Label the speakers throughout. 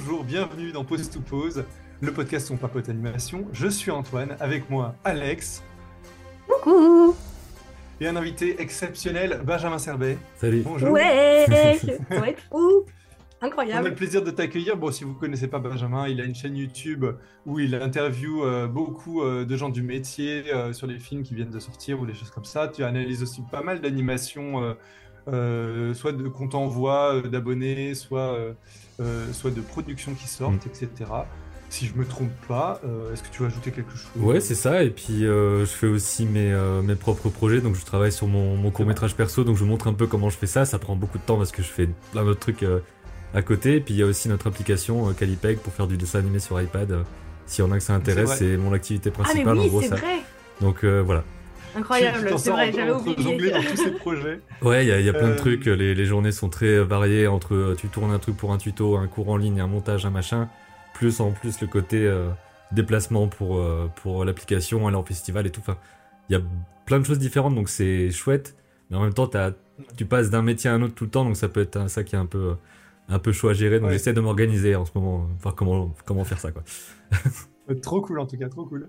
Speaker 1: bonjour, bienvenue dans Pause to Pause, le podcast où on papote animation. Je suis Antoine, avec moi Alex.
Speaker 2: Coucou
Speaker 1: Et un invité exceptionnel, Benjamin Serbet.
Speaker 3: Salut.
Speaker 1: Bonjour.
Speaker 2: Ouais Ça va être fou
Speaker 1: On a
Speaker 2: Incroyable
Speaker 1: le plaisir de t'accueillir. Bon, si vous ne connaissez pas Benjamin, il a une chaîne YouTube où il interviewe euh, beaucoup euh, de gens du métier euh, sur les films qui viennent de sortir ou des choses comme ça. Tu analyses aussi pas mal d'animations, euh, soit de compte envoi euh, d'abonnés, soit, euh, euh, soit de productions qui sortent, etc. Si je me trompe pas, euh, est-ce que tu veux ajouter quelque chose?
Speaker 3: Ouais, c'est ça. Et puis, euh, je fais aussi mes, euh, mes propres projets. Donc, je travaille sur mon, mon court-métrage perso. Donc, je vous montre un peu comment je fais ça. Ça prend beaucoup de temps parce que je fais plein d'autres trucs euh, à côté. Et puis, il y a aussi notre application euh, Calipeg pour faire du dessin animé sur iPad. euh, S'il y en a que ça intéresse, c'est mon activité
Speaker 2: Ah mais
Speaker 3: principale. en
Speaker 2: oui,
Speaker 3: gros,
Speaker 2: c'est
Speaker 3: ça.
Speaker 2: vrai
Speaker 3: Donc, euh, voilà.
Speaker 2: Incroyable, c'est vrai, j'avais oublié
Speaker 1: dans tous ces projets.
Speaker 3: Ouais, il y a, il y a plein
Speaker 1: Euh,
Speaker 3: de trucs. Les, les journées sont très variées entre euh, tu tournes un truc pour un tuto, un cours en ligne, un montage, un machin. Plus en plus le côté euh, déplacement pour, euh, pour l'application, aller en festival et tout. Enfin, il y a plein de choses différentes donc c'est chouette. Mais en même temps, tu passes d'un métier à un autre tout le temps donc ça peut être un- ça qui est un peu, un peu chaud à gérer. Donc
Speaker 1: Ouais.
Speaker 3: j'essaie de m'organiser en ce moment, euh, voir comment, comment faire ça quoi.
Speaker 1: Trop cool en tout cas, trop cool.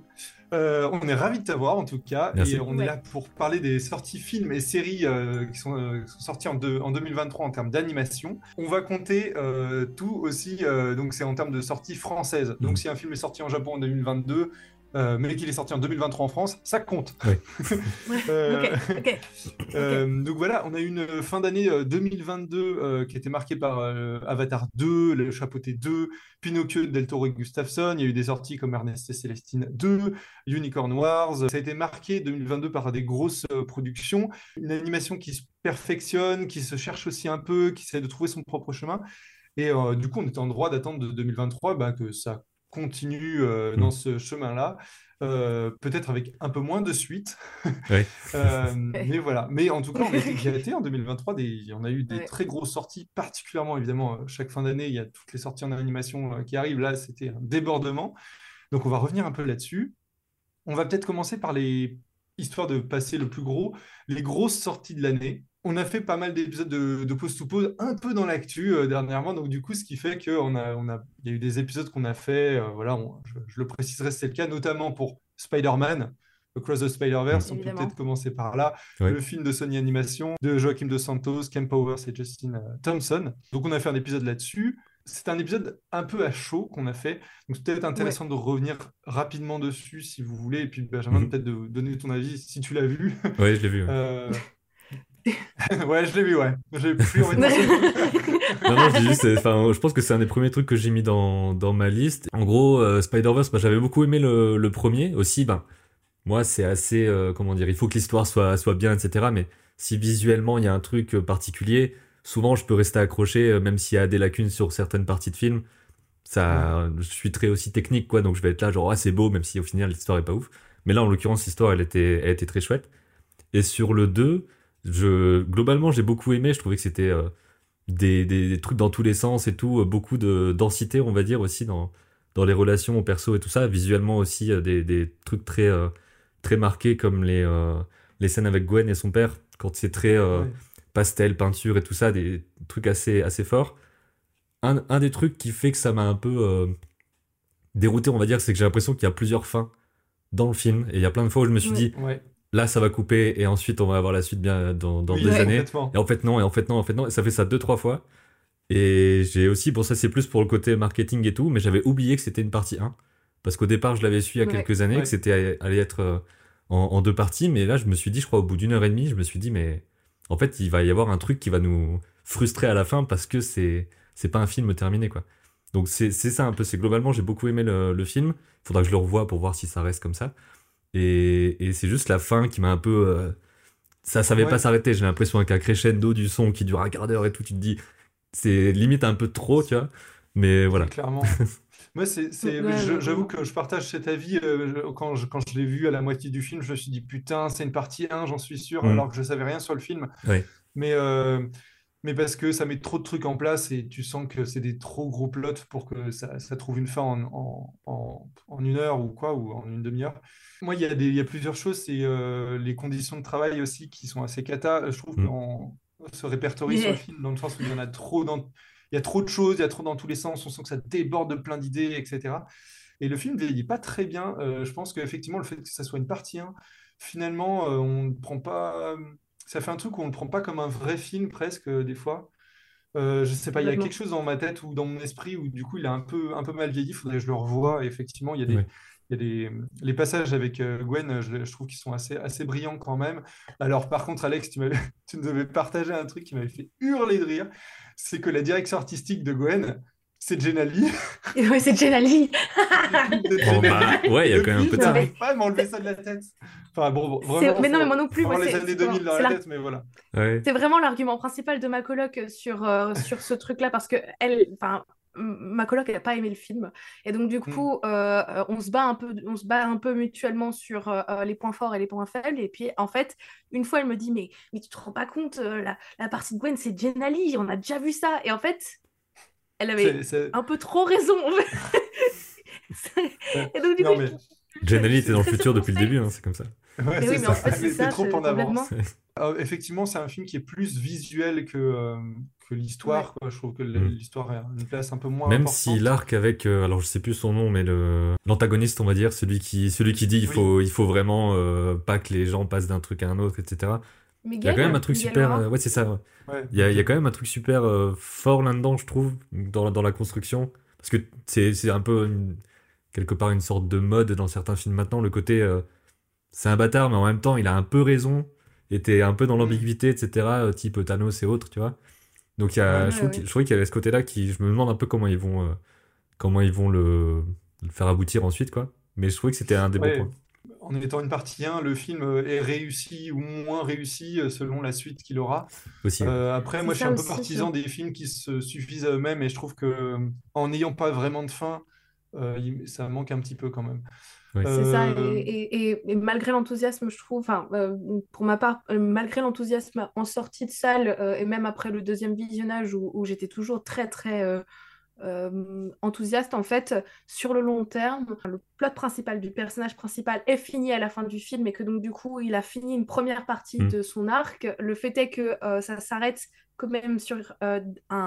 Speaker 1: Euh, on est ravis de t'avoir en tout cas
Speaker 3: Merci.
Speaker 1: et on est là pour parler des sorties films et séries euh, qui, sont, euh, qui sont sorties en, deux- en 2023 en termes d'animation. On va compter euh, tout aussi, euh, donc c'est en termes de sorties françaises. Donc
Speaker 3: Mhm.
Speaker 1: si un film est sorti en Japon en 2022 euh, mais qu'il est sorti en 2023 en France, ça compte.
Speaker 3: Ouais.
Speaker 1: Euh, euh, donc voilà, on a eu une fin d'année euh, 2022 euh, qui a été marquée par euh, Avatar 2, Le Chapeauté 2, Pinocchio de Del Toro et Gustafsson. Il y a eu des sorties comme Ernest et Célestine 2, Unicorn Wars. Ça a été marqué 2022 par des grosses euh, productions, une animation qui se perfectionne, qui se cherche aussi un peu, qui essaie de trouver son propre chemin. Et euh, du coup, on était en droit d'attendre de 2023 bah, que ça continue euh, dans ce chemin-là. Euh, peut-être avec un peu moins de suite.
Speaker 3: Ouais.
Speaker 1: Euh, mais voilà. Mais en tout cas, on était gâtés en 2023. Des, on a eu des
Speaker 2: Ouais.
Speaker 1: très grosses sorties, particulièrement évidemment, chaque fin d'année, il y a toutes les sorties en animation euh, qui arrivent. Là, c'était un débordement. Donc, on va revenir un peu là-dessus. On va peut-être commencer par les, histoire de passer le plus gros, les grosses sorties de l'année. On a fait pas mal d'épisodes de, de pause to pause, un peu dans l'actu euh, dernièrement. Donc, du coup, ce qui fait qu'on a, on a, il y a eu des épisodes qu'on a fait. euh, voilà, on- je, je le préciserai, c'est le cas, notamment pour Spider-Man, Across the Spider-Verse. On peut peut-être commencer par là.
Speaker 3: Ouais.
Speaker 1: Le film de Sony Animation de Joachim Dos Santos, Ken Powers et Justin euh, Thompson. Donc, on a fait un épisode là-dessus. C'est un épisode un peu à chaud qu'on a fait. Donc, c'est peut-être intéressant de revenir rapidement dessus si vous voulez. Et puis, Benjamin,
Speaker 3: Mhm.
Speaker 1: peut-être de donner ton avis si tu l'as vu.
Speaker 3: Ouais, je l'ai vu. ouais.
Speaker 1: Ouais, je l'ai vu, ouais. J'ai plus envie de
Speaker 3: Non, non, je dis juste, enfin, je pense que c'est un des premiers trucs que j'ai mis dans, dans ma liste. En gros, euh, Spider-Verse, moi, j'avais beaucoup aimé le, le premier aussi. Ben, moi, c'est assez, euh, comment dire, il faut que l'histoire soit, soit bien, etc. Mais si visuellement il y a un truc euh, particulier, souvent je peux rester accroché, même s'il y a des lacunes sur certaines parties de film. Ça, je suis très aussi technique, quoi, donc je vais être là, genre, ah, c'est beau, même si au final l'histoire est pas ouf. Mais là, en l'occurrence, l'histoire, elle était, elle était très chouette. Et sur le 2, je, globalement, j'ai beaucoup aimé. Je trouvais que c'était euh, des, des, des trucs dans tous les sens et tout, euh, beaucoup de densité, on va dire, aussi dans, dans les relations au perso et tout ça. Visuellement aussi, euh, des, des trucs très, euh, très marqués comme les, les scènes avec Gwen et son père, quand c'est très
Speaker 1: Ouais.
Speaker 3: pastel, peinture et tout ça, des trucs assez, assez forts. Un, un des trucs qui fait que ça m'a un peu dérouté, on va dire, c'est que j'ai l'impression qu'il y a plusieurs fins dans le film. Et il y a plein de fois où je me suis
Speaker 2: Ouais.
Speaker 3: dit,
Speaker 1: Ouais.
Speaker 3: Là, ça va couper et ensuite on va avoir la suite bien dans, dans
Speaker 1: Oui,
Speaker 3: des
Speaker 2: Ouais.
Speaker 3: années. Et en fait, non, et en fait, non, en fait, non. Et ça fait ça deux, trois fois. Et j'ai aussi, bon, ça c'est plus pour le côté marketing et tout, mais j'avais oublié que c'était une partie 1. Parce qu'au départ, je l'avais su il y a
Speaker 2: Ouais.
Speaker 3: quelques années,
Speaker 1: Ouais.
Speaker 3: que c'était allé être euh, en, en deux parties. Mais là, je me suis dit, je crois, au bout d'une heure et demie, je me suis dit, mais en fait, il va y avoir un truc qui va nous frustrer à la fin parce que c'est c'est pas un film terminé, quoi. Donc c'est c'est ça un peu. C'est globalement, j'ai beaucoup aimé le, le film. Faudra que je le revoie pour voir si ça reste comme ça. Et, et c'est juste la fin qui m'a un peu. euh, ça savait
Speaker 1: Ouais.
Speaker 3: pas s'arrêter. J'ai l'impression avec un crescendo du son qui dure un quart d'heure et tout, tu te dis, c'est limite un peu trop, tu vois. Mais voilà.
Speaker 1: Clairement. Moi, c'est, j'avoue que je partage cet avis. euh, quand je, quand je l'ai vu à la moitié du film, je me suis dit, putain, c'est une partie 1, j'en suis sûr,
Speaker 3: Mm.
Speaker 1: alors que je savais rien sur le film.
Speaker 3: Ouais.
Speaker 1: Mais, euh, mais parce que ça met trop de trucs en place et tu sens que c'est des trop gros plots pour que ça, ça trouve une fin en, en, en- en une heure ou quoi, ou en une demi-heure. Moi, il y a des, il y a plusieurs choses. C'est euh, les conditions de travail aussi qui sont assez cata. Je trouve
Speaker 3: Mm.
Speaker 1: qu'on se répertorie sur le film dans le sens où il y en a trop dans. il y a trop de choses, il y a trop dans tous les sens, on sent que ça déborde de plein d'idées, etc. Et le film vieillit pas très bien. Euh, je pense qu'effectivement, le fait que ça soit une partie 1, finalement, euh, on ne prend pas. Ça fait un truc où on ne le prend pas comme un vrai film presque, euh, des fois. Euh, je sais pas, il y a quelque chose dans ma tête ou dans mon esprit où du coup il a un peu, un peu mal vieilli, il faudrait que je le revoie. Et effectivement, il y a des,
Speaker 3: Ouais.
Speaker 1: il y a des, les passages avec euh, Gwen, je, je trouve qu'ils sont assez, assez brillants quand même. Alors par contre, Alex, tu m'avais, tu nous avais partagé un truc qui m'avait fait hurler de rire, c'est que la direction artistique de Gwen, c'est.
Speaker 2: Et ouais, c'est
Speaker 1: de
Speaker 3: Bon, bah, ouais, il y a quand même un peu de ça.
Speaker 1: j'arrive pas à m'enlever ça de la tête. Enfin bon, vraiment,
Speaker 2: mais non, mais moi non plus, moi,
Speaker 1: les
Speaker 2: c'est-
Speaker 1: années
Speaker 2: c'est
Speaker 1: 2000 dans la
Speaker 2: la-
Speaker 1: tête, mais voilà.
Speaker 3: Ouais.
Speaker 2: C'est vraiment l'argument principal de ma coloc sur, euh, sur ce truc-là parce que elle, enfin, ma coloc, elle n'a pas aimé le film et donc du
Speaker 1: Mm.
Speaker 2: coup, euh, euh, on se bat un peu, on se bat un peu mutuellement sur euh, euh, les points forts et les points faibles. Et puis en fait, une fois, elle me dit mais mais tu te rends pas compte, euh, la, la partie de Gwen, c'est Jenna Lee, on a déjà vu ça. Et en fait, elle avait
Speaker 1: C'est- c'est-
Speaker 2: un peu trop raison. et donc du
Speaker 1: Non,
Speaker 2: coup,
Speaker 1: mais-
Speaker 3: était dans le futur depuis le début, hein, c'est comme ça.
Speaker 1: Ouais,
Speaker 2: Mais
Speaker 1: c'est
Speaker 2: oui, mais en fait, c'est ça,
Speaker 1: trop en avance. Euh, effectivement, c'est un film qui est plus visuel que, euh, que l'histoire. quoi. Je trouve que
Speaker 3: Mm.
Speaker 1: l'histoire a une place un peu moins
Speaker 3: Même
Speaker 1: importante.
Speaker 3: si l'arc avec, euh, alors je sais plus son nom, mais le l'antagoniste, on va dire, celui qui, celui qui dit il
Speaker 1: Oui.
Speaker 3: faut, il faut vraiment euh, pas que les gens passent d'un truc à un autre, etc. Il y a quand même un truc
Speaker 2: Miguel
Speaker 3: super, euh, ouais c'est ça. Ouais. Il y a, il y a quand même un truc super euh, fort là-dedans, je trouve, dans, la- dans la construction, parce que c'est c'est un peu une- quelque part une sorte de mode dans certains films maintenant, le côté euh, c'est un bâtard, mais en même temps il a un peu raison, et t'es un peu dans l'ambiguïté, etc. euh, Type Thanos et autres, tu vois. Donc il y a,
Speaker 2: Ouais,
Speaker 3: je, trouve
Speaker 2: ouais.
Speaker 3: qu'il- je trouvais qu'il y avait ce côté-là qui, je me demande un peu comment ils vont, euh, comment ils vont le, le faire aboutir ensuite, quoi. Mais je trouvais que c'était un des
Speaker 1: Ouais.
Speaker 3: bons points.
Speaker 1: En étant une partie 1, le film est réussi ou moins réussi euh, selon la suite qu'il aura.
Speaker 3: Aussi. ouais.
Speaker 1: Euh, après, moi, je suis un peu partisan
Speaker 2: ça.
Speaker 1: des films qui se suffisent à eux-mêmes et je trouve que euh, en n'ayant pas vraiment de fin, euh, ça manque un petit peu quand même.
Speaker 2: C'est ça, et, et- et- et malgré l'enthousiasme, je trouve, enfin, euh, pour ma part, malgré l'enthousiasme en sortie de salle, euh, et même après le deuxième visionnage où, où j'étais toujours très, très euh, enthousiaste, en fait, sur le long terme, le plot principal du personnage principal est fini à la fin du film, et que donc, du coup, il a fini une première partie
Speaker 3: Mm.
Speaker 2: de son arc. Le fait est que euh, ça s'arrête quand même sur euh, un,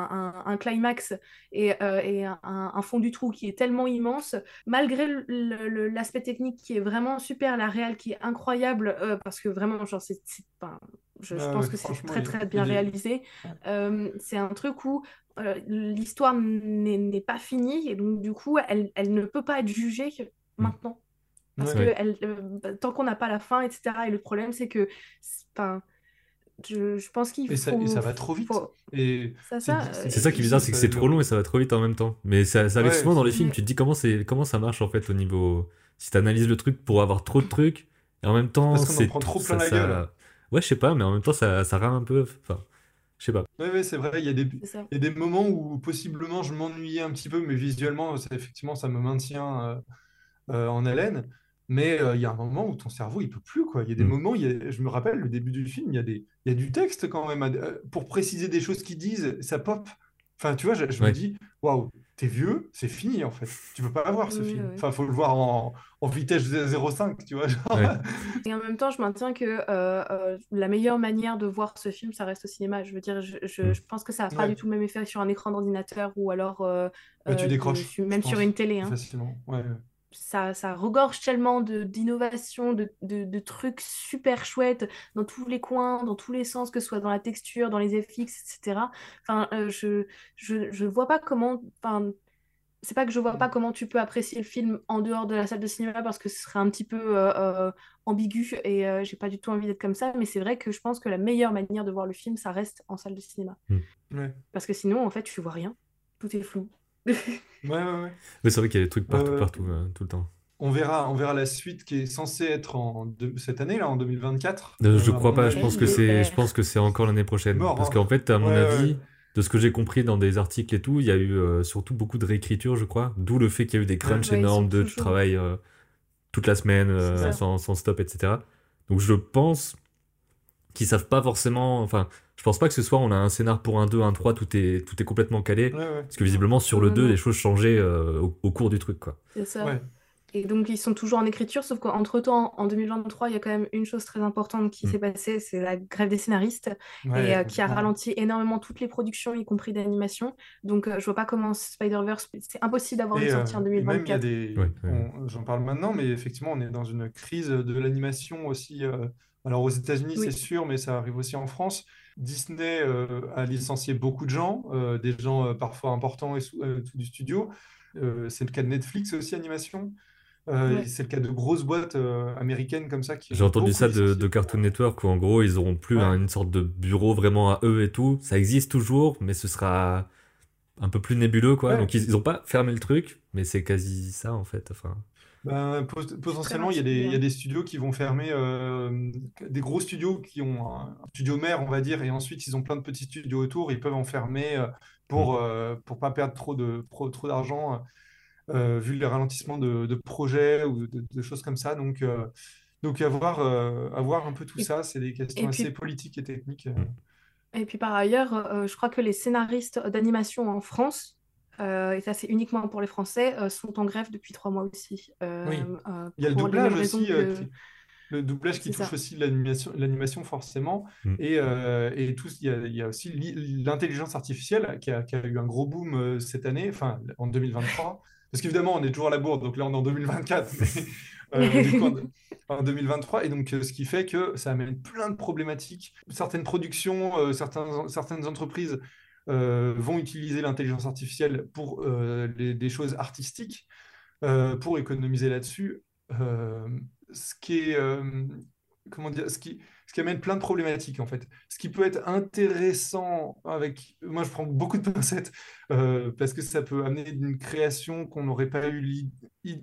Speaker 2: un- un climax et, euh, et un, un fond du trou qui est tellement immense malgré l'aspect technique qui est vraiment super, la réal qui est incroyable, euh, parce que vraiment, genre, c'est, c'est- enfin, je, pense que c'est très très bien réalisé. Euh, c'est un truc où euh, l'histoire n'est n'est pas finie et donc du coup, elle, elle ne peut pas être jugée maintenant. Parce
Speaker 1: Ouais.
Speaker 2: que elle, euh, tant qu'on n'a pas la fin, etc. Et le problème, c'est que, enfin, je, je pense qu'il
Speaker 1: Et ça,
Speaker 2: faut,
Speaker 1: et ça va trop vite.
Speaker 2: faut-
Speaker 1: Et
Speaker 2: ça,
Speaker 1: c'est
Speaker 2: ça,
Speaker 3: qui est bizarre, c'est que c'est trop long et ça va trop vite en même temps. Mais ça, ça arrive
Speaker 1: Ouais,
Speaker 3: souvent dans les films, tu te dis comment, c'est, comment ça marche en fait au niveau. Si t'analyses le truc pour avoir trop de trucs, et en même temps, c'est
Speaker 1: trop
Speaker 3: ça-
Speaker 1: plein la
Speaker 3: ça-
Speaker 1: gueule.
Speaker 3: Ouais, je sais pas, mais en même temps, ça, ça rame un peu. Enfin, je sais pas.
Speaker 1: Ouais, ouais, c'est vrai, il y a des, y a des moments où possiblement je m'ennuyais un petit peu, mais visuellement, ça, effectivement, ça me maintient euh, euh, en haleine. Mais euh, il y a un moment où ton cerveau, il peut plus, quoi. Il y a des
Speaker 3: Mm.
Speaker 1: moments, il y a- je me rappelle, le début du film, il y a des, il y a du texte quand même. à- euh, pour préciser des choses qu'ils disent, ça pop. Enfin, tu vois, je, je me
Speaker 3: Ouais.
Speaker 1: dis, waouh, t'es vieux, c'est fini, en fait. Tu peux pas voir ce
Speaker 2: Oui,
Speaker 1: film.
Speaker 2: oui.
Speaker 1: Enfin, faut le voir en, en vitesse 0,5, tu vois. genre.
Speaker 3: Ouais.
Speaker 2: Et en même temps, je maintiens que euh, euh, la meilleure manière de voir ce film, ça reste au cinéma. Je veux dire, je, je-
Speaker 3: Mm.
Speaker 2: je pense que ça n'a pas
Speaker 1: Ouais.
Speaker 2: du tout le même effet sur un écran d'ordinateur ou alors euh,
Speaker 1: Ouais, tu
Speaker 2: euh,
Speaker 1: décroches,
Speaker 2: même sur
Speaker 1: pense,
Speaker 2: une télé. hein.
Speaker 1: Facilement. Ouais, ouais.
Speaker 2: Ça, ça regorge tellement de d'innovations, de, de, de trucs super chouettes dans tous les coins, dans tous les sens, que ce soit dans la texture, dans les FX, etc. Enfin, euh, je, je, je vois pas comment. Enfin, c'est pas que je vois pas comment tu peux apprécier le film en dehors de la salle de cinéma parce que ce serait un petit peu euh, euh, ambigu et euh, j'ai pas du tout envie d'être comme ça, mais c'est vrai que je pense que la meilleure manière de voir le film, ça reste en salle de cinéma.
Speaker 1: Ouais.
Speaker 2: Parce que sinon, en fait, tu vois rien. Tout est flou.
Speaker 1: Ouais, ouais, ouais.
Speaker 3: Mais c'est vrai qu'il y a des trucs partout,
Speaker 1: Euh,
Speaker 3: partout, euh, tout le temps.
Speaker 1: On verra, on verra la suite qui est censée être en de- cette année, là, en 2024.
Speaker 3: Euh, je
Speaker 1: Euh,
Speaker 3: crois pas, je pense que c'est,
Speaker 2: est
Speaker 3: je pense que c'est encore l'année prochaine.
Speaker 1: Mort,
Speaker 3: Parce
Speaker 1: hein.
Speaker 3: qu'en fait, à mon
Speaker 1: Ouais,
Speaker 3: avis,
Speaker 1: ouais.
Speaker 3: de ce que j'ai compris dans des articles et tout, il y a eu euh, surtout beaucoup de réécriture, je crois. D'où le fait qu'il y a eu des crunchs
Speaker 2: Ouais,
Speaker 3: énormes de
Speaker 2: toujours-
Speaker 3: travail euh, toute la semaine, euh, sans, sans stop, etc. Donc je pense qu'ils savent pas forcément. Enfin, je pense pas que ce soit on a un scénar pour un 2, un 3, tout est, tout est complètement calé.
Speaker 1: Ouais, ouais.
Speaker 3: Parce que visiblement, sur le
Speaker 2: Non,
Speaker 3: 2,
Speaker 2: non.
Speaker 3: les choses changeaient euh, au, au cours du truc, quoi.
Speaker 2: C'est ça.
Speaker 1: Ouais.
Speaker 2: Et donc, ils sont toujours en écriture, sauf qu'entre-temps, en 2023, il y a quand même une chose très importante qui
Speaker 3: Mm.
Speaker 2: s'est passée, c'est la grève des scénaristes, et euh, qui a ralenti énormément toutes les productions, y compris d'animation. Donc, euh, je vois pas comment Spider-Verse, c'est impossible d'avoir une
Speaker 1: euh,
Speaker 2: sortie en
Speaker 1: et même, il y a
Speaker 2: 2024.
Speaker 1: des...
Speaker 3: Ouais, ouais.
Speaker 1: on- J'en parle maintenant, mais effectivement, on est dans une crise de l'animation aussi. Alors aux États-Unis,
Speaker 2: Oui.
Speaker 1: c'est sûr, mais ça arrive aussi en France. Disney euh, a licencié beaucoup de gens, euh, des gens euh, parfois importants et sous- euh, tout du studio. Euh, c'est le cas de Netflix aussi, animation. Euh,
Speaker 2: Ouais.
Speaker 1: c'est le cas de grosses boîtes euh, américaines comme ça qui
Speaker 3: J'ai entendu ça de, Cartoon Network où en gros ils auront plus
Speaker 1: Ouais.
Speaker 3: une sorte de bureau vraiment à eux et tout. Ça existe toujours, mais ce sera un peu plus nébuleux quoi.
Speaker 1: Ouais.
Speaker 3: Donc ils, ils ont pas fermé le truc, mais c'est quasi ça en fait. Enfin,
Speaker 1: Ben, pot- potentiellement, il y a des, il y a des studios qui vont fermer, euh, des gros studios qui ont un studio mère, on va dire, et ensuite ils ont plein de petits studios autour, ils peuvent en fermer euh, pour euh, pour pas perdre trop de pro- trop d'argent euh, vu le ralentissement de, de projets ou de, de choses comme ça. Donc euh, donc avoir euh, avoir un peu tout
Speaker 2: Et-
Speaker 1: ça, c'est des questions
Speaker 2: puis-
Speaker 1: assez politiques et techniques.
Speaker 2: Et puis par ailleurs, euh, je crois que les scénaristes d'animation en France, euh, et ça c'est uniquement pour les Français, euh, sont en grève depuis trois mois aussi. euh,
Speaker 1: Oui.
Speaker 2: euh,
Speaker 1: Il y a le doublage aussi, euh,
Speaker 2: que-
Speaker 1: qui- le doublage qui touche
Speaker 2: ça.
Speaker 1: aussi l'animation, l'animation forcément,
Speaker 3: Mm.
Speaker 1: et, euh, et tout, il y a, il y a aussi l'i- l'intelligence artificielle qui a, qui a eu un gros boom euh, cette année, enfin en 2023, parce qu'évidemment on est toujours à la bourre, donc là on est en 2024, mais euh, coup, en, en 2023, et donc ce qui fait que ça amène plein de problématiques. Certaines productions, euh, certains, certaines entreprises vont utiliser l'intelligence artificielle pour euh, les- des choses artistiques, euh, pour économiser là-dessus. Euh, ce qui est, euh, comment dire, ce qui, ce qui amène plein de problématiques en fait. Ce qui peut être intéressant avec, moi je prends beaucoup de pincettes euh, parce que ça peut amener une création qu'on n'aurait pas eu l'i-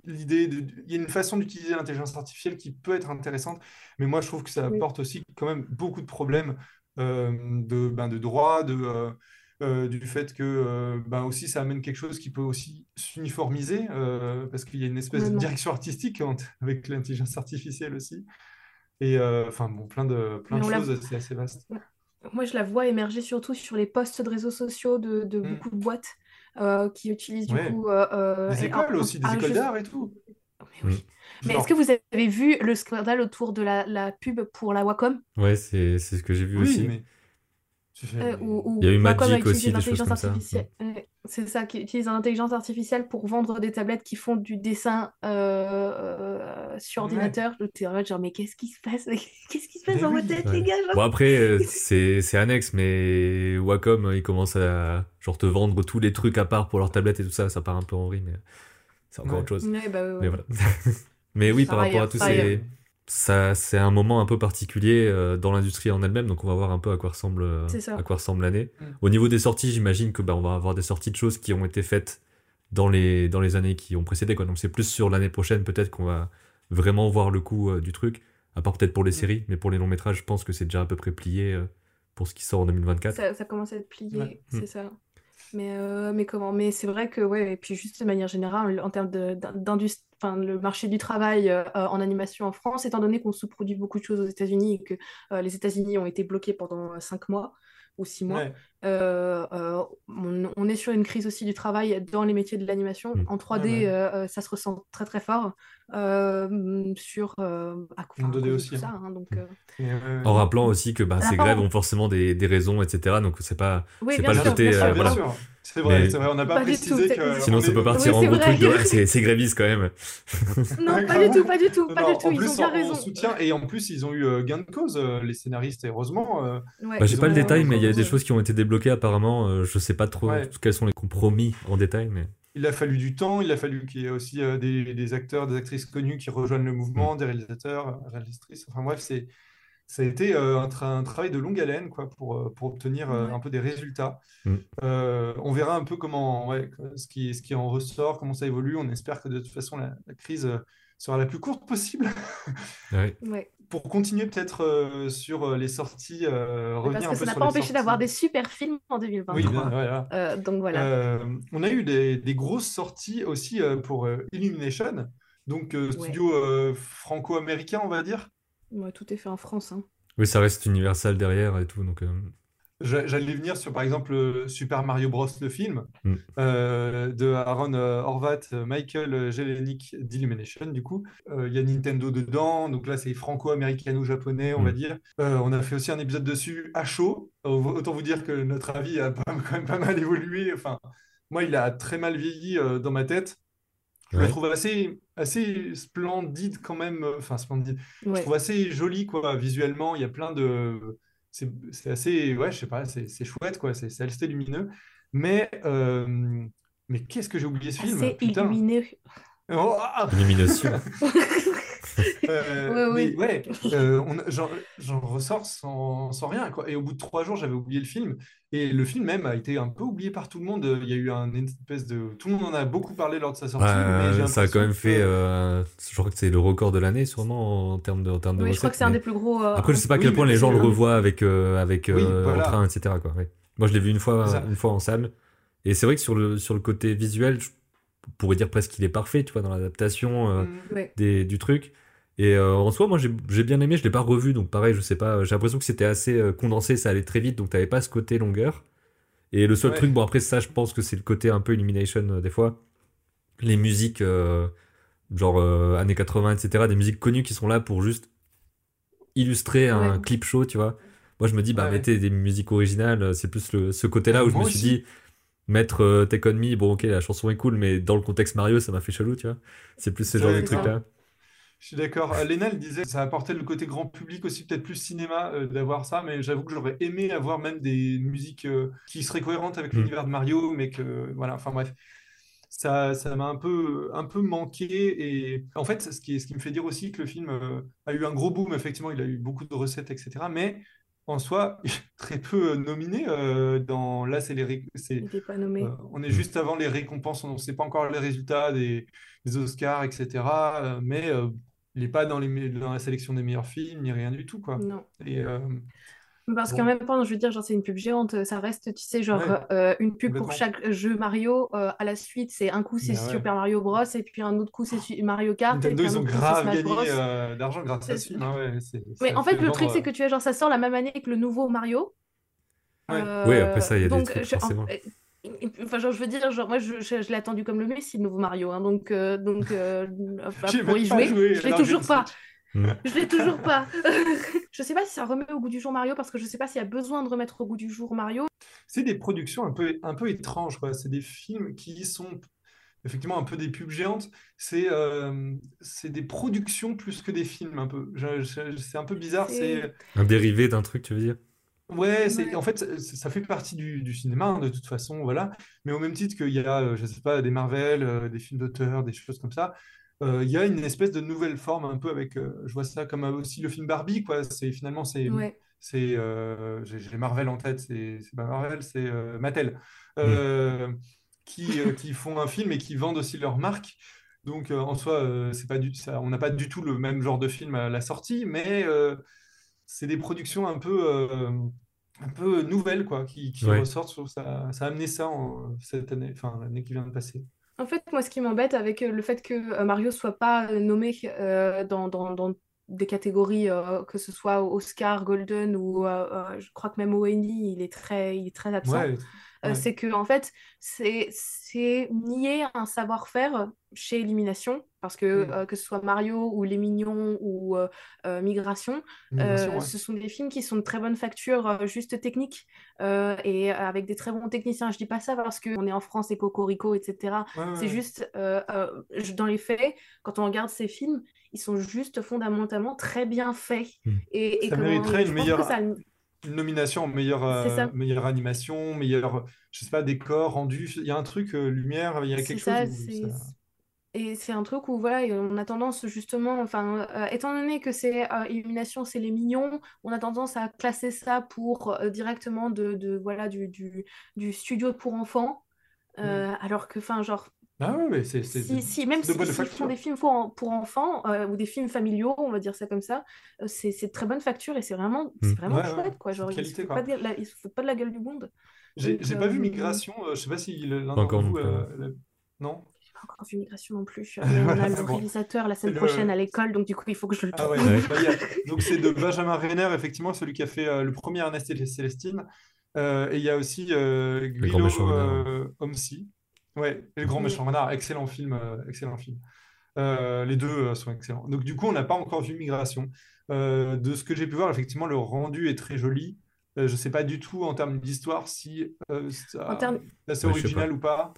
Speaker 1: l'idée. De... Il y a une façon d'utiliser l'intelligence artificielle qui peut être intéressante, mais moi je trouve que ça apporte aussi quand même beaucoup de problèmes euh, de, ben, de droit, de euh, euh, du fait que euh, ben aussi ça amène quelque chose qui peut aussi s'uniformiser euh, parce qu'il y a une espèce de direction artistique avec l'intelligence artificielle aussi. Et euh, enfin bon, plein de, plein de choses, c'est assez vaste.
Speaker 2: Moi, je la vois émerger surtout sur les posts de réseaux sociaux de, de
Speaker 1: Mm.
Speaker 2: beaucoup de boîtes euh, qui utilisent du
Speaker 1: Ouais.
Speaker 2: coup.
Speaker 1: Des écoles
Speaker 2: un-
Speaker 1: aussi, des
Speaker 2: ah,
Speaker 1: écoles
Speaker 2: je-
Speaker 1: d'art et tout.
Speaker 2: Mais oui. Mais est-ce que vous avez vu le scandale autour de la, la pub pour la Wacom?
Speaker 3: Ouais, c'est c'est ce que j'ai vu
Speaker 1: Oui,
Speaker 3: aussi.
Speaker 1: mais
Speaker 2: Euh,
Speaker 3: Il y a eu Magic aussi, des choses
Speaker 2: l'intelligence
Speaker 3: comme ça.
Speaker 2: Ouais, c'est ça, qui utilise l'intelligence artificielle pour vendre des tablettes qui font du dessin euh, euh, sur
Speaker 1: Ouais.
Speaker 2: ordinateur. J'étais en mode genre, mais qu'est-ce qui se passe? Qu'est-ce qui se passe
Speaker 1: Mais
Speaker 2: dans
Speaker 1: oui.
Speaker 2: votre tête,
Speaker 3: Ouais.
Speaker 2: les gars? genre?
Speaker 3: Bon après euh, c'est c'est annexe, mais Wacom euh, ils commencent à genre te vendre tous les trucs à part pour leur tablette et tout ça, ça part un peu en vrille, mais c'est encore
Speaker 1: Ouais.
Speaker 3: autre chose.
Speaker 2: Ouais, bah, ouais, ouais.
Speaker 3: Mais voilà. mais oui, par rapport à tous ces
Speaker 2: ailleurs.
Speaker 3: Ça c'est un moment un peu particulier euh, dans l'industrie en elle-même, donc on va voir un peu à quoi ressemble euh, à quoi ressemble l'année.
Speaker 1: Mm.
Speaker 3: Au niveau des sorties, j'imagine que bah, on va avoir des sorties de choses qui ont été faites dans les dans les années qui ont précédé quoi. Donc c'est plus sur l'année prochaine peut-être qu'on va vraiment voir le coup euh, du truc, à part peut-être pour les
Speaker 1: Mm.
Speaker 3: séries, mais pour les longs métrages, je pense que c'est déjà à peu près plié euh, pour ce qui sort en 2024.
Speaker 2: Ça, ça commence à être plié,
Speaker 1: Ouais.
Speaker 2: c'est
Speaker 3: Mm.
Speaker 2: ça. Mais, euh, mais comment? Mais c'est vrai que, ouais, et puis juste de manière générale, en termes d'industrie, le marché du travail euh, en animation en France, étant donné qu'on sous-produit beaucoup de choses aux États-Unis et que euh, les États-Unis ont été bloqués pendant cinq mois ou six mois,
Speaker 1: Ouais.
Speaker 2: euh, euh, on, on est sur une crise aussi du travail dans les métiers de l'animation.
Speaker 3: Mm.
Speaker 2: En 3D,
Speaker 1: Ouais, ouais.
Speaker 2: euh, ça se ressent très très fort euh, sur euh, à, enfin,
Speaker 1: En
Speaker 2: à
Speaker 1: 2D
Speaker 2: cause de
Speaker 1: aussi,
Speaker 2: tout ça.
Speaker 1: hein.
Speaker 2: donc,
Speaker 1: Et,
Speaker 3: En rappelant aussi que bah,
Speaker 2: Ah,
Speaker 3: ces grèves ont forcément des, des raisons, etc. Donc c'est pas
Speaker 2: oui,
Speaker 3: c'est
Speaker 2: bien
Speaker 3: pas le côté,
Speaker 2: bien sûr,
Speaker 3: euh,
Speaker 2: bien
Speaker 1: bien
Speaker 3: voilà.
Speaker 1: C'est vrai,
Speaker 3: Mais-
Speaker 1: c'est vrai, on n'a pas,
Speaker 2: Pas tout,
Speaker 1: précisé
Speaker 2: c'est-
Speaker 1: que
Speaker 3: Sinon
Speaker 1: on
Speaker 3: ça
Speaker 1: est-
Speaker 3: peut partir
Speaker 2: Oui,
Speaker 3: en gros truc de ouais, c'est c'est gréviste quand même.
Speaker 2: Non,
Speaker 1: Ouais,
Speaker 2: pas du tout, pas du tout, pas
Speaker 1: non,
Speaker 2: du tout.
Speaker 1: en
Speaker 2: Ils
Speaker 1: plus,
Speaker 2: ont bien
Speaker 1: en,
Speaker 2: raison.
Speaker 1: en soutien, et en plus, ils ont eu euh, gain de cause, euh, les scénaristes, et heureusement. euh,
Speaker 2: Ouais,
Speaker 3: Bah, j'ai pas le détail, mais il y a des choses qui ont été débloquées apparemment. euh, je sais pas trop
Speaker 1: Ouais.
Speaker 3: quels sont les compromis en détail, mais
Speaker 1: il a fallu du temps, il a fallu qu'il y ait aussi euh, des, des acteurs, des actrices connus qui rejoignent le
Speaker 3: Mm.
Speaker 1: mouvement, des réalisateurs, euh, réalisatrices. Enfin bref, c'est, ça a été euh, un, tra- un travail de longue haleine quoi, pour, euh, pour obtenir euh,
Speaker 2: Ouais.
Speaker 1: un peu des résultats.
Speaker 3: Mm.
Speaker 1: Euh, on verra un peu comment, ouais, ce qui, ce qui en ressort, comment ça évolue. On espère que de toute façon, la, la crise sera la plus courte possible.
Speaker 3: ouais.
Speaker 2: Ouais.
Speaker 1: Pour continuer peut-être euh, sur les sorties, euh,
Speaker 2: Parce
Speaker 1: revenir un
Speaker 2: que
Speaker 1: peu
Speaker 2: ça n'a pas empêché d'avoir des super films en 2023.
Speaker 1: Oui, bien, voilà.
Speaker 2: Euh, donc voilà.
Speaker 1: Euh, on a eu des, des grosses sorties aussi euh, pour euh, Illumination, donc euh, studio euh, franco-américain, on va dire.
Speaker 2: Ouais, tout est fait en France. hein.
Speaker 3: Oui, ça reste Universal derrière et tout, donc. euh,
Speaker 1: J'allais venir sur, par exemple, Super Mario Bros. le film mm. de Aaron Horvat, Michael Jelenic d'Illumination, du coup. Il y a Nintendo dedans, donc là, c'est franco-américano-japonais, on va mm. dire. on a fait aussi un épisode dessus à chaud. Autant vous dire que notre avis a quand même pas mal évolué. Enfin, moi, il a très mal vieilli dans ma tête. Je le trouve assez, assez splendide quand même. Enfin, splendide. Je trouve assez joli, quoi, visuellement. Il y a plein de c'est assez, ouais, je sais pas, c'est chouette, quoi, c'est assez lumineux. Mais, euh, mais qu'est-ce que j'ai oublié ce film?
Speaker 2: C'est illuminé.
Speaker 1: Oh, ah euh, oui, ouais, euh, j'en ressors sans, sans, rien. Quoi. Et au bout de trois jours, j'avais oublié le film. Et le film même a été un peu oublié par tout le monde. Il y a eu un espèce de. Tout le monde en a beaucoup parlé lors de sa sortie.
Speaker 3: mais ça a quand même fait. Euh, je crois que c'est le record de l'année, sûrement, en termes de, en termes de
Speaker 2: oui, je crois que c'est un des plus gros. Euh,
Speaker 3: Après, je sais pas à quel point les gens le revoient avec, euh, avec en train, etc. Quoi. Moi, je l'ai vu une fois, une fois en salle. Et c'est vrai que sur le, sur le côté visuel, je pourrais dire presque qu'il est parfait, tu vois, dans l'adaptation mm. du truc. Et euh, en soi, moi j'ai bien aimé, je l'ai pas revu, donc pareil, je sais pas, j'ai l'impression que c'était assez euh, condensé, ça allait très vite, donc t'avais pas ce côté longueur. Et le seul truc, bon après ça, je pense que c'est le côté un peu Illumination euh, des fois. Les musiques, genre années 80, etc., des musiques connues qui sont là pour juste illustrer un clip show, tu vois. Moi je me dis, bah mettez des musiques originales, c'est plus le, ce côté-là où je me suis dit, mettre Take On Me, bon ok, la chanson est cool, mais dans le contexte Mario, ça m'a fait chelou, tu vois. C'est plus ce genre de truc-là.
Speaker 1: Je suis d'accord. Euh, Léna, elle disait que ça apportait le côté grand public aussi, peut-être plus cinéma euh, d'avoir ça, mais j'avoue que j'aurais aimé avoir même des musiques euh, qui seraient cohérentes avec mm. l'univers de Mario, mais que voilà, enfin bref. Ça, ça m'a un peu, un peu manqué. Et en fait, ce qui, ce qui me fait dire aussi que le film a eu un gros boom, effectivement, il a eu beaucoup de recettes, etc. Mais en soi, très peu nominé. dans... Là, c'est les.
Speaker 2: pas nommé.
Speaker 1: on est juste avant les récompenses, on ne sait pas encore les résultats des, des Oscars, etc. mais il n'est pas dans, les, dans la sélection des meilleurs films, ni rien du tout, quoi.
Speaker 2: Non.
Speaker 1: Et, euh,
Speaker 2: Parce qu'en même temps, je veux dire, genre, c'est une pub géante, ça reste, tu sais, genre, euh, une pub pour chaque jeu Mario. Euh, à la suite, c'est un coup, c'est Super Mario Bros. Et puis un autre coup, c'est Mario Kart.
Speaker 1: Nintendo, ils ont grave gagné d'argent grâce à ce film. Hein, ouais,
Speaker 2: Mais en fait, le truc, c'est que tu vois, genre, ça sort la même année que le nouveau Mario.
Speaker 3: oui, après ça, il y a des trucs, forcément.
Speaker 2: Enfin, genre, je veux dire, genre, moi, je, je, l'ai attendu comme le Messi, le nouveau Mario. Hein, donc, euh, donc euh, pour y jouer, je l'ai toujours pas. Je l'ai toujours pas. je sais pas si ça remet au goût du jour Mario, parce que je sais pas s'il y a besoin de remettre au goût du jour Mario.
Speaker 1: C'est des productions un peu, un peu étranges, quoi. C'est des films qui sont effectivement un peu des pubs géantes. C'est euh, c'est des productions plus que des films, un peu. C'est un peu bizarre. C'est
Speaker 3: un dérivé d'un truc, tu veux dire?
Speaker 1: Ouais, c'est, en fait, ça fait partie du, cinéma, hein, de toute façon, voilà. Mais au même titre qu'il y a, euh, je sais pas, des Marvel, euh, des films d'auteur, des choses comme ça, euh, il y a une espèce de nouvelle forme un peu avec, je vois ça comme aussi le film Barbie, quoi. C'est finalement, c'est, c'est, j'ai Marvel en tête, c'est, pas Marvel, c'est Mattel, mm. qui, qui font un film et qui vendent aussi leur marque. Donc, en soi, c'est pas du, ça, on n'a pas du tout le même genre de film à la sortie, mais c'est des productions un peu, euh, un peu nouvelles quoi, qui, qui ressortent. Ça, ça a amené ça en, cette année, enfin l'année qui vient de passer.
Speaker 2: En fait, moi, ce qui m'embête avec euh, le fait que euh, Mario soit pas nommé dans, dans, dans, des catégories, que ce soit Oscar, Golden ou je crois que même Emmy, il est très, il est très absent. C'est que en fait, c'est nier un savoir-faire chez Élimination parce que mmh. euh, que ce soit Mario ou Les Mignons ou euh, euh, Migration, ce sont des films qui sont de très bonne facture, juste technique, et avec des très bons techniciens. Je dis pas ça parce qu'on est en France et Cocorico, etc. C'est juste, dans les faits, quand on regarde ces films, ils sont juste fondamentalement très bien faits.
Speaker 1: Mmh. Et, ça mériterait une meilleure... Une nomination en meilleure, meilleure animation, meilleur, je sais pas, décor, rendu. Il y a un truc, lumière, il y a quelque chose.
Speaker 2: Et c'est un truc où voilà, on a tendance justement, enfin, euh, étant donné que c'est euh, Illumination, c'est les mignons, on a tendance à classer ça pour euh, directement de, de, voilà du, du, du, studio pour enfants, mm. alors que, enfin, genre.
Speaker 1: Ah ouais, mais c'est.
Speaker 2: Si, si, même si, si font des films pour, pour enfants ou des films familiaux, on va dire ça comme ça, c'est de très bonne facture et c'est vraiment, mm. vraiment chouette, quoi. Genre, il ne se, pas pas de la gueule du monde.
Speaker 1: J'ai pas vu Migration, je sais pas si l'un d'entre vous. Non
Speaker 2: encore vu Migration non plus. on a le réalisateur la semaine prochaine à l'école, donc du coup, il faut que je le
Speaker 1: ah trouve. donc, c'est de Benjamin Renner, effectivement, celui qui a fait euh, le premier Ernest et Célestine. Euh, et il y a aussi euh,
Speaker 3: renard.
Speaker 1: euh, Homsi. Ouais, et le grand méchant renard, excellent film, euh, excellent film. Euh, les deux euh, sont excellents. Donc du coup, on n'a pas encore vu Migration. Euh, de ce que j'ai pu voir, effectivement, le rendu est très joli. Euh, je ne sais pas du tout en termes d'histoire si euh, ça-
Speaker 2: termes
Speaker 1: c'est original
Speaker 3: pas.
Speaker 1: ou pas.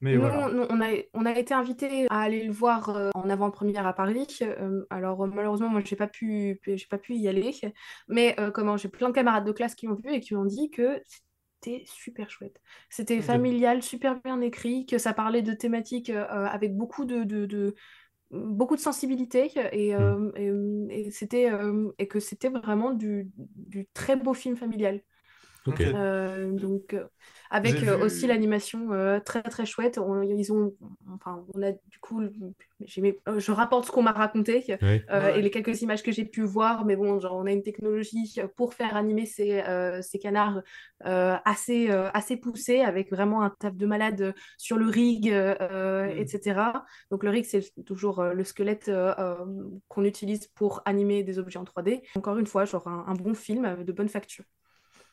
Speaker 1: Mais voilà.
Speaker 2: on a, on a été invités à aller le voir euh, en avant-première à Paris. Euh, alors, euh, malheureusement, moi, j'ai pas pu, j'ai pas pu y aller. Mais euh, comment, j'ai plein de camarades de classe qui l'ont vu et qui m'ont dit que c'était super chouette. C'était familial, super bien écrit, que ça parlait de thématiques euh, avec beaucoup de, de, de- beaucoup de sensibilité et,
Speaker 3: Mm.
Speaker 2: euh, et, et c'était, euh, et que c'était vraiment du, du très beau film familial. Euh, donc, euh, avec euh,
Speaker 1: vu-
Speaker 2: aussi l'animation euh, très très chouette. On, ils ont, enfin, on a du coup, je rapporte ce qu'on m'a raconté
Speaker 3: Ouais.
Speaker 2: euh,
Speaker 1: Ouais.
Speaker 2: et les quelques images que j'ai pu voir. Mais bon, genre, on a une technologie pour faire animer ces, euh, ces canards euh, assez, euh, assez poussée, avec vraiment un taf de malade sur le rig, euh,
Speaker 1: Mm.
Speaker 2: etc. Donc, le rig, c'est toujours euh, le squelette qu'on utilise pour animer des objets en 3D. Encore une fois, genre un, un bon film de bonne facture.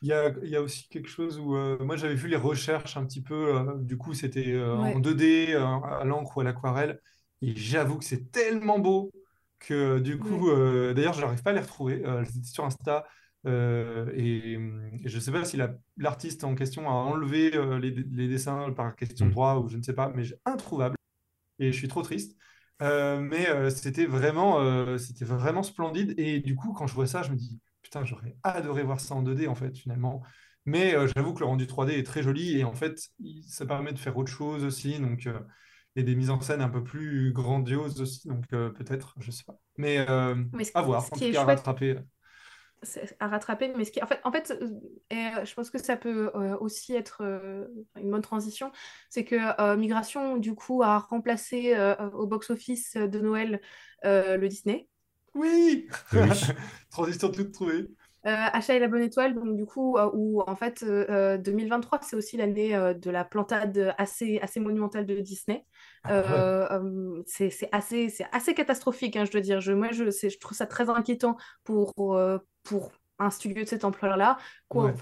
Speaker 1: Il y a, il y a aussi quelque chose où euh, moi j'avais vu les recherches un petit peu, euh, du coup c'était euh, en
Speaker 2: Ouais.
Speaker 1: 2D, euh, à l'encre ou à l'aquarelle, et j'avoue que c'est tellement beau que du coup, euh, d'ailleurs je n'arrive pas à les retrouver, euh, elles étaient sur Insta, euh, et, et je ne sais pas si la- l'artiste en question a enlevé euh, les, les dessins par question de
Speaker 3: Mm.
Speaker 1: droit ou je ne sais pas, mais j'ai- introuvable, et je suis trop triste. Euh, mais euh, c'était vraiment, euh, c'était vraiment splendide, et du coup quand je vois ça, je me dis... Putain, j'aurais adoré voir ça en 2D en fait, finalement. Mais euh, j'avoue que le rendu 3D est très joli et en fait, ça permet de faire autre chose aussi. Donc, euh, et des mises en scène un peu plus grandioses aussi. Donc, euh, peut-être, je sais pas. Mais euh,
Speaker 2: Mais ce,
Speaker 1: à voir.
Speaker 2: ce
Speaker 1: En
Speaker 2: qui
Speaker 1: tout
Speaker 2: est
Speaker 1: cas, à rattraper.
Speaker 2: à rattraper, mais ce qui, en fait, en fait euh, et, euh, je pense que ça peut euh, aussi être euh, une bonne transition, c'est que euh, Migration, du coup, a remplacé euh, au box-office de Noël euh, le Disney.
Speaker 1: Oui!
Speaker 3: Oui.
Speaker 1: Transition toute trouvée.
Speaker 2: Euh, Achat et la bonne étoile, donc du coup, euh, où en fait, euh, euh, 2023, c'est aussi l'année euh, de la plantade assez, assez monumentale de Disney.
Speaker 1: Ah, ouais.
Speaker 2: Euh, euh, c'est c'est assez, c'est assez catastrophique, hein, je dois dire. Je, moi, je, c'est- je trouve ça très inquiétant pour, euh, pour un studio de cette ampleur-là.
Speaker 1: Ouais.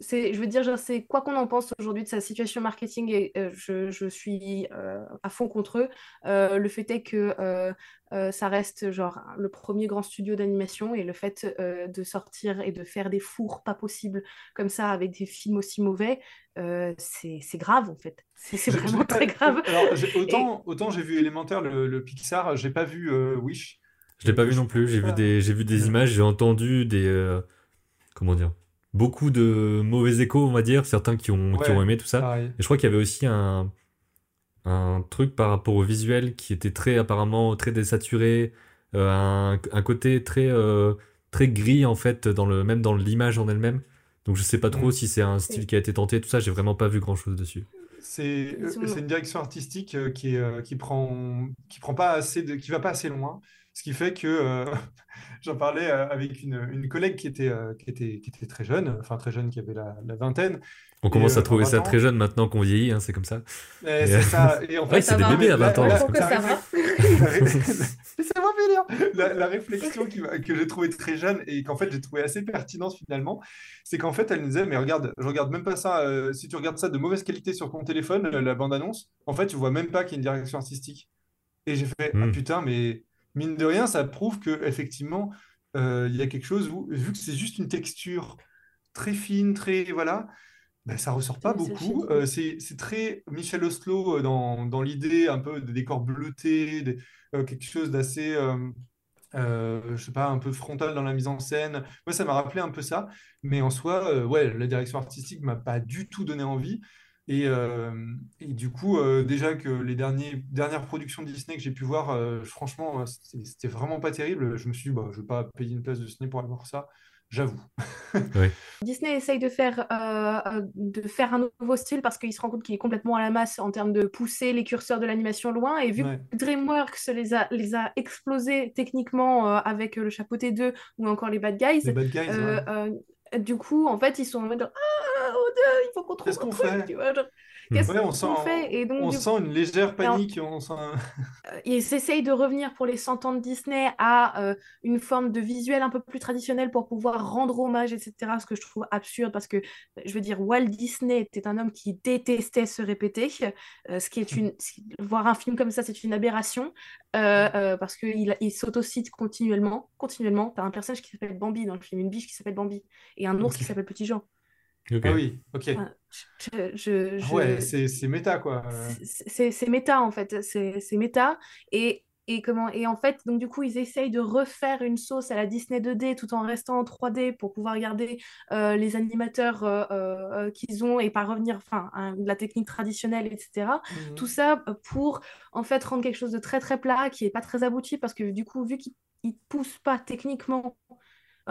Speaker 2: Je veux dire, c'est quoi qu'on en pense aujourd'hui de sa situation marketing, et euh, je, je suis euh, à fond contre eux. Euh, le fait est que euh, euh, ça reste genre le premier grand studio d'animation et le fait euh, de sortir et de faire des fours pas possibles comme ça avec des films aussi mauvais, euh, c'est c'est grave en fait. C'est vraiment très grave.
Speaker 1: Alors, autant, autant j'ai vu Élémentaire, le, le Pixar, j'ai pas vu euh, Wish.
Speaker 3: Je l'ai pas vu non plus. J'ai vu des, j'ai vu des images, j'ai entendu des, euh, comment dire, beaucoup de mauvais échos, on va dire, certains qui ont, qui ont aimé tout ça.
Speaker 1: pareil.
Speaker 3: Et je crois qu'il y avait aussi un, un truc par rapport au visuel qui était très apparemment très désaturé, euh, un, un côté très euh, très gris en fait dans le même dans l'image en elle-même. Donc je sais pas trop
Speaker 1: Mm.
Speaker 3: si c'est un style qui a été tenté, tout ça. J'ai vraiment pas vu grand chose dessus.
Speaker 1: C'est
Speaker 2: Ils sont-
Speaker 1: euh, c'est une direction artistique qui, est, qui prend qui prend pas assez de, qui va pas assez loin, ce qui fait que euh, j'en parlais euh, avec une, une collègue qui était, euh, qui était qui était très jeune, enfin très jeune, qui avait la, la vingtaine.
Speaker 3: On commence à trouver ça
Speaker 1: 20 ans-
Speaker 3: très jeune maintenant qu'on vieillit, hein, c'est comme ça.
Speaker 1: Et
Speaker 3: Et-
Speaker 1: c'est ça. Et en
Speaker 3: Ouais, c'est
Speaker 2: des
Speaker 1: la-
Speaker 3: bébés à 20 ans,
Speaker 1: la-
Speaker 3: c'est
Speaker 1: la-
Speaker 2: ça
Speaker 1: la-
Speaker 2: va.
Speaker 1: la. La, la réflexion qui que j'ai trouvée très jeune et qu'en fait j'ai trouvé assez pertinente finalement, c'est qu'en fait elle nous disait mais regarde, je regarde même pas ça. euh, si tu regardes ça de mauvaise qualité sur ton téléphone, la bande-annonce, en fait tu vois même pas qu'il y a une direction artistique. Et j'ai fait ah
Speaker 3: Hmm.
Speaker 1: putain mais mine de rien ça prouve que effectivement euh, il y a quelque chose où vu que c'est juste une texture très fine, très voilà. Ben, ça ressort pas beaucoup. Euh, c'est très Michel Oslo euh, dans, dans l'idée un peu des décors bleutés, des- euh, quelque chose d'assez, je sais pas, un peu frontal dans la mise en scène. Moi, ça m'a rappelé un peu ça. Mais en soi, ouais, la direction artistique m'a pas du tout donné envie. Et, euh, et du coup, euh, déjà que les derniers, dernières productions Disney que j'ai pu voir, euh, franchement, c'était vraiment pas terrible. Je me suis dit, bah, je vais pas payer une place de ciné pour aller voir ça, j'avoue.
Speaker 2: Disney essaye de faire, euh, de faire un nouveau style parce qu'il se rend compte qu'il est complètement à la masse en termes de pousser les curseurs de l'animation loin. Et vu
Speaker 1: Ouais.
Speaker 2: que DreamWorks les a, les a explosés techniquement euh, avec le Chapeauté 2 ou encore les Bad Guys,
Speaker 1: Les Bad Guys,
Speaker 2: euh,
Speaker 1: ouais.
Speaker 2: Du coup, en fait, ils sont en mode Ah, oh, Dieu, il faut qu'on trouve un
Speaker 1: qu'on
Speaker 2: truc, tu vois, genre. Qu'est-ce
Speaker 1: Ouais, on
Speaker 2: qu'on
Speaker 1: sent,
Speaker 2: fait? Et donc,
Speaker 1: on sent une légère
Speaker 2: Alors,
Speaker 1: panique. On sent un-
Speaker 2: euh, ils essayent de revenir pour les 100 ans de Disney à euh, une forme de visuel un peu plus traditionnel pour pouvoir rendre hommage, etc. Ce que je trouve absurde parce que, je veux dire, Walt Disney était un homme qui détestait se répéter. euh, ce qui est une... Voir un film comme ça, c'est une aberration euh, euh, parce qu'il il s'autocite continuellement. Continuellement. T'as un personnage qui s'appelle Bambi dans le film, une biche qui s'appelle Bambi et un ours qui s'appelle Petit Jean.
Speaker 1: Ah oui, ok.
Speaker 2: Enfin, je, je,
Speaker 1: Ah
Speaker 2: je-
Speaker 1: ouais, c'est c'est méta, quoi.
Speaker 2: C'est méta en fait, c'est c'est méta et, et comment et en fait donc du coup ils essayent de refaire une sauce à la Disney 2D tout en restant en 3D pour pouvoir garder euh, les animateurs euh, euh, qu'ils ont et pas revenir enfin à la technique traditionnelle etc. Tout
Speaker 1: mhm.
Speaker 2: ça euh, pour en fait rendre quelque chose de très très plat qui est pas très abouti parce que du coup vu qu'ils ils poussent pas techniquement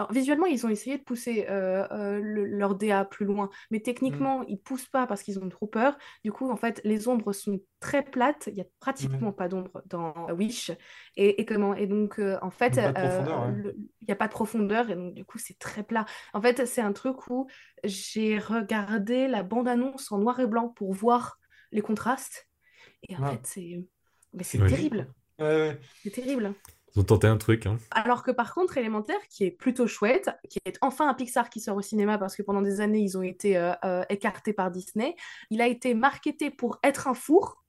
Speaker 2: alors, visuellement, ils ont essayé de pousser euh, euh, le- leur DA plus loin, mais techniquement, ils poussent pas parce qu'ils ont trop peur. Du coup, en fait, les ombres sont très plates. Il y a pratiquement pas d'ombre dans Wish. Et, et comment? Et donc, euh, en fait, euh, il n'y a pas de profondeur. Et donc, du coup, c'est très plat. En fait, c'est un truc où j'ai regardé la bande-annonce en noir et blanc pour voir les contrastes. Et en fait, c'est mais
Speaker 1: c'est
Speaker 2: terrible.
Speaker 1: Ouais, ouais.
Speaker 2: C'est terrible.
Speaker 3: Ils ont tenté un truc, hein.
Speaker 2: Alors que par contre, Élémentaire, qui est plutôt chouette, qui est enfin un Pixar qui sort au cinéma parce que pendant des années, ils ont été euh, euh, écartés par Disney, il a été marketé pour être un four,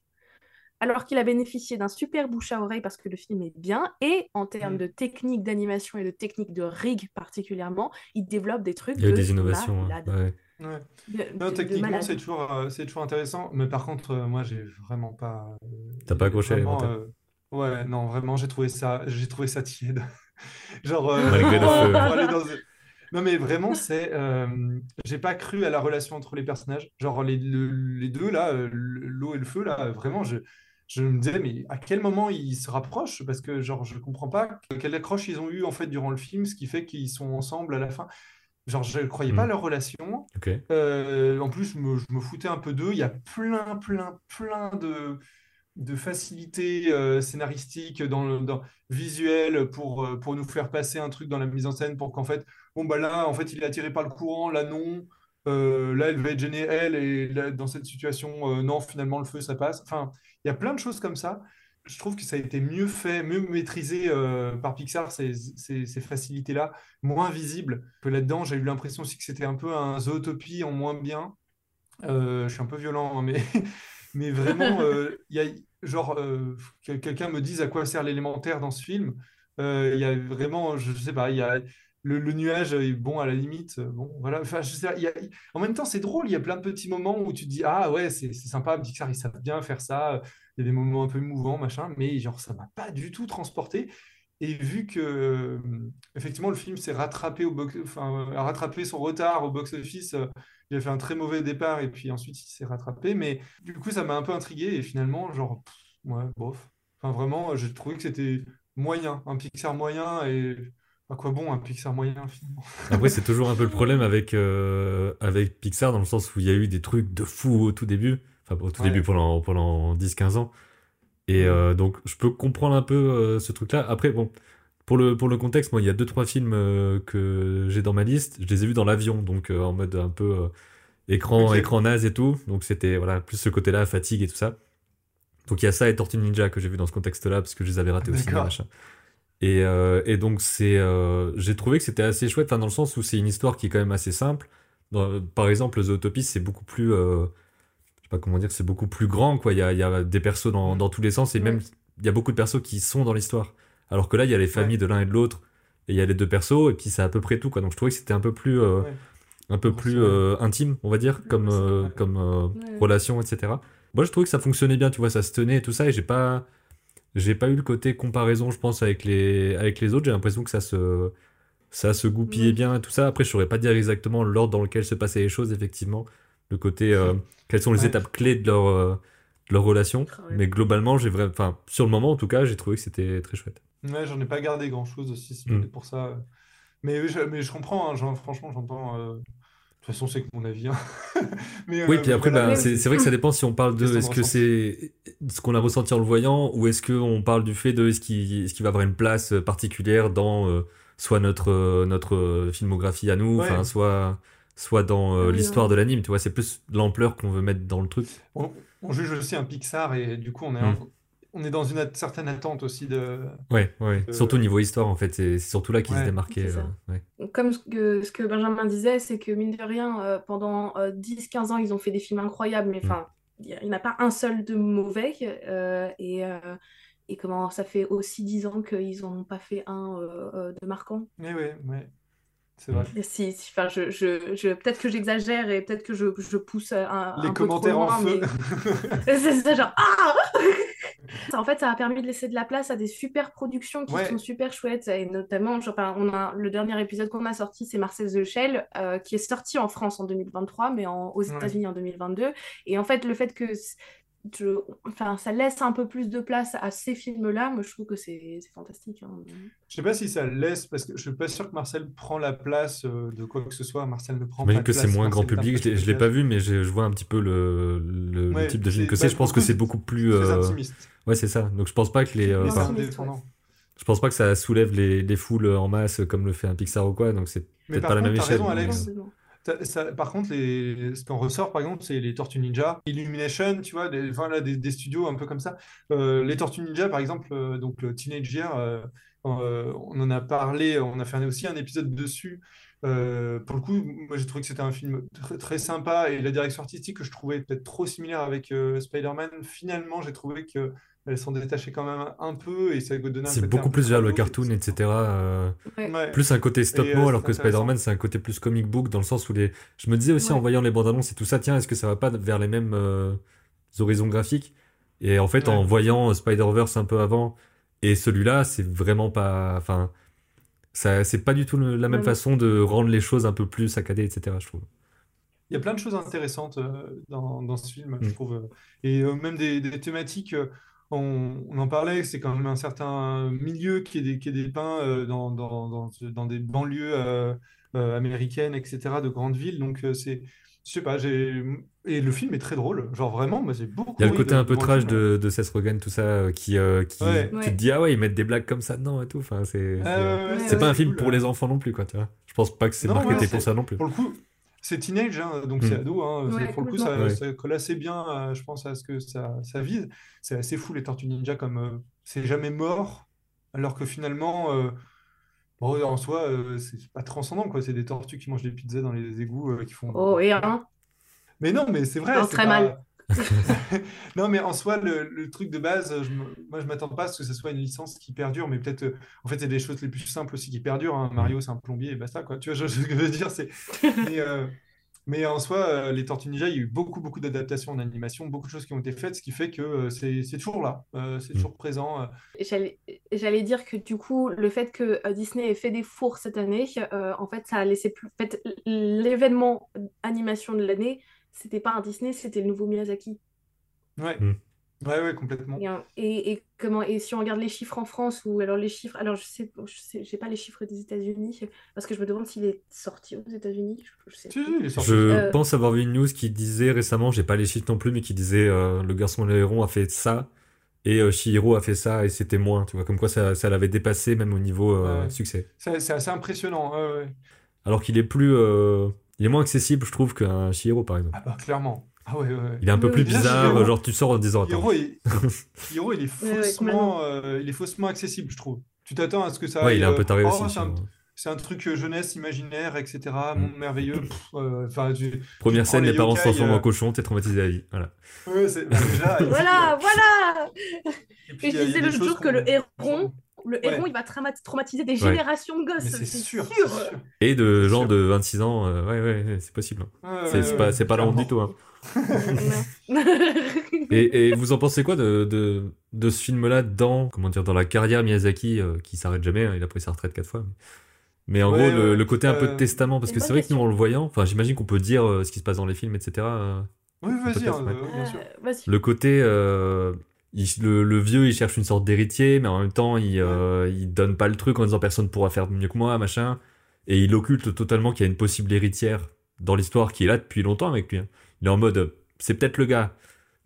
Speaker 2: alors qu'il a bénéficié d'un super bouche à oreille parce que le film est bien, et en termes
Speaker 1: Mm.
Speaker 2: de technique d'animation et de technique de rig particulièrement, il développe des trucs
Speaker 3: Il y a eu
Speaker 2: de
Speaker 3: des innovations. hein.
Speaker 2: malade.
Speaker 3: Ouais.
Speaker 1: Ouais.
Speaker 2: De,
Speaker 1: Non,
Speaker 2: de- de
Speaker 1: techniquement,
Speaker 2: malade.
Speaker 1: c'est toujours, euh, c'est toujours intéressant. Mais par contre, euh, moi, j'ai vraiment pas. euh,
Speaker 3: T'as pas accroché à
Speaker 1: vraiment, euh, Ouais, non, vraiment, j'ai trouvé ça, j'ai trouvé ça tiède. Genre, euh, vraiment, aller dans... Non, mais vraiment, c'est. euh, j'ai pas cru à la relation entre les personnages. Genre, les, le- les deux, là, euh, l'eau et le feu, là, vraiment, je, je me disais, mais à quel moment ils se rapprochent? Parce que, genre, je comprends pas que- quelle accroche ils ont eu, en fait, durant le film, ce qui fait qu'ils sont ensemble à la fin. Genre, je ne croyais pas à
Speaker 3: Mm.
Speaker 1: leur relation.
Speaker 3: Ok.
Speaker 1: Euh, en plus, je me, je me foutais un peu d'eux. Il y a plein, plein, plein de, de facilités euh, scénaristiques dans le pour, euh, pour nous faire passer un truc dans la mise en scène pour qu'en fait, bon, bah là, en fait, il est attiré par le courant, là, non. Euh, là, elle va être gênée, elle, et là, dans cette situation, euh, non, finalement, le feu, ça passe. Enfin, il y a plein de choses comme ça. Je trouve que ça a été mieux fait, mieux maîtrisé par Pixar, ces, ces, facilités-là, moins visibles que là-dedans. J'ai eu l'impression aussi que c'était un peu un Zootopie en moins bien. Je suis un peu violent, hein, mais, mais vraiment, euh, il y a, genre, euh, que quelqu'un me dise à quoi sert l'élémentaire dans ce film. Euh, Il y a vraiment, je sais pas, il y a le, nuage est bon à la limite. Bon, voilà. En même temps, c'est drôle. Il y a plein de petits moments où tu te dis, ah ouais, c'est sympa, Pixar, ils savent bien faire ça. Il y a des moments un peu émouvants, machin, mais genre, ça m'a pas du tout transporté. Et vu que, euh, effectivement, le film s'est rattrapé au box, enfin, a rattrapé son retard au box-office, euh, il a fait un très mauvais départ et puis ensuite il s'est rattrapé. Mais du coup, ça m'a un peu intrigué et finalement, genre, pff, ouais, bof. Enfin, vraiment, j'ai trouvé que c'était moyen, un Pixar moyen et à quoi bon un Pixar moyen finalement?
Speaker 3: Après, c'est toujours un peu le problème avec, euh, avec Pixar, dans le sens où il y a eu des trucs de fou au tout début. Enfin, au tout
Speaker 1: Ouais.
Speaker 3: début pendant, pendant 10-15 ans. Et euh, donc, je peux comprendre un peu euh, ce truc-là. Après, bon, pour le, pour le contexte, moi, il y a deux trois films euh, que j'ai dans ma liste. Je les ai vus dans l'avion, donc en mode un peu écran,
Speaker 1: Ok.
Speaker 3: écran naze et tout. Donc, c'était voilà, plus ce côté-là, fatigue et tout ça. Donc, il y a ça et Tortue Ninja que j'ai vu dans ce contexte-là, parce que je les avais ratés au cinéma,
Speaker 1: D'accord.
Speaker 3: machin. Et, et donc, c'est, j'ai trouvé que c'était assez chouette, dans le sens où c'est une histoire qui est quand même assez simple. Dans- par exemple, Zootopie, c'est beaucoup plus. Je sais pas comment dire, c'est beaucoup plus grand, quoi. Il y a, il y a des persos dans,
Speaker 1: Mm.
Speaker 3: dans tous les sens, et
Speaker 2: Ouais.
Speaker 3: même, il y a beaucoup de persos qui sont dans l'histoire. Alors que là, il y a les familles de l'un et de l'autre, et il y a les deux persos, et puis c'est à peu près tout, quoi. Donc, je trouvais que c'était un peu plus. euh,
Speaker 1: Ouais.
Speaker 3: un peu plus euh, intime, on va dire, comme, euh, comme euh,
Speaker 2: Ouais.
Speaker 3: relation, etc. Moi, je trouve que ça fonctionnait bien, tu vois, ça se tenait et tout ça, et j'ai pas, j'ai pas eu le côté comparaison, je pense, avec les, avec les autres. J'ai l'impression que ça se, ça se goupillait
Speaker 2: Ouais.
Speaker 3: bien et tout ça. Après, je saurais pas dire exactement l'ordre dans lequel se passaient les choses, effectivement. Le côté, euh, quelles sont les
Speaker 1: Ouais.
Speaker 3: étapes clés de leur, euh, de leur relation.
Speaker 2: Ah ouais.
Speaker 3: Mais globalement, j'ai vraiment, enfin, sur le moment, en tout cas, j'ai trouvé que c'était très chouette.
Speaker 1: Ouais, j'en ai pas gardé grand-chose aussi, c'est
Speaker 3: Mm.
Speaker 1: pour ça. Mais, je, mais je comprends, hein, genre, franchement, j'entends. euh, De toute façon, c'est que mon avis. hein. Mais,
Speaker 3: Oui,
Speaker 1: euh,
Speaker 3: puis après,
Speaker 1: voilà,
Speaker 3: ben, c'est c'est vrai que ça dépend si on parle de est-ce que c'est ce qu'on a ressenti en le voyant ou est-ce qu'on parle du fait de est-ce qu'il est-ce qu'il va avoir une place particulière dans euh, soit notre, euh, notre filmographie à nous,
Speaker 1: Ouais.
Speaker 3: enfin soit, soit dans euh,
Speaker 2: oui,
Speaker 3: l'histoire de l'anime, tu vois, c'est plus l'ampleur qu'on veut mettre dans le truc.
Speaker 1: On, on juge aussi un Pixar et du coup, on est,
Speaker 3: Mm.
Speaker 1: on est dans une at- certaine attente aussi de.
Speaker 3: Ouais, ouais.
Speaker 1: Euh,
Speaker 3: Surtout niveau histoire, en fait, c'est c'est surtout là qu'il se
Speaker 1: Ouais.
Speaker 3: démarquait. Euh, ouais.
Speaker 2: Comme ce que, ce que Benjamin disait, c'est que mine de rien, euh, pendant 10-15 ans, ils ont fait des films incroyables, mais
Speaker 3: Mm.
Speaker 2: enfin, il n'y en a pas un seul de mauvais. euh, et, euh, et comment ça fait aussi 10 ans qu'ils n'en ont pas fait un euh, euh, de marquant.
Speaker 1: Mais ouais, ouais, c'est vrai.
Speaker 2: Et Si, si, enfin, je, je, je- peut-être que j'exagère et peut-être que je, je pousse un, un
Speaker 1: Les
Speaker 2: peu trop
Speaker 1: commentaires en feu.
Speaker 2: mais c'est ça, genre ah En fait, ça a permis de laisser de la place à des super productions qui
Speaker 1: Ouais.
Speaker 2: sont super chouettes et notamment, genre, enfin, on a le dernier épisode qu'on a sorti, c'est Marcel the Shell, euh, qui est sorti en France en 2023, mais en- aux
Speaker 1: Ouais.
Speaker 2: États-Unis en 2022. Et en fait, le fait que je- enfin, ça laisse un peu plus de place à ces films-là, moi, je trouve que c'est c'est fantastique. hein.
Speaker 1: Je sais pas si ça laisse, parce que je suis pas sûr que Marcel prend la place euh, de quoi que ce soit. Marcel ne prend pas
Speaker 3: que c'est moins grand
Speaker 1: Marcel
Speaker 3: public, je je l'ai pas vu, mais je, je vois un petit peu le, le, type de film que c'est. Je pense que c'est beaucoup plus.
Speaker 1: Très
Speaker 3: euh,
Speaker 1: intimiste.
Speaker 3: Ouais, c'est ça. Donc je pense pas que les. euh, enfin, je pense pas que ça soulève les, les foules en masse comme le fait un Pixar ou quoi. Donc c'est peut-être pas la même échelle.
Speaker 1: raison, Alex. Par contre, ce qu'on ressort, par exemple, c'est les Tortues Ninja, Illumination, tu vois, des, studios un peu comme ça. Euh, les Tortues Ninja, par exemple, euh, donc le Teenage Year, euh, euh, on en a parlé, on a fait aussi un épisode dessus. Pour le coup, moi j'ai trouvé que c'était un film très, très sympa et la direction artistique que je trouvais peut-être trop similaire avec euh, Spider-Man, finalement j'ai trouvé que elle s'en détachait quand même un peu et ça donnait un
Speaker 3: C'est beaucoup
Speaker 1: un
Speaker 3: plus vers le cartoon,
Speaker 1: et-
Speaker 3: etc. euh,
Speaker 1: Ouais.
Speaker 3: plus un côté stop-mo,
Speaker 1: euh,
Speaker 3: alors que. Spider-Man, c'est un côté plus comic book, dans le sens où les. Je me disais aussi en voyant les bandes annonces et tout ça, tiens, est-ce que ça va pas vers les mêmes euh, horizons graphiques? Et en fait, en voyant Spider-Verse un peu avant et celui-là, c'est vraiment pas. Enfin, ça, c'est pas du tout le- la même façon de rendre les choses un peu plus saccadées, etc. Je trouve.
Speaker 1: Il y a plein de choses intéressantes dans, dans ce film, je
Speaker 3: Mm.
Speaker 1: trouve. Et euh, même des, des thématiques, euh, on, on en parlait, c'est quand même un certain milieu qui est, des- qui est dépeint euh, dans, dans, dans, dans des banlieues euh, euh, américaines, etc., de grandes villes. Donc, euh, c'est, je sais pas, j'ai... Et le film est très drôle. Genre, vraiment, moi, j'ai beaucoup
Speaker 3: Il y a le côté un peu trash de, de Seth Rogen, tout ça, euh, qui, euh, qui
Speaker 1: Ouais.
Speaker 3: tu
Speaker 2: Ouais.
Speaker 3: te dis, ah ouais, ils mettent des blagues comme ça dedans et tout. Enfin, c'est
Speaker 1: Ah, ouais, ouais,
Speaker 3: c'est pas
Speaker 2: ouais,
Speaker 3: un film
Speaker 1: cool,
Speaker 3: pour
Speaker 1: euh.
Speaker 3: les enfants non plus, quoi, tu vois. Je pense pas que c'est marketé
Speaker 1: ouais,
Speaker 3: pour ça non plus.
Speaker 1: Pour le coup, c'est teenage, hein, donc
Speaker 3: Mm.
Speaker 1: c'est ado. Hein,
Speaker 2: Ouais,
Speaker 1: pour le coup, ça, colle assez bien, euh, je pense, à ce que ça, ça vise. C'est assez fou, les Tortues Ninja, comme euh, c'est jamais mort, alors que finalement, euh, bon, en soi, euh, c'est pas transcendant, quoi. C'est des tortues qui mangent des pizzas dans les égouts, euh, qui font.
Speaker 2: Oh, et un.
Speaker 1: Mais non, mais c'est vrai.
Speaker 2: Non,
Speaker 1: c'est
Speaker 2: très
Speaker 1: pas-
Speaker 2: mal.
Speaker 1: Non, mais en soi, le, le truc de base, je moi, je m'attends pas à ce que ce soit une licence qui perdure, mais peut-être, euh, en fait, il y a des choses les plus simples aussi qui perdurent. hein. Mario, c'est un plombier et basta, quoi. Tu vois, ce que je veux dire, c'est. Mais, euh, mais en soi, euh, les Tortues Ninja, il y a eu beaucoup, beaucoup d'adaptations en animation, beaucoup de choses qui ont été faites, ce qui fait que c'est c'est toujours là, euh, c'est toujours présent.
Speaker 2: J'allais j'allais dire que du coup, le fait que Disney ait fait des fours cette année, euh, en fait, ça a laissé plus. En fait, l'événement animation de l'année, c'était pas un Disney, c'était le nouveau Miyazaki.
Speaker 1: Ouais.
Speaker 3: Mm.
Speaker 1: Ouais, ouais, complètement.
Speaker 2: Et, un- et, et comment, et si on regarde les chiffres en France, ou alors les chiffres. Alors, je sais, je sais, j'ai pas les chiffres des États-Unis, parce que je me demande s'il est sorti aux États-Unis. Je, je sais
Speaker 1: Si,
Speaker 2: plus.
Speaker 1: si, il est sorti.
Speaker 3: Je
Speaker 2: Euh,
Speaker 3: pense avoir vu une news qui disait récemment, j'ai pas les chiffres non plus, mais qui disait euh, le garçon le héron a fait ça et euh, Chihiro a fait ça et c'était moins, tu vois, comme quoi ça, ça l'avait dépassé même au niveau euh,
Speaker 1: Ouais.
Speaker 3: succès.
Speaker 1: C'est c'est assez impressionnant. ouais, ouais.
Speaker 3: Alors qu'il est plus, euh, il est moins accessible, je trouve, qu'un Chihiro par exemple.
Speaker 1: Ah bah, clairement. Ah ouais, ouais, ouais.
Speaker 3: Il est un peu plus bizarre, genre tu sors en disant attends.
Speaker 1: Hiro, il... Il est faussement, euh, il est faussement accessible, je trouve. Tu t'attends à ce que ça
Speaker 3: Ouais, il est un peu taré
Speaker 1: euh,
Speaker 3: aussi.
Speaker 1: oh, c'est un,
Speaker 3: Chihiro.
Speaker 1: c'est un truc euh, jeunesse, imaginaire, etc.
Speaker 3: Mm.
Speaker 1: Monde merveilleux. pff, euh, tu-
Speaker 3: Première
Speaker 1: tu
Speaker 3: scène, les
Speaker 1: les
Speaker 3: parents se transforment
Speaker 1: euh,
Speaker 3: en cochon, t'es traumatisé à vie. Voilà.
Speaker 1: ouais, bah, déjà,
Speaker 2: Voilà, voilà
Speaker 1: et puis,
Speaker 2: Et je disais l'autre jour que le héron, le
Speaker 1: Ouais.
Speaker 2: héron, il va trauma- traumatiser des générations de gosses.
Speaker 1: c'est sûr, c'est
Speaker 2: sûr.
Speaker 1: sûr.
Speaker 3: Et de gens
Speaker 1: sûr.
Speaker 3: de 26 ans, euh, ouais, ouais, ouais, c'est possible.
Speaker 1: Ouais,
Speaker 3: C'est
Speaker 1: ouais,
Speaker 3: c'est
Speaker 1: ouais,
Speaker 3: pas, c'est pas la honte du tout. Hein. Et, et vous en pensez quoi de, de, de ce film-là dans, comment dire, dans la carrière Miyazaki, euh, qui s'arrête jamais, hein, il a pris sa retraite quatre fois. Mais, mais en
Speaker 1: Ouais,
Speaker 3: gros, le, côté un peu de testament, parce que c'est vrai que nous, en le voyant, enfin, j'imagine qu'on peut dire euh, ce qui se passe dans les films, etc. euh,
Speaker 1: Oui, vas-y, hein,
Speaker 3: ouais.
Speaker 1: euh, bien sûr.
Speaker 2: Vas-y.
Speaker 3: le côté, euh, il- le, le vieux, il cherche une sorte d'héritier, mais en même temps, il, euh, il donne pas le truc en disant personne pourra faire mieux que moi, machin. Et il occulte totalement qu'il y a une possible héritière dans l'histoire qui est là depuis longtemps avec lui. hein. Il est en mode, euh, c'est peut-être le gars,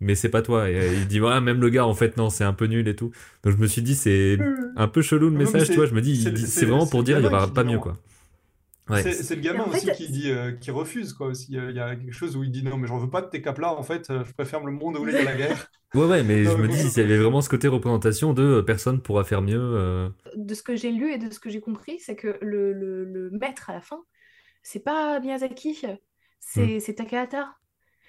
Speaker 3: mais c'est pas toi. Et euh, il dit, ouais, même le gars, en fait, non, c'est un peu nul et tout. Donc je me suis dit, c'est un peu chelou le message, tu vois. Je me dis,
Speaker 1: c'est
Speaker 3: vraiment pour dire, il y aura pas mieux, quoi. Ouais.
Speaker 1: C'est c'est le gamin aussi qui dit, euh, qui refuse, quoi. Aussi, il y a quelque chose où il dit non, mais j'en veux pas de tes capes-là, en fait, je préfère le monde où il y a la guerre.
Speaker 3: Ouais, ouais, mais je me dis, s'il y avait vraiment ce côté représentation de euh, personne pourra faire mieux. euh,
Speaker 2: de ce que j'ai lu et de ce que j'ai compris, c'est que le, le- le maître à la fin, c'est pas Miyazaki,
Speaker 3: hmm.
Speaker 2: c'est c'est Takahata.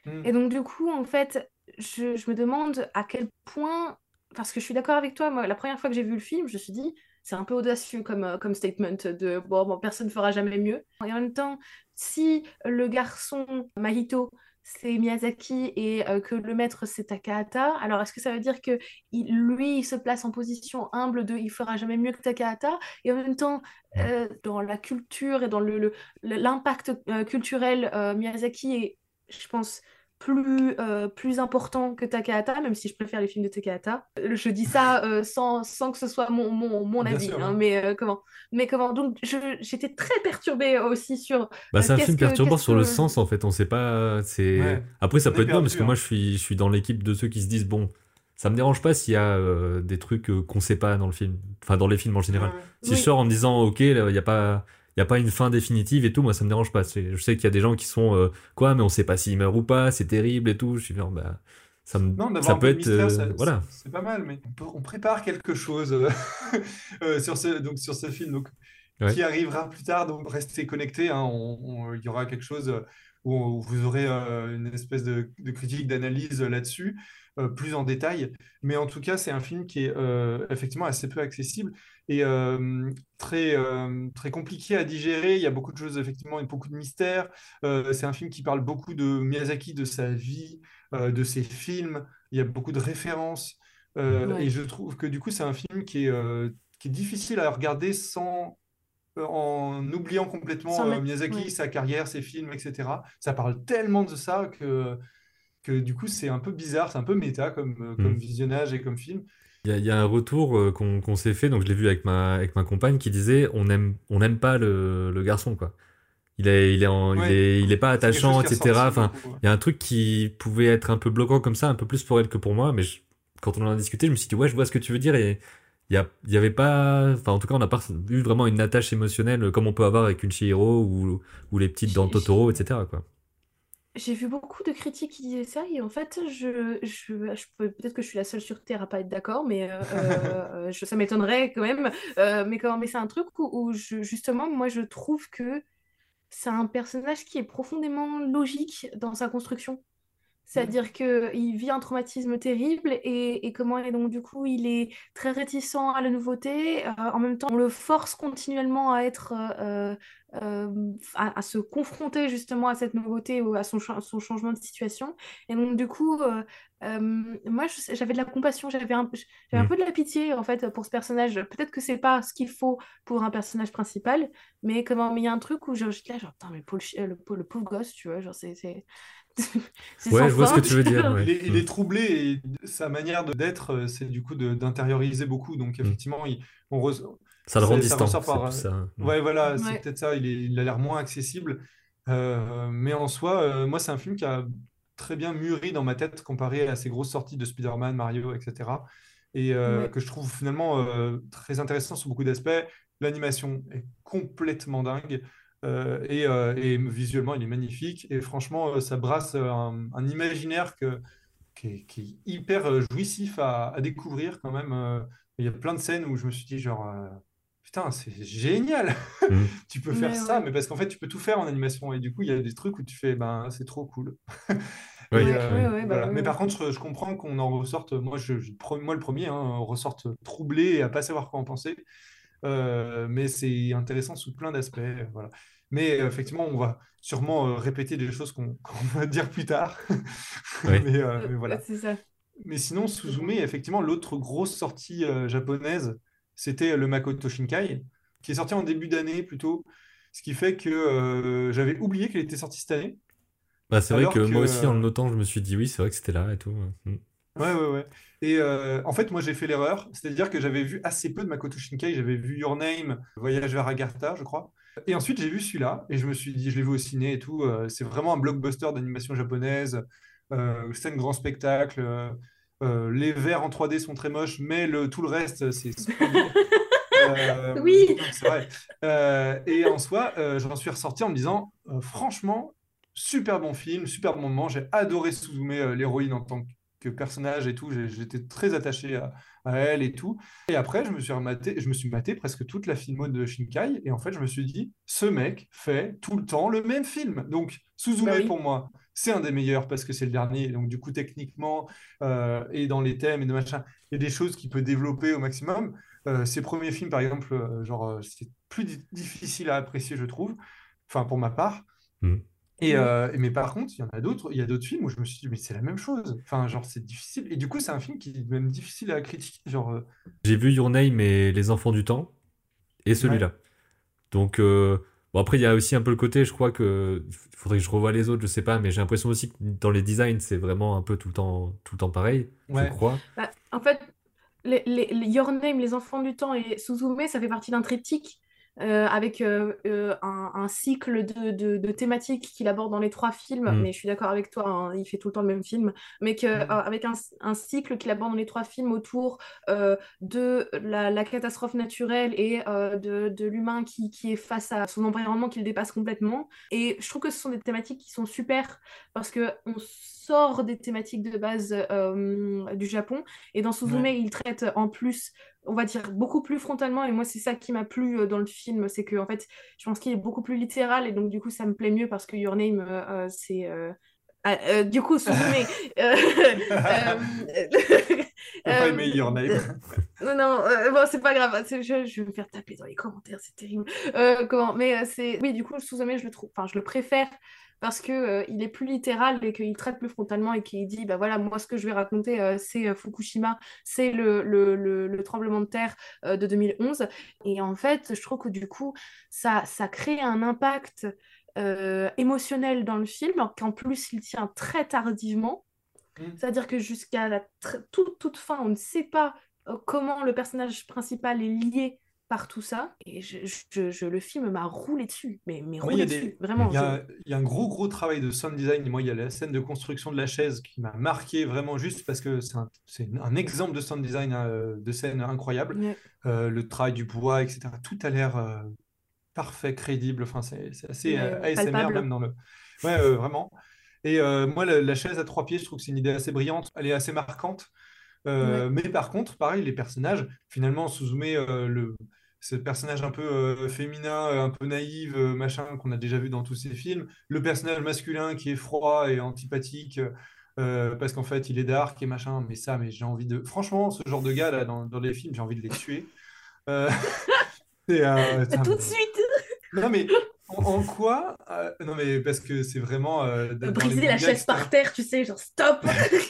Speaker 1: Hmm.
Speaker 2: Et donc, du coup, en fait, je, je me demande à quel point. Parce que je suis d'accord avec toi, moi, la première fois que j'ai vu le film, je me suis dit, c'est un peu audacieux comme, euh, comme statement de bon, bon, personne ne fera jamais mieux. Et en même temps, si le garçon Mahito, c'est Miyazaki et euh, que le maître, c'est Takahata, alors est-ce que ça veut dire que il- lui, il se place en position humble de il fera jamais mieux que Takahata? Et en même temps, euh, dans la culture et dans le, le- l'impact euh, culturel, euh, Miyazaki est, je pense, plus, euh, plus important que Takahata, même si je préfère les films de Takahata. Euh, Je dis ça euh, sans, sans que ce soit mon, mon, mon avis,
Speaker 1: sûr,
Speaker 2: hein,
Speaker 1: ouais.
Speaker 2: mais euh, comment? Mais comment? Donc, j'étais très perturbée aussi sur
Speaker 3: Bah,
Speaker 2: euh,
Speaker 3: c'est un film
Speaker 2: que,
Speaker 3: perturbant sur le sens, en fait. On sait pas. C'est...
Speaker 1: Ouais.
Speaker 3: Après, ça
Speaker 1: On
Speaker 3: peut être bien, parce que moi,
Speaker 1: hein.
Speaker 3: je suis, je suis dans l'équipe de ceux qui se disent, bon, ça me dérange pas s'il y a euh, des trucs qu'on sait pas dans le film. Enfin, dans les films en général.
Speaker 1: Ouais.
Speaker 3: Si je sors en me disant, ok, il n'y a pas. Il y a pas une fin définitive et tout, moi ça me dérange pas. Je sais qu'il y a des gens qui sont euh, quoi, mais on sait pas s'il meurt ou pas, c'est terrible et tout. Je suis genre, bah, ça me,
Speaker 1: Non,
Speaker 3: ça peut être,
Speaker 1: mystère,
Speaker 3: euh,
Speaker 1: ça-
Speaker 3: voilà.
Speaker 1: c'est pas mal, mais on, prépare quelque chose euh, sur ce, donc, sur ce film donc,
Speaker 3: Ouais.
Speaker 1: qui arrivera plus tard. Donc, restez connectés. hein, il y aura quelque chose où, vous aurez une espèce de, de critique, d'analyse là-dessus, euh, plus en détail. Mais en tout cas, c'est un film qui est euh, effectivement assez peu accessible et euh, très, très compliqué à digérer. Il y a beaucoup de choses, effectivement, et beaucoup de mystères. C'est un film qui parle beaucoup de Miyazaki, de sa vie, de ses films. Il y a beaucoup de références.
Speaker 2: Ouais.
Speaker 1: et je trouve que du coup, c'est un film qui est, qui est difficile à regarder sans, en oubliant complètement. Miyazaki,
Speaker 2: ouais.
Speaker 1: sa carrière, ses films, etc. Ça parle tellement de ça que, que du coup, c'est un peu bizarre, c'est un peu méta comme, euh, comme
Speaker 3: Mm.
Speaker 1: visionnage et comme film.
Speaker 3: Il y a, il y a un retour euh, qu'on s'est fait, donc je l'ai vu avec ma, avec ma compagne qui disait on aime, on n'aime pas le, le garçon, quoi. Il est, il est, en- il est, il est pas attachant, etc. Enfin,
Speaker 1: beaucoup, ouais.
Speaker 3: il y a un truc qui pouvait être un peu bloquant comme ça, un peu plus pour elle que pour moi, mais je- quand on en a discuté, je me suis dit, ouais, je vois ce que tu veux dire, et il y il avait pas, enfin, en tout cas, on n'a pas eu vraiment une attache émotionnelle comme on peut avoir avec une Chihiro ou, ou les petites dans Totoro, etc., quoi.
Speaker 2: J'ai vu beaucoup de critiques qui disaient ça et en fait, je, je, peut-être que je suis la seule sur Terre à pas être d'accord, mais euh, euh, je- ça m'étonnerait quand même. Euh, mais mais c'est un truc où, où je- justement, moi, je trouve que c'est un personnage qui est profondément logique dans sa construction. C'est-à-dire qu'il vit un traumatisme terrible et, et comment et donc du coup il est très réticent à la nouveauté. Euh, en même temps, on le force continuellement à être euh, euh, à, à se confronter justement à cette nouveauté ou à son, cha- son changement de situation. Et donc du coup, moi j'avais de la compassion, j'avais un, j'avais un
Speaker 3: Mm.
Speaker 2: peu de la pitié en fait pour ce personnage. Peut-être que c'est pas ce qu'il faut pour un personnage principal, mais comment il y a un truc où je, je suis là genre putain mais le pauvre, chi- le, pauvre- le pauvre gosse, tu vois, genre c'est
Speaker 3: Ouais, je vois ce que tu veux dire, ouais.
Speaker 1: Il est, il
Speaker 3: Mm.
Speaker 1: est troublé et sa manière d'être, euh, c'est du coup d'intérioriser beaucoup. Donc
Speaker 3: Mm.
Speaker 1: effectivement, il, on re-
Speaker 3: Ça le rend
Speaker 1: ça- ça
Speaker 3: distant, c'est
Speaker 1: par,
Speaker 3: ça. Mm.
Speaker 1: Ouais, voilà, c'est peut-être ça. Il, est- il a l'air moins accessible. Euh, mais en soi, euh, moi, c'est un film qui a très bien mûri dans ma tête comparé à ces grosses sorties de Spider-Man, Mario, etc. Et euh,
Speaker 2: Ouais.
Speaker 1: que je trouve finalement euh, très intéressant sur beaucoup d'aspects. L'animation est complètement dingue. Euh, et, euh, et visuellement, il est magnifique. Et franchement, euh, ça brasse un, un imaginaire que, qui est, qui est hyper jouissif à, à découvrir quand même. Il y a plein de scènes où je me suis dit, genre, euh, putain, c'est génial!
Speaker 3: Mm.
Speaker 1: Tu peux faire
Speaker 2: Mais
Speaker 1: ça,
Speaker 2: ouais.
Speaker 1: mais parce qu'en fait, tu peux tout faire en animation. Et du coup, il y a des trucs où tu fais, ben, c'est trop cool.
Speaker 3: Ouais,
Speaker 1: Et,
Speaker 2: Ouais,
Speaker 1: euh,
Speaker 2: ouais, ouais, bah
Speaker 1: voilà.
Speaker 2: ouais,
Speaker 1: Mais par contre, je, je comprends qu'on en ressorte, moi, je, je- moi le premier, hein, on ressorte troublé et à pas savoir quoi en penser. Euh, mais c'est intéressant sous plein d'aspects. euh, Voilà. Mais euh, effectivement, on va sûrement euh, répéter des choses qu'on va dire plus tard. Mais, euh, mais voilà.
Speaker 2: C'est ça.
Speaker 1: Mais sinon, Suzume, effectivement, l'autre grosse sortie euh, japonaise, c'était le Makoto Shinkai, qui est sorti en début d'année plutôt. Ce qui fait que euh, j'avais oublié qu'il était sorti cette année.
Speaker 3: Bah, c'est vrai que moi aussi, en le notant, je me suis dit oui, c'est vrai que c'était là et tout. Mm.
Speaker 1: Ouais, ouais, ouais. Et euh, en fait, moi, j'ai fait l'erreur. C'est-à-dire que j'avais vu assez peu de Makoto Shinkai. J'avais vu Your Name, Voyage vers Agartha, je crois. Et ensuite, j'ai vu celui-là. Et je me suis dit, je l'ai vu au ciné et tout. euh, c'est vraiment un blockbuster d'animation japonaise. Euh, scène grand spectacle. euh, euh, les verts en 3D sont très moches, mais le, tout le reste, c'est
Speaker 2: Oui.
Speaker 1: non, c'est vrai. Et en soi, j'en suis ressorti en me disant, franchement, super bon film, super bon moment. J'ai adoré Suzume, l'héroïne en tant que personnage et tout. J'étais très attaché à, à elle et tout. Et après, je me suis rematé, je me suis maté presque toute la filmo de Shinkai. Et en fait, je me suis dit, ce mec fait tout le temps le même film. Donc, Suzume,
Speaker 2: Bah oui.
Speaker 1: pour moi, c'est un des meilleurs parce que c'est le dernier. Donc, du coup, techniquement, euh, et dans les thèmes et de machin, il y a des choses qu'il peut développer au maximum. Euh, ses premiers films, par exemple, euh, genre, euh, c'est plus di- difficile à apprécier, je trouve. Enfin, pour ma part.
Speaker 3: Mhm.
Speaker 1: Et, euh, mais par contre, il y en a d'autres, il y a d'autres films où je me suis dit, mais c'est la même chose. Enfin, genre, c'est difficile. Et du coup, c'est un film qui est même difficile à critiquer. Genre, euh,
Speaker 3: J'ai vu Your Name et Les Enfants du Temps et celui-là. Donc, euh, bon, après, il y a aussi un peu le côté, je crois que il faudrait que je revoie les autres, je sais pas, mais j'ai l'impression aussi que dans les designs, c'est vraiment un peu tout le temps, tout le temps pareil,
Speaker 1: Ouais.
Speaker 3: je crois.
Speaker 2: Bah, en fait, les, les- les Your Name, Les Enfants du Temps et Suzume, ça fait partie d'un triptyque euh, avec euh, euh, un, un cycle de, de- de thématiques qu'il aborde dans les trois films.
Speaker 3: Mm.
Speaker 2: Mais je suis d'accord avec toi, hein, il fait tout le temps le même film. Mais que,
Speaker 1: Mm.
Speaker 2: avec un, un cycle qu'il aborde dans les trois films autour euh, de la, la catastrophe naturelle et de, de l'humain qui, qui est face à son environnement qui le dépasse complètement. Et je trouve que ce sont des thématiques qui sont super parce que on sort des thématiques de base euh, du Japon et dans Suzume,
Speaker 1: Ouais.
Speaker 2: il traite en plus, on va dire, beaucoup plus frontalement. Et moi, c'est ça qui m'a plu euh, dans le film, c'est que en fait, je pense qu'il est beaucoup plus littéral et donc du coup, ça me plaît mieux parce que Your Name, euh, c'est ah, euh, du coup, Suzume. euh, euh,
Speaker 1: pas
Speaker 2: euh,
Speaker 1: aimé Your Name.
Speaker 2: non, non, euh, bon, c'est pas grave, c'est- je, je vais me faire taper dans les commentaires, c'est terrible. Euh, comment, mais euh, c'est. Oui, du coup, Suzume, je le trouve. Enfin, je le préfère parce que euh, il est plus littéral et qu'il traite plus frontalement et qu'il dit bah voilà, moi, ce que je vais raconter, euh, c'est euh, Fukushima, c'est le, le, le, le tremblement de terre euh, de 2011. Et en fait, je trouve que du coup, ça, ça crée un impact euh, émotionnel dans le film, qu'en plus, il tient très tardivement.
Speaker 1: Mm.
Speaker 2: C'est-à-dire que jusqu'à la toute, toute fin, on ne sait pas euh, comment le personnage principal est lié par tout ça. Et je, je- je- le film m'a roulé dessus. Mais, roulé
Speaker 1: des-
Speaker 2: dessus, vraiment.
Speaker 1: Il y a, il y a un gros, gros travail de sound design. Et moi, il y a la scène de construction de la chaise qui m'a marqué vraiment juste parce que c'est un, exemple de sound design euh, de scène incroyable.
Speaker 2: Ouais.
Speaker 1: Euh, le travail du bois, etc. Tout a l'air euh, parfait, crédible. Enfin, c'est assez euh, ASMR
Speaker 2: palpable.
Speaker 1: même dans le. Ouais, euh, vraiment. Et euh, moi, la, la chaise à trois pieds, je trouve que c'est une idée assez brillante. Elle est assez marquante. Euh, Mais par contre, pareil, les personnages, finalement, Suzume, euh, le, ce personnage un peu euh, féminin, euh, un peu naïf, euh, machin, qu'on a déjà vu dans tous ces films. Le personnage masculin qui est froid et antipathique, euh, parce qu'en fait, il est dark et machin. Mais ça, mais j'ai envie de. Franchement, ce genre de gars, là, dans, dans les films, j'ai envie de les tuer. Euh, et, euh,
Speaker 2: Tout de suite
Speaker 1: Non, mais en, en quoi euh, Non, mais parce que c'est vraiment. euh,
Speaker 2: Briser la chaise par terre, tu sais, genre stop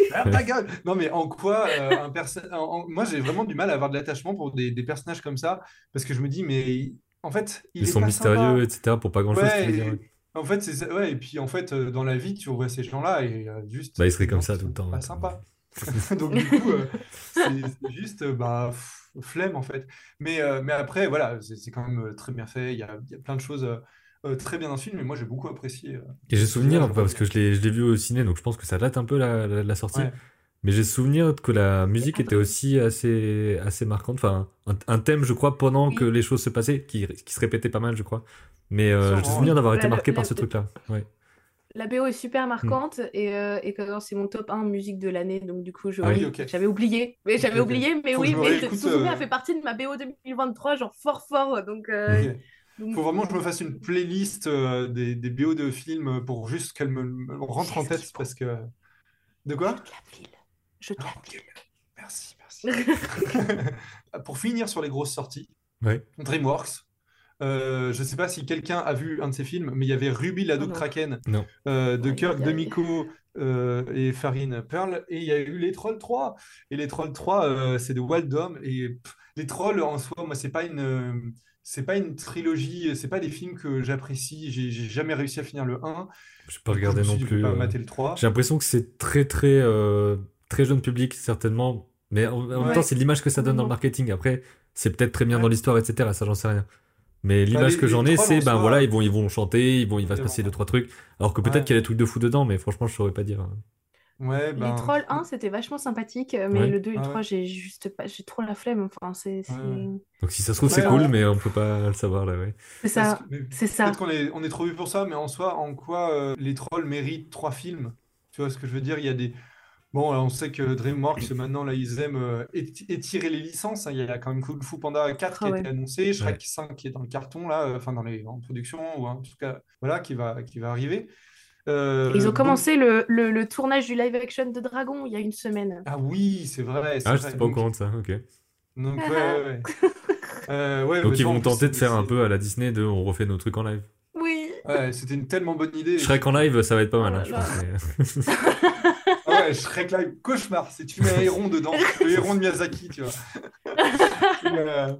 Speaker 1: Ferme ta gueule Non, mais en quoi euh, un Moi, j'ai vraiment du mal à avoir de l'attachement pour des, des personnages comme ça, parce que je me dis, mais en fait, il
Speaker 3: Ils
Speaker 1: est
Speaker 3: sont
Speaker 1: pas
Speaker 3: mystérieux,
Speaker 1: sympa.
Speaker 3: etc. pour pas grand-chose,
Speaker 1: Ouais, en fait, c'est ça- ouais, et puis en fait, euh, dans la vie, tu vois ces gens-là et euh, juste.
Speaker 3: Bah, ils seraient comme ça tout le temps.
Speaker 1: Pas sympa. Donc, du coup, euh, c'est juste, bah, pff, flemme en fait. Mais, euh, mais après, voilà, c'est quand même euh, très bien fait. Il y a, il y a plein de choses euh, très bien dans le film, et moi, j'ai beaucoup apprécié. euh,
Speaker 3: Et j'ai
Speaker 1: ce
Speaker 3: souvenir, parce que je l'ai je l'ai vu au ciné, donc je pense que ça date un peu la, la, la sortie.
Speaker 1: Ouais.
Speaker 3: Mais j'ai souvenir que la musique était aussi assez, assez marquante. Enfin, un, un thème, je crois, pendant
Speaker 2: Oui.
Speaker 3: que les choses se passaient, qui, qui se répétait pas mal, je crois. Mais euh, j'ai souvenir d'avoir été marqué par ce truc-là. Ouais.
Speaker 2: La BO est super
Speaker 1: Hmm.
Speaker 2: marquante et, euh, et c'est mon top 1 musique de l'année, donc du coup, je,
Speaker 3: Ah
Speaker 1: oui,
Speaker 2: oui,
Speaker 1: ok.
Speaker 2: j'avais oublié. Mais j'avais oublié, mais
Speaker 1: Faut
Speaker 2: oui,
Speaker 1: je
Speaker 2: mais Suzume
Speaker 1: euh,
Speaker 2: a fait partie de ma BO 2023, genre fort fort. Donc, euh,
Speaker 1: Ok.
Speaker 2: donc-
Speaker 1: Faut vraiment que je me fasse une playlist euh, des, des BO de films pour juste qu'elle me, me rentre en tête parce que. De
Speaker 2: Je
Speaker 1: quoi?
Speaker 2: te la file. Je te la
Speaker 1: Ah, ok.
Speaker 2: file.
Speaker 1: Merci, merci. Pour finir sur les grosses sorties. DreamWorks. Euh, je ne sais pas si quelqu'un a vu un de ces films, mais il y avait Ruby la Doug
Speaker 2: non.
Speaker 1: Kraken
Speaker 3: Non.
Speaker 1: euh, de Kirk. Demico euh, et Farine Pearl. Et il y a eu Les Trolls 3. Et Les Trolls 3, euh, c'est de Waldom. Et pff, Les Trolls, en soi, moi, c'est pas une. euh, C'est pas une trilogie, c'est pas des films que j'apprécie. J'ai jamais réussi à finir le 1.
Speaker 3: Je pas regardé non plus.
Speaker 1: vais pas mater le 3.
Speaker 3: J'ai l'impression que c'est très, très, euh, très jeune public, certainement. Mais en, en même temps, c'est l'image que ça donne dans le marketing. Après, c'est peut-être très bien
Speaker 1: Ouais.
Speaker 3: dans l'histoire, etc. Ça, j'en sais rien. Mais l'image que j'en ai, c'est,
Speaker 1: en
Speaker 3: ben voilà, ils vont, ils vont chanter, ils vont, il va se passer deux, trois trucs. Alors que peut-être qu'il y a des trucs de fou dedans, mais franchement, je saurais pas dire. hein.
Speaker 2: Les
Speaker 1: ben.
Speaker 2: Trolls 1, c'était vachement sympathique, mais
Speaker 3: Ouais.
Speaker 2: le 2 et le
Speaker 1: Ah
Speaker 2: 3,
Speaker 1: ouais.
Speaker 2: j'ai juste pas, j'ai trop la flemme. Enfin, c'est.
Speaker 3: Donc si ça se trouve, c'est
Speaker 1: Ouais,
Speaker 3: cool, mais on peut pas le savoir là, ouais.
Speaker 2: c'est ça, c'est ça.
Speaker 1: peut-être qu'on est, on est trop vu pour ça, mais en soi, en quoi euh, les trolls méritent trois films? Tu vois ce que je veux dire? Il y a des. Bon, alors, on sait que DreamWorks, maintenant, là, ils aiment euh, éti- étirer les licences. hein. Il y a quand même Kung Fu Panda 4 qui
Speaker 2: Ah
Speaker 1: a
Speaker 2: ouais.
Speaker 1: été annoncé, Shrek
Speaker 3: Ouais.
Speaker 1: 5 qui est dans le carton, là, euh, enfin, dans les, en production, ou en tout cas, voilà, qui va, qui va arriver. Euh,
Speaker 2: Ils ont
Speaker 1: bon-
Speaker 2: commencé le, le, le tournage du live action de Dragon il y a une semaine.
Speaker 1: Ah oui, c'est vrai,
Speaker 3: Ah, je
Speaker 1: vrai.
Speaker 3: sais pas au courant de ça, ok.
Speaker 1: donc, ouais, ouais, ouais. Euh, ouais,
Speaker 3: Donc
Speaker 1: mais
Speaker 3: ils vont tenter de faire un peu à la Disney de on refait nos trucs en live.
Speaker 2: Oui.
Speaker 1: Ouais, c'était une tellement bonne idée.
Speaker 3: Shrek en live, ça va être pas mal,
Speaker 2: Oh
Speaker 3: hein, je
Speaker 2: là.
Speaker 3: pense. mais-
Speaker 1: Ah ouais, Shrek Live, cauchemar. Si tu mets un héron dedans, le héron de Miyazaki, tu vois. Et, euh,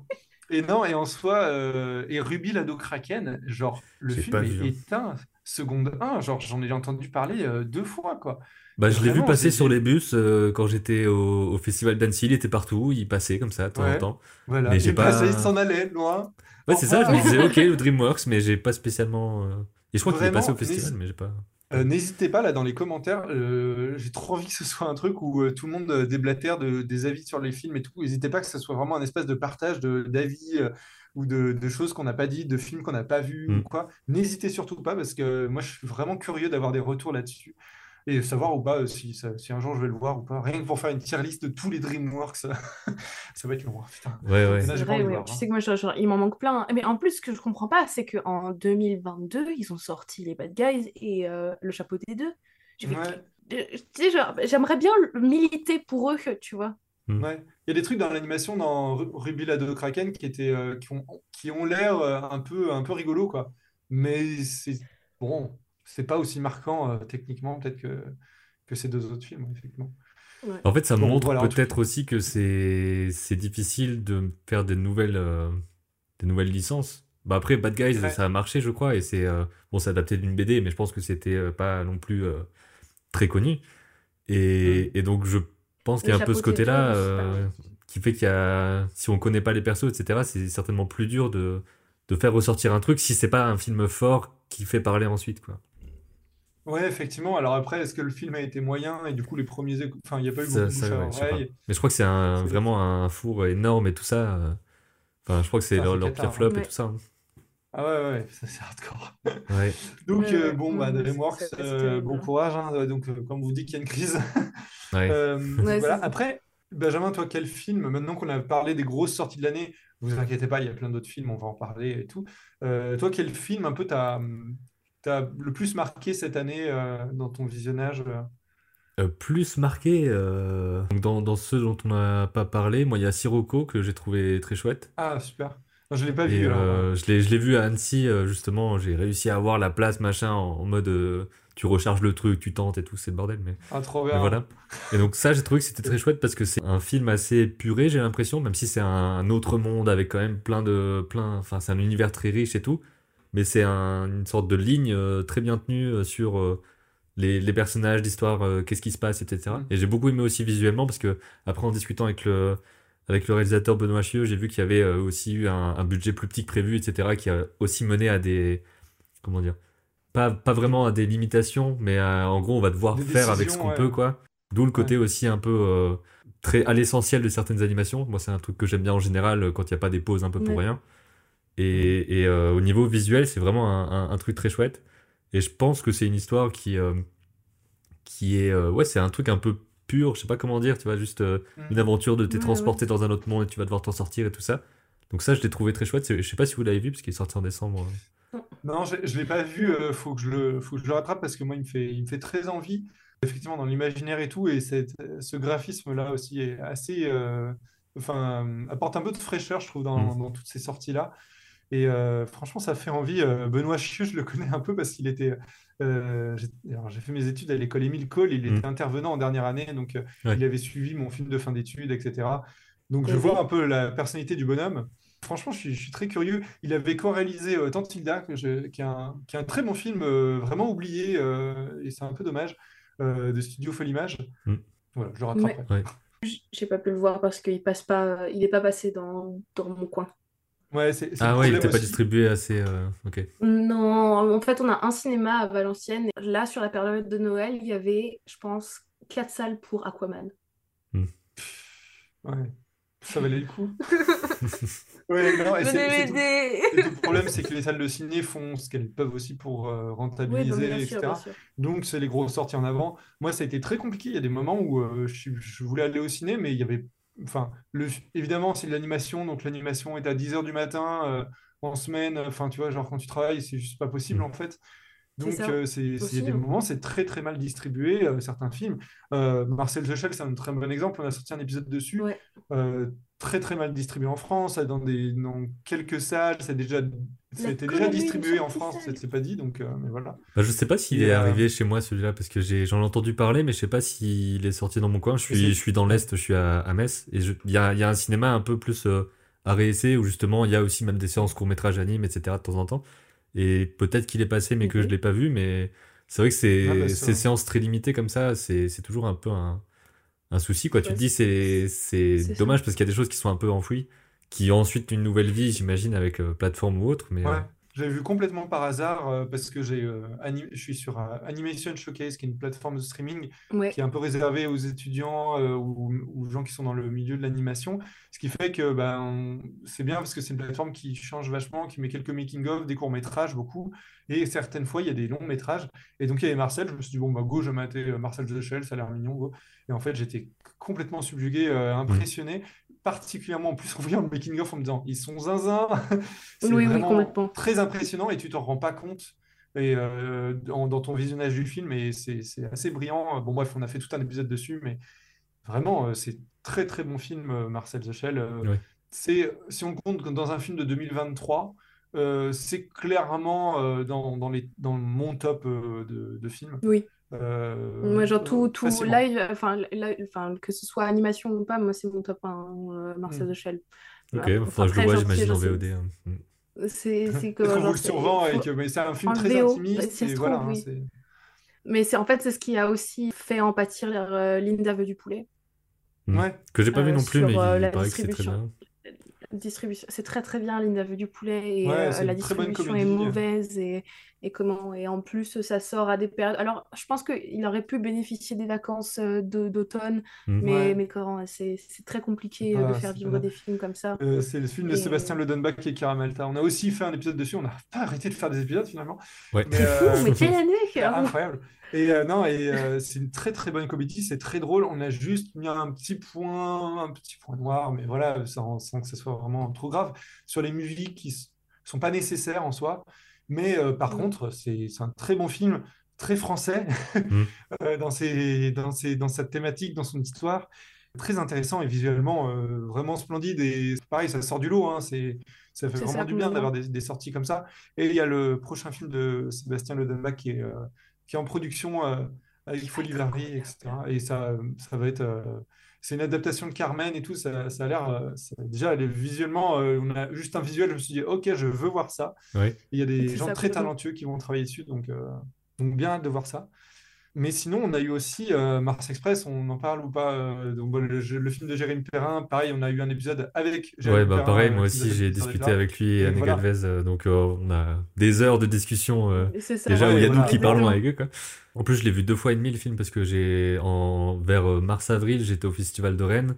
Speaker 1: et non, et en soi, euh, et Ruby l'ado Kraken, genre, le film
Speaker 3: pas
Speaker 1: est
Speaker 3: vu, hein.
Speaker 1: éteint, seconde 1, genre, j'en ai entendu parler euh, deux fois, quoi.
Speaker 3: Bah, je l'ai vu passer sur les bus euh, quand j'étais au, au festival d'Annecy, il était partout, il passait comme ça de temps en temps.
Speaker 1: Voilà.
Speaker 3: Mais j'ai
Speaker 1: et
Speaker 3: pas-
Speaker 1: ça, il s'en allait, loin.
Speaker 3: Ouais, c'est ça, je me disais, ok, le DreamWorks, mais j'ai pas spécialement. euh, Et je crois qu'il est passé au festival, mais j'ai pas.
Speaker 1: Euh, n'hésitez pas là dans les commentaires, euh, j'ai trop envie que ce soit un truc où euh, tout le monde déblatère de- des avis sur les films et tout. N'hésitez pas que ce soit vraiment un espèce de partage de- d'avis ou de, de choses qu'on n'a pas dit, de films qu'on n'a pas vus
Speaker 3: Mm.
Speaker 1: ou quoi. N'hésitez surtout pas parce que moi je suis vraiment curieux d'avoir des retours là-dessus et savoir ou pas euh, si, si un jour je vais le voir ou pas. Rien que pour faire une tier list de tous les DreamWorks, ça, va être long. hein, Putain.
Speaker 3: Ouais, ouais.
Speaker 1: Là,
Speaker 2: vrai, ouais.
Speaker 1: voir,
Speaker 2: Tu
Speaker 1: hein.
Speaker 2: sais que moi, genre, genre, il m'en manque plein. Mais en plus, ce que je comprends pas, c'est qu'en 2022, ils ont sorti Les Bad Guys et euh, Le Chapeau des Deux. Euh, tu sais, genre, j'aimerais bien militer pour eux, tu vois.
Speaker 1: Ouais. Il y a des trucs dans l'animation dans Ru- Ruby la de Kraken qui étaient euh, qui ont qui ont l'air euh, un peu un peu rigolo quoi. Mais c'est bon, c'est pas aussi marquant euh, techniquement peut-être que que ces deux autres films effectivement.
Speaker 2: Ouais.
Speaker 3: En fait, ça
Speaker 1: Bon,
Speaker 3: montre
Speaker 1: voilà,
Speaker 3: peut-être aussi que c'est c'est difficile de faire des nouvelles euh, des nouvelles licences. Bah après, Bad Guys,
Speaker 1: Ouais.
Speaker 3: ça a marché, je crois, et c'est euh, bon, c'est adapté d'une BD, mais je pense que c'était euh, pas non plus euh, très connu. Et, et donc, je pense qu'il y a un peu ce côté-là euh, qui fait qu'il y a, si on connaît pas les persos, etc., c'est certainement plus dur de de faire ressortir un truc si c'est pas un film fort qui fait parler ensuite, quoi.
Speaker 1: Ouais, effectivement. Alors après, est-ce que le film a été moyen et du coup les premiers échos- enfin il n'y a pas eu
Speaker 3: Ça-
Speaker 1: beaucoup de
Speaker 3: ça,
Speaker 1: bouche à
Speaker 3: ouais, je sais pas.
Speaker 1: oreille.
Speaker 3: Mais je crois que c'est un,
Speaker 1: C'est-
Speaker 3: vraiment un four énorme et tout ça. euh, Enfin, je crois que c'est
Speaker 1: Ah,
Speaker 3: leur,
Speaker 1: c'est
Speaker 3: leur
Speaker 1: cata,
Speaker 3: pire
Speaker 1: hein.
Speaker 3: flop et
Speaker 2: Ouais.
Speaker 3: tout ça. hein.
Speaker 1: Ah ouais ouais, ça c'est hardcore.
Speaker 3: Ouais.
Speaker 1: Donc
Speaker 2: Ouais,
Speaker 1: euh,
Speaker 2: ouais.
Speaker 1: bon bah DreamWorks, euh,
Speaker 2: terrible.
Speaker 1: bon courage hein. Donc euh, comme vous dites qu'il y a une crise.
Speaker 3: Ouais.
Speaker 1: Euh,
Speaker 2: Ouais,
Speaker 1: voilà.
Speaker 2: c'est-
Speaker 1: Après, Benjamin, toi, quel film, maintenant qu'on a parlé des grosses sorties de l'année, vous inquiétez pas, il y a plein d'autres films, on va en parler et tout. Euh, toi, quel film un peu t'as, t'as le plus marqué cette année euh, dans ton visionnage euh
Speaker 3: Euh, plus marqué, euh, dans, dans ceux dont on n'a pas parlé, moi il y a Sirocco que j'ai trouvé très chouette.
Speaker 1: Ah, super. Non, je l'ai pas
Speaker 3: Et
Speaker 1: vu
Speaker 3: euh, je l'ai, je l'ai vu à Annecy, justement, j'ai réussi à avoir la place, machin, en, en mode tu recharges le truc, tu tentes et tout, c'est le bordel. Mais,
Speaker 1: Ah, trop
Speaker 3: mais
Speaker 1: bien.
Speaker 3: voilà. Et donc ça, j'ai trouvé que c'était très chouette parce que c'est un film assez épuré, j'ai l'impression, même si c'est un, un autre monde avec quand même plein de... Plein, enfin, c'est un univers très riche et tout. Mais c'est un- une sorte de ligne euh, très bien tenue euh, sur euh, les, les personnages, l'histoire, qu'est-ce qui se passe, etc.
Speaker 1: Mm.
Speaker 3: Et j'ai beaucoup aimé aussi visuellement parce que après en discutant avec le, avec le réalisateur Benoît Chieux, j'ai vu qu'il y avait aussi eu un, un budget plus petit que prévu, etc. qui a aussi mené à des... Comment dire pas, pas vraiment à des limitations, mais à- en gros on va devoir
Speaker 1: Des
Speaker 3: faire avec ce qu'on
Speaker 1: ouais.
Speaker 3: peut, quoi. D'où le côté aussi un peu... très à l'essentiel de certaines animations. Moi, c'est un truc que j'aime bien en général quand il n'y a pas des pauses un peu pour
Speaker 2: Ouais.
Speaker 3: rien. Et, et, euh, au niveau visuel, c'est vraiment un, un- un truc très chouette. Et je pense que c'est une histoire qui, euh, qui est. euh, ouais, c'est un truc un peu pur, je sais pas comment dire, tu vois, juste euh,
Speaker 1: Mm.
Speaker 3: une aventure de t'es
Speaker 2: Ouais,
Speaker 3: transporté dans un autre monde et tu vas devoir t'en sortir et tout ça. Donc, ça, je l'ai trouvé très chouette. Je sais pas si vous l'avez vu parce qu'il est sorti en décembre.
Speaker 1: Non, je ne l'ai pas vu, euh, faut que je le, faut que je le rattrape parce que moi, il me fait, il me fait très envie, effectivement, dans l'imaginaire et tout, et cette- ce graphisme-là aussi est assez, euh, enfin, apporte un peu de fraîcheur, je trouve, dans,
Speaker 3: Mm.
Speaker 1: dans toutes ces sorties-là. Et euh, franchement, ça fait envie. Euh, Benoît Chieux, je le connais un peu parce qu'il était, euh, j'ai alors, j'ai fait mes études à l'école Émile Cole, il
Speaker 3: Mm.
Speaker 1: était intervenant en dernière année, donc euh,
Speaker 3: Ouais.
Speaker 1: il avait suivi mon film de fin d'études, etc. Donc je vois un peu la personnalité du bonhomme. Franchement, je suis, je suis très curieux. Il avait co-réalisé euh, Tantilda, que je- qui est un, qui est un très bon film, euh, vraiment oublié, euh, et c'est un peu dommage, euh, de Studio Folimage.
Speaker 3: Mm.
Speaker 1: Voilà, je le rattraperai.
Speaker 3: Ouais.
Speaker 2: J'ai pas pu le voir parce qu'il passe pas, il est pas passé dans, dans mon coin.
Speaker 1: Ouais, c'est c'est le
Speaker 3: Ah ouais, il
Speaker 1: problème
Speaker 3: était pas distribué assez. euh, ok.
Speaker 2: Non, en fait, on a un cinéma à Valenciennes. Là, sur la période de Noël, il y avait, je pense, quatre salles pour Aquaman.
Speaker 1: Ouais. Ça valait le coup. Ouais, non, et c'est- tout- le problème, c'est que les salles de ciné font ce qu'elles peuvent aussi pour euh, rentabiliser,
Speaker 2: bien
Speaker 1: etc.
Speaker 2: sûr, bien sûr.
Speaker 1: Donc, c'est les grosses sorties en avant. Moi, ça a été très compliqué. Il y a des moments où euh, je, je voulais aller au ciné, mais il y avait. Enfin, le, évidemment, c'est de l'animation. Donc, l'animation est à 10h du matin, euh, en semaine. Enfin, tu vois, genre quand tu travailles, c'est juste pas possible,
Speaker 3: Mm.
Speaker 1: en fait. Donc, euh, c'est, il y a des moments, c'est très, très mal distribué, euh, certains films. Euh, Marcel The Shell, c'est un très bon exemple. On a sorti un épisode dessus.
Speaker 2: Ouais.
Speaker 1: Très, très mal distribué en France, dans, des, dans quelques salles. C'est déjà, c'était déjà distribué en France, c'est, pas dit. Donc, euh, mais voilà.
Speaker 3: Bah, je sais pas s'il est
Speaker 1: euh,
Speaker 3: arrivé chez moi celui-là parce que j'ai j'en ai entendu parler mais je sais pas s'il est sorti dans mon coin. Je suis je suis dans l'est, je suis à, à Metz et il y a, il y a un cinéma un peu plus euh, arrêt essai où justement il y a aussi même des séances court métrage anime etc de temps en temps et peut-être qu'il est passé mais que
Speaker 2: Mhm.
Speaker 3: je l'ai pas vu mais c'est vrai que c'est
Speaker 1: Ah bah,
Speaker 3: ces séances très limitées comme ça c'est c'est toujours un peu un, un souci quoi. Tu te dis c'est c'est
Speaker 2: ça.
Speaker 3: dommage parce qu'il y a des choses qui sont un peu enfouies qui ont ensuite une nouvelle vie j'imagine avec euh, plateforme ou autre mais
Speaker 1: Ouais,
Speaker 3: euh,
Speaker 1: j'ai vu complètement par hasard euh, parce que j'ai euh, anim- je suis sur euh, Animation Showcase, qui est une plateforme de streaming
Speaker 2: Ouais.
Speaker 1: qui est un peu réservée aux étudiants euh, ou aux gens qui sont dans le milieu de l'animation. Ce qui fait que ben, on- c'est bien parce que c'est une plateforme qui change vachement, qui met quelques making-of, des courts-métrages, beaucoup. Et certaines fois, il y a des longs-métrages. Et donc, il y avait Marcel. Je me suis dit, bon, bah, go, je vais mater euh, Marcel The Shell, ça a l'air mignon, go. Et en fait, j'étais complètement subjugué, euh, impressionné. Particulièrement en plus en voyant le making-of en me disant, ils sont zinzin. C'est
Speaker 2: Oui, oui,
Speaker 1: vraiment très impressionnant et tu t'en rends pas compte et, euh, dans, dans ton visionnage du film et c'est c'est assez brillant. Bon, bref, on a fait tout un épisode dessus, mais vraiment, euh, c'est très très bon film, euh, Marcel. Euh,
Speaker 3: Ouais.
Speaker 1: C'est, si on compte que dans un film de 2023, euh, c'est clairement euh, dans, dans, les, dans mon top euh, de, de films.
Speaker 2: Oui.
Speaker 1: Euh,
Speaker 2: Moi, genre tout, tout live, enfin, enfin, que ce soit animation ou pas, moi, c'est mon top 1, euh, Marcel
Speaker 1: Mm.
Speaker 2: The Shell.
Speaker 3: ok
Speaker 2: Voilà.
Speaker 3: faudra que je le vois
Speaker 2: genre,
Speaker 3: j'imagine en VOD hein. Mm.
Speaker 2: C'est c'est que
Speaker 1: Peut-être qu'on vous le survend et que mais c'est un film
Speaker 2: en
Speaker 1: très
Speaker 2: VO,
Speaker 1: intimiste
Speaker 2: bah,
Speaker 1: et voilà,
Speaker 2: trouve,
Speaker 1: hein,
Speaker 2: oui.
Speaker 1: c'est-
Speaker 2: Mais c'est en fait c'est ce qui a aussi fait en pâtir euh, Linda veut du poulet.
Speaker 3: Mm.
Speaker 1: Ouais.
Speaker 3: que j'ai pas vu
Speaker 2: Euh,
Speaker 3: non plus
Speaker 2: sur,
Speaker 3: mais
Speaker 2: euh,
Speaker 3: il
Speaker 2: la
Speaker 3: paraît que c'est très
Speaker 2: distribution.
Speaker 3: bien
Speaker 2: Distribution, c'est très très bien Linda veut du poulet et
Speaker 1: Ouais,
Speaker 2: euh,
Speaker 1: c'est
Speaker 2: la distribution est mauvaise et, et comment et en plus ça sort à des périodes. Alors je pense qu'il aurait pu bénéficier des vacances euh, de- d'automne,
Speaker 3: Mm.
Speaker 2: mais
Speaker 1: Ouais.
Speaker 2: mais quand c'est c'est très compliqué euh, de faire vivre des films comme ça.
Speaker 1: Euh, c'est le film de Sébastien Lodenbach et Kira Malta. On a aussi fait un épisode dessus. On n'a pas arrêté de faire des épisodes finalement.
Speaker 3: ouais
Speaker 1: Mais,
Speaker 2: C'est
Speaker 1: euh,
Speaker 2: fou, mais quelle année!
Speaker 1: c'est incroyable. Et euh, non, et euh, c'est une très très bonne comédie. C'est très drôle. On a juste mis un petit point, un petit point noir, mais voilà, sans, sans que ce soit vraiment trop grave, sur les musiques qui sont pas nécessaires en soi. Mais euh, par
Speaker 2: Mm.
Speaker 1: contre, c'est un très bon film, très français
Speaker 3: Mm.
Speaker 1: euh, dans ses, dans ses, dans sa thématique, dans son histoire. Très intéressant et visuellement euh, vraiment splendide. Et pareil, ça sort du lot. hein. C'est, ça fait vraiment
Speaker 2: ça,
Speaker 1: du bien d'avoir
Speaker 2: complètement.
Speaker 1: des, des sorties comme ça. Et il y a le prochain film de Sébastien Lodenbach qui est, euh, qui est en production euh, avec Folie Verrier, etc. Et ça, ça va être. C'est une adaptation de Carmen et tout. Ça, ça a l'air. euh, déjà, elle est visuellement, euh, on a juste un visuel. Je me suis dit, OK, je veux voir ça. Il y a des gens
Speaker 2: ça,
Speaker 1: très talentueux qui vont travailler dessus. Donc, euh, donc bien hâte de voir ça. Mais sinon, on a eu aussi euh, Mars Express, on en parle ou pas euh, donc, bon, le, le film de Jérémy Perrin, pareil, on a eu un épisode avec Jérémy
Speaker 3: Ouais, bah
Speaker 1: Perrin,
Speaker 3: pareil,
Speaker 1: euh,
Speaker 3: moi
Speaker 1: nous
Speaker 3: aussi j'ai discuté avec lui et
Speaker 1: Et
Speaker 3: Anne
Speaker 1: voilà.
Speaker 3: Galvez, euh, donc euh, on a des heures de discussion euh,
Speaker 2: C'est ça.
Speaker 3: déjà où il y a
Speaker 1: Ouais,
Speaker 3: nous qui parlons avec eux quoi. En plus, je l'ai vu deux fois et demi le film parce que j'ai en vers euh, mars-avril, j'étais au festival de Rennes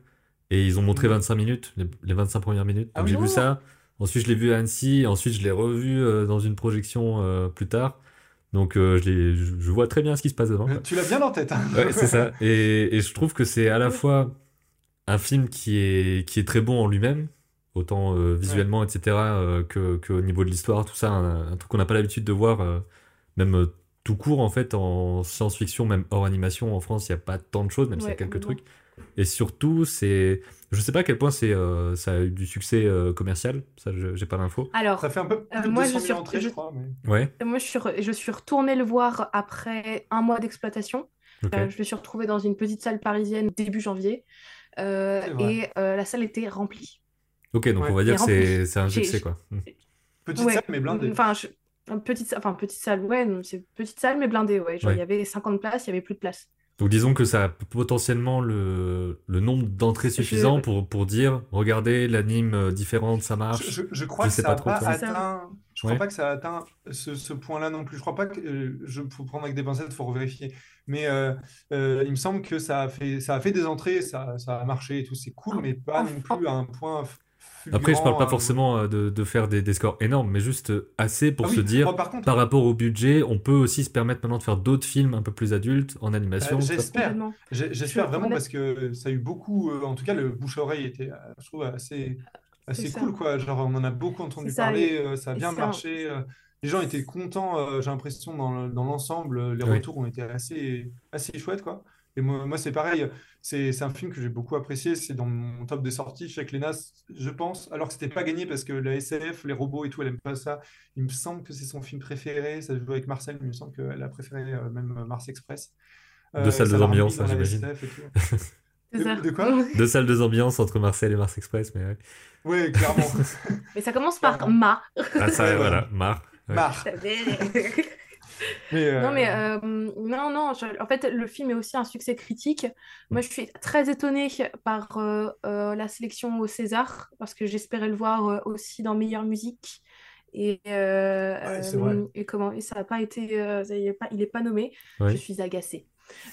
Speaker 3: et ils ont montré
Speaker 1: Mhm.
Speaker 3: 25 minutes, les, les 25 premières minutes.
Speaker 1: Ah
Speaker 3: Donc j'ai vu ça. Ensuite, je l'ai vu à Annecy, ensuite je l'ai revu euh, dans une projection euh, plus tard. Donc euh, je, vois très bien ce qui se passe devant.
Speaker 1: Euh, Tu l'as bien en tête. hein.
Speaker 3: Ouais, c'est ça. Et, et je trouve que c'est à la fois un film qui est, qui est très bon en lui-même, autant euh, visuellement, etc., euh, que, que au niveau de l'histoire, tout ça, un, un truc qu'on n'a pas l'habitude de voir, même tout court, en fait, en science-fiction, même hors animation, en France, il n'y a pas tant de choses, même s'il y a
Speaker 2: Ouais,
Speaker 3: quelques trucs. Et surtout, c'est... Je sais pas à quel point c'est, euh, ça a eu du succès euh, commercial, ça, je- j'ai pas l'info.
Speaker 2: Alors,
Speaker 1: Ça fait un peu plus
Speaker 2: Euh,
Speaker 1: de
Speaker 2: moi,
Speaker 1: 200
Speaker 2: je
Speaker 1: 000
Speaker 2: suis-
Speaker 1: entrées, je
Speaker 2: je-
Speaker 1: crois. mais-
Speaker 3: Ouais,
Speaker 2: moi je suis, re- je suis retournée le voir après un mois d'exploitation. Euh, je me suis retrouvée dans une petite salle parisienne début janvier euh, et euh, la salle était remplie.
Speaker 3: Ok, donc
Speaker 1: Ouais.
Speaker 3: on va dire que c'est, un succès, quoi. Hmm.
Speaker 1: Petite
Speaker 2: Ouais.
Speaker 1: salle, mais blindée.
Speaker 2: Enfin, petite, enfin, petite salle, ouais, c'est petite salle mais blindée, ouais. Genre,
Speaker 3: Ouais.
Speaker 2: il y avait 50 places, il y avait plus de place.
Speaker 3: Donc disons que ça a potentiellement le, le nombre d'entrées suffisant
Speaker 2: Je-
Speaker 3: pour, pour dire regardez l'anime euh, différente ça marche.
Speaker 1: Je, je- je crois
Speaker 3: Je
Speaker 1: que
Speaker 3: sais
Speaker 1: ça
Speaker 3: pas
Speaker 1: n'a
Speaker 3: trop,
Speaker 1: pas
Speaker 3: toi.
Speaker 2: C'est ça.
Speaker 1: atteint. Je crois pas que ça a atteint ce, ce point-là non plus. Je crois pas que euh, je faut prendre avec des pincettes, il faut vérifier. Mais euh, euh, il me semble que ça a fait, ça a fait des entrées, ça, ça a marché et tout, c'est cool, mais pas non plus à un point
Speaker 3: après, je parle pas
Speaker 1: fulgurant,
Speaker 3: forcément euh, de, de faire des, des scores énormes, mais juste euh, assez pour
Speaker 1: Ah oui,
Speaker 3: se dire,
Speaker 1: moi, par contre,
Speaker 3: par rapport au budget, on peut aussi se permettre maintenant de faire d'autres films un peu plus adultes en animation.
Speaker 1: Euh, j'espère. J'espère
Speaker 2: Je-
Speaker 1: vraiment parce que ça a eu beaucoup, euh, en tout cas le bouche-oreille était, euh, je trouve, assez, assez
Speaker 2: ça.
Speaker 1: cool quoi. Genre on en a beaucoup entendu
Speaker 2: ça,
Speaker 1: parler,
Speaker 2: et-
Speaker 1: euh, ça a bien marché. euh, les gens étaient contents, euh, j'ai l'impression dans le- dans l'ensemble, euh, les
Speaker 3: Oui.
Speaker 1: retours ont été assez, assez chouettes quoi. Et moi, moi c'est pareil, c'est un film que j'ai beaucoup apprécié, c'est dans mon top des sorties chez Léna, je pense, alors que c'était pas gagné parce que la SF, les robots et tout, elle aime pas ça. Il me semble que c'est son film préféré, ça joue avec Marcel, mais il me semble qu'elle a préféré euh, même Mars Express.
Speaker 3: Deux
Speaker 1: Euh,
Speaker 3: salles
Speaker 1: ça
Speaker 3: de ambiance, hein,
Speaker 1: la
Speaker 3: j'imagine.
Speaker 1: De- de quoi?
Speaker 3: Deux salles, deux ambiances entre Marcel et Mars Express, mais ouais.
Speaker 1: Oui, clairement.
Speaker 2: Mais ça commence par. Ma.
Speaker 3: Ah, ça, voilà, marre. Ouais.
Speaker 1: Mais, euh,
Speaker 2: Non, mais euh, non, non, je- en fait, le film est aussi un succès critique. Moi, je suis très étonnée par euh, euh, la sélection au César, parce que j'espérais le voir euh, aussi dans Meilleure musique. Et, euh,
Speaker 1: Ouais, c'est
Speaker 2: euh,
Speaker 1: vrai.
Speaker 2: et comment et ça n'a pas été euh, pas, il n'est pas nommé
Speaker 3: Ouais.
Speaker 2: je suis agacée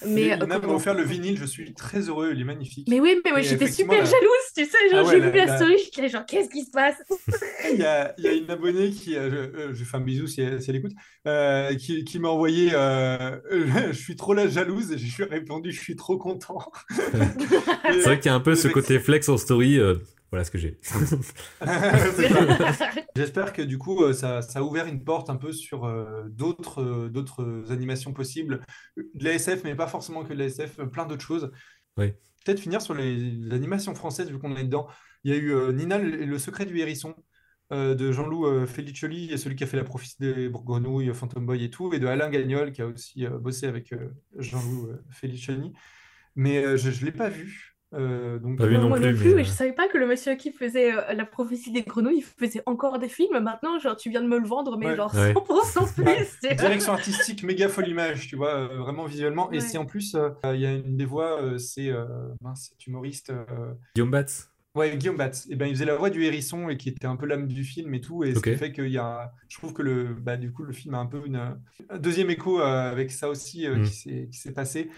Speaker 1: Mais
Speaker 2: euh,
Speaker 1: Lina m'a
Speaker 2: comment-
Speaker 1: offert le vinyle, je suis très heureux, il est magnifique.
Speaker 2: mais oui mais oui j'étais super
Speaker 1: la-
Speaker 2: jalouse tu sais genre
Speaker 1: Ah ouais,
Speaker 2: j'ai vu la,
Speaker 1: la-
Speaker 2: story j'étais genre qu'est-ce qui se passe
Speaker 1: Il y a, il y a une abonnée qui, euh, je, euh, je fais un bisou si elle, si elle écoute, euh, qui, qui m'a envoyé euh, Je suis trop la jalouse et je lui ai répondu Je suis trop content.
Speaker 3: C'est vrai qu'il y a un peu ce côté flex en story. Voilà ce que j'ai.
Speaker 1: J'espère que du coup, euh, ça, ça a ouvert une porte un peu sur euh, d'autres euh, d'autres animations possibles. De la SF, mais pas forcément que de la SF, plein d'autres choses.
Speaker 3: Oui.
Speaker 1: Peut-être finir sur les, les animations françaises, vu qu'on est dedans. Il y a eu euh, Nina, le, le secret du hérisson, euh, de Jean-Loup euh, Felicioli, et celui qui a fait La prophétie des Grenouilles, Phantom Boy et tout, et de Alain Gagnol, qui a aussi euh, bossé avec euh, Jean-Loup euh, Felicioli. Mais euh, je ne l'ai pas vu. Euh, donc,
Speaker 3: Pas vu non
Speaker 2: moi
Speaker 3: plus,
Speaker 2: non plus
Speaker 3: mais,
Speaker 2: mais
Speaker 3: euh,
Speaker 2: je savais pas que le monsieur qui faisait euh, la prophétie des grenouilles il faisait encore des films maintenant genre tu viens de me le vendre mais
Speaker 1: Ouais.
Speaker 2: genre
Speaker 3: Ouais.
Speaker 2: 100% plus
Speaker 1: Ouais. Direction artistique, méga folle image, tu vois, euh, vraiment visuellement. Et c'est en plus, euh, il y a une des voix, euh, c'est euh, cet humoriste, euh,
Speaker 3: Guillaume Batz.
Speaker 1: ouais, Guillaume Batz. Et ben, il faisait la voix du hérisson et qui était un peu l'âme du film et tout. Et ce
Speaker 3: Ok.
Speaker 1: qui fait qu'il y a, je trouve que le, bah, du coup, le film a un peu une, un deuxième écho euh, avec ça aussi euh,
Speaker 3: Mm.
Speaker 1: qui s'est qui s'est passé.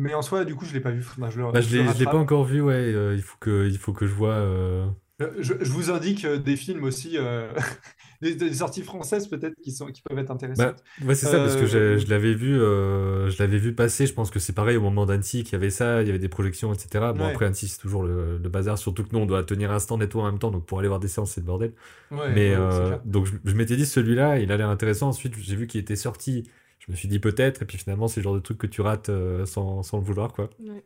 Speaker 1: Mais en soi, du coup, je l'ai pas vu. Je
Speaker 3: Bah, je
Speaker 1: le
Speaker 3: l'ai pas encore vu, ouais. euh, il, faut que, il faut que je vois. euh,
Speaker 1: Euh, Je, je vous indique des films aussi, euh, des, des sorties françaises peut-être qui sont, qui peuvent être
Speaker 3: Bah,
Speaker 1: intéressantes.
Speaker 3: ouais, c'est ça, parce que je l'avais vu, je l'avais vu passer. Je pense que c'est pareil au moment d'Annecy qu'il y avait ça, il y avait des projections, etc. Bon,
Speaker 1: Ouais.
Speaker 3: après, Annecy, c'est toujours le, le bazar, surtout que nous, on doit tenir un stand et tout en même temps, donc pour aller voir des séances, c'est le bordel.
Speaker 1: Ouais,
Speaker 3: Mais donc, je, je m'étais dit, celui-là, il a l'air intéressant. Ensuite, j'ai vu qu'il était sorti. Je me suis dit peut-être, et puis finalement, c'est le genre de truc que tu rates euh, sans, sans le vouloir, quoi.
Speaker 2: Ouais.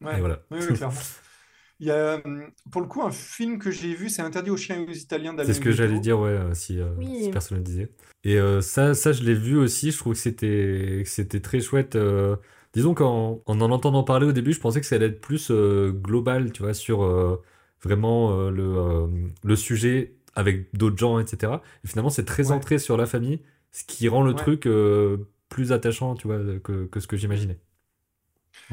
Speaker 1: Ouais.
Speaker 3: Et voilà.
Speaker 1: Oui, oui, clairement. Il y a, hum, pour le coup, un film que j'ai vu, c'est Interdit aux chiens et aux Italiens d'Alain
Speaker 3: C'est ce que j'allais dire, ouais, euh, si, euh,
Speaker 2: Oui.
Speaker 3: si personne le disait. Et euh, ça, ça, je l'ai vu aussi. Je trouve que c'était, que c'était très chouette. euh, disons qu'en en en entendant parler au début, je pensais que ça allait être plus euh, global, tu vois, sur euh, vraiment euh, le, euh, le sujet avec d'autres gens, etc. Et finalement, c'est très
Speaker 1: Ouais.
Speaker 3: centré sur la famille, ce qui rend le
Speaker 1: Ouais.
Speaker 3: truc euh, plus attachant, tu vois, que, que ce que j'imaginais.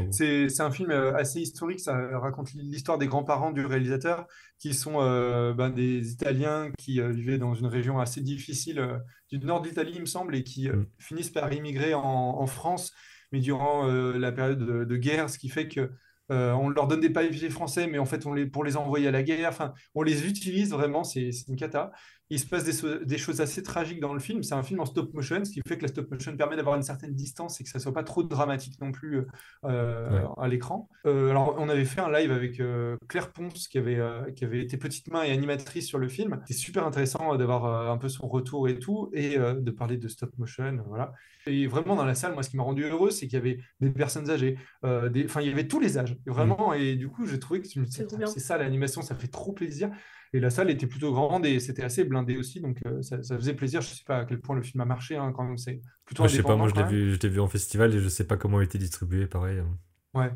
Speaker 1: C'est un film euh, assez historique, ça raconte l'histoire des grands-parents du réalisateur, qui sont euh, ben, des Italiens qui euh, vivaient dans une région assez difficile euh, du nord de l'Italie, il me semble, et qui
Speaker 3: Mm.
Speaker 1: finissent par immigrer en, en France, mais durant la période de, de guerre, ce qui fait que on leur donne des papiers français, mais en fait, on les, pour les envoyer à la guerre, enfin, on les utilise vraiment, c'est c'est une cata. Il se passe des, so- des choses assez tragiques dans le film. C'est un film en stop motion, ce qui fait que la stop motion permet d'avoir une certaine distance et que ça soit pas trop dramatique non plus euh,
Speaker 3: Ouais.
Speaker 1: à l'écran. Euh, alors, on avait fait un live avec euh, Claire Ponce, qui avait, euh, qui avait été petite main et animatrice sur le film. C'était super intéressant euh, d'avoir euh, un peu son retour et tout, et euh, de parler de stop motion, voilà. Et vraiment, dans la salle, moi, ce qui m'a rendu heureux, c'est qu'il y avait des personnes âgées, euh, des... enfin, il y avait tous les âges, vraiment. Et du coup, j'ai trouvé que
Speaker 2: c'est
Speaker 1: ça l'animation, ça fait trop plaisir. Et la salle était plutôt grande et c'était assez blindé aussi, donc euh, ça, ça faisait plaisir. Je sais pas à quel point le film a marché, hein, quand même, c'est plutôt
Speaker 3: Moi, je sais pas, moi, je l'ai vu, je l'ai vu en festival et je sais pas comment il a été distribué, pareil. hein.
Speaker 1: Ouais.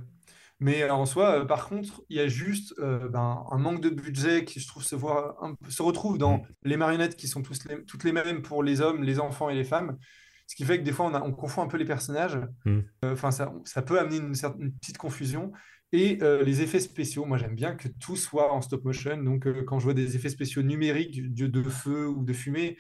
Speaker 1: Mais euh, en soi, euh, par contre, il y a juste euh, ben, un manque de budget qui, je trouve, se, voit un se retrouve dans
Speaker 3: Mm.
Speaker 1: les marionnettes qui sont tous les- toutes les mêmes pour les hommes, les enfants et les femmes. Ce qui fait que des fois, on, a- on confond un peu les personnages.
Speaker 3: Mm.
Speaker 1: Enfin, ça, ça peut amener une, certaine, une petite confusion. Et euh, les effets spéciaux, moi, j'aime bien que tout soit en stop motion. Donc, euh, quand je vois des effets spéciaux numériques, de, de feu ou de fumée,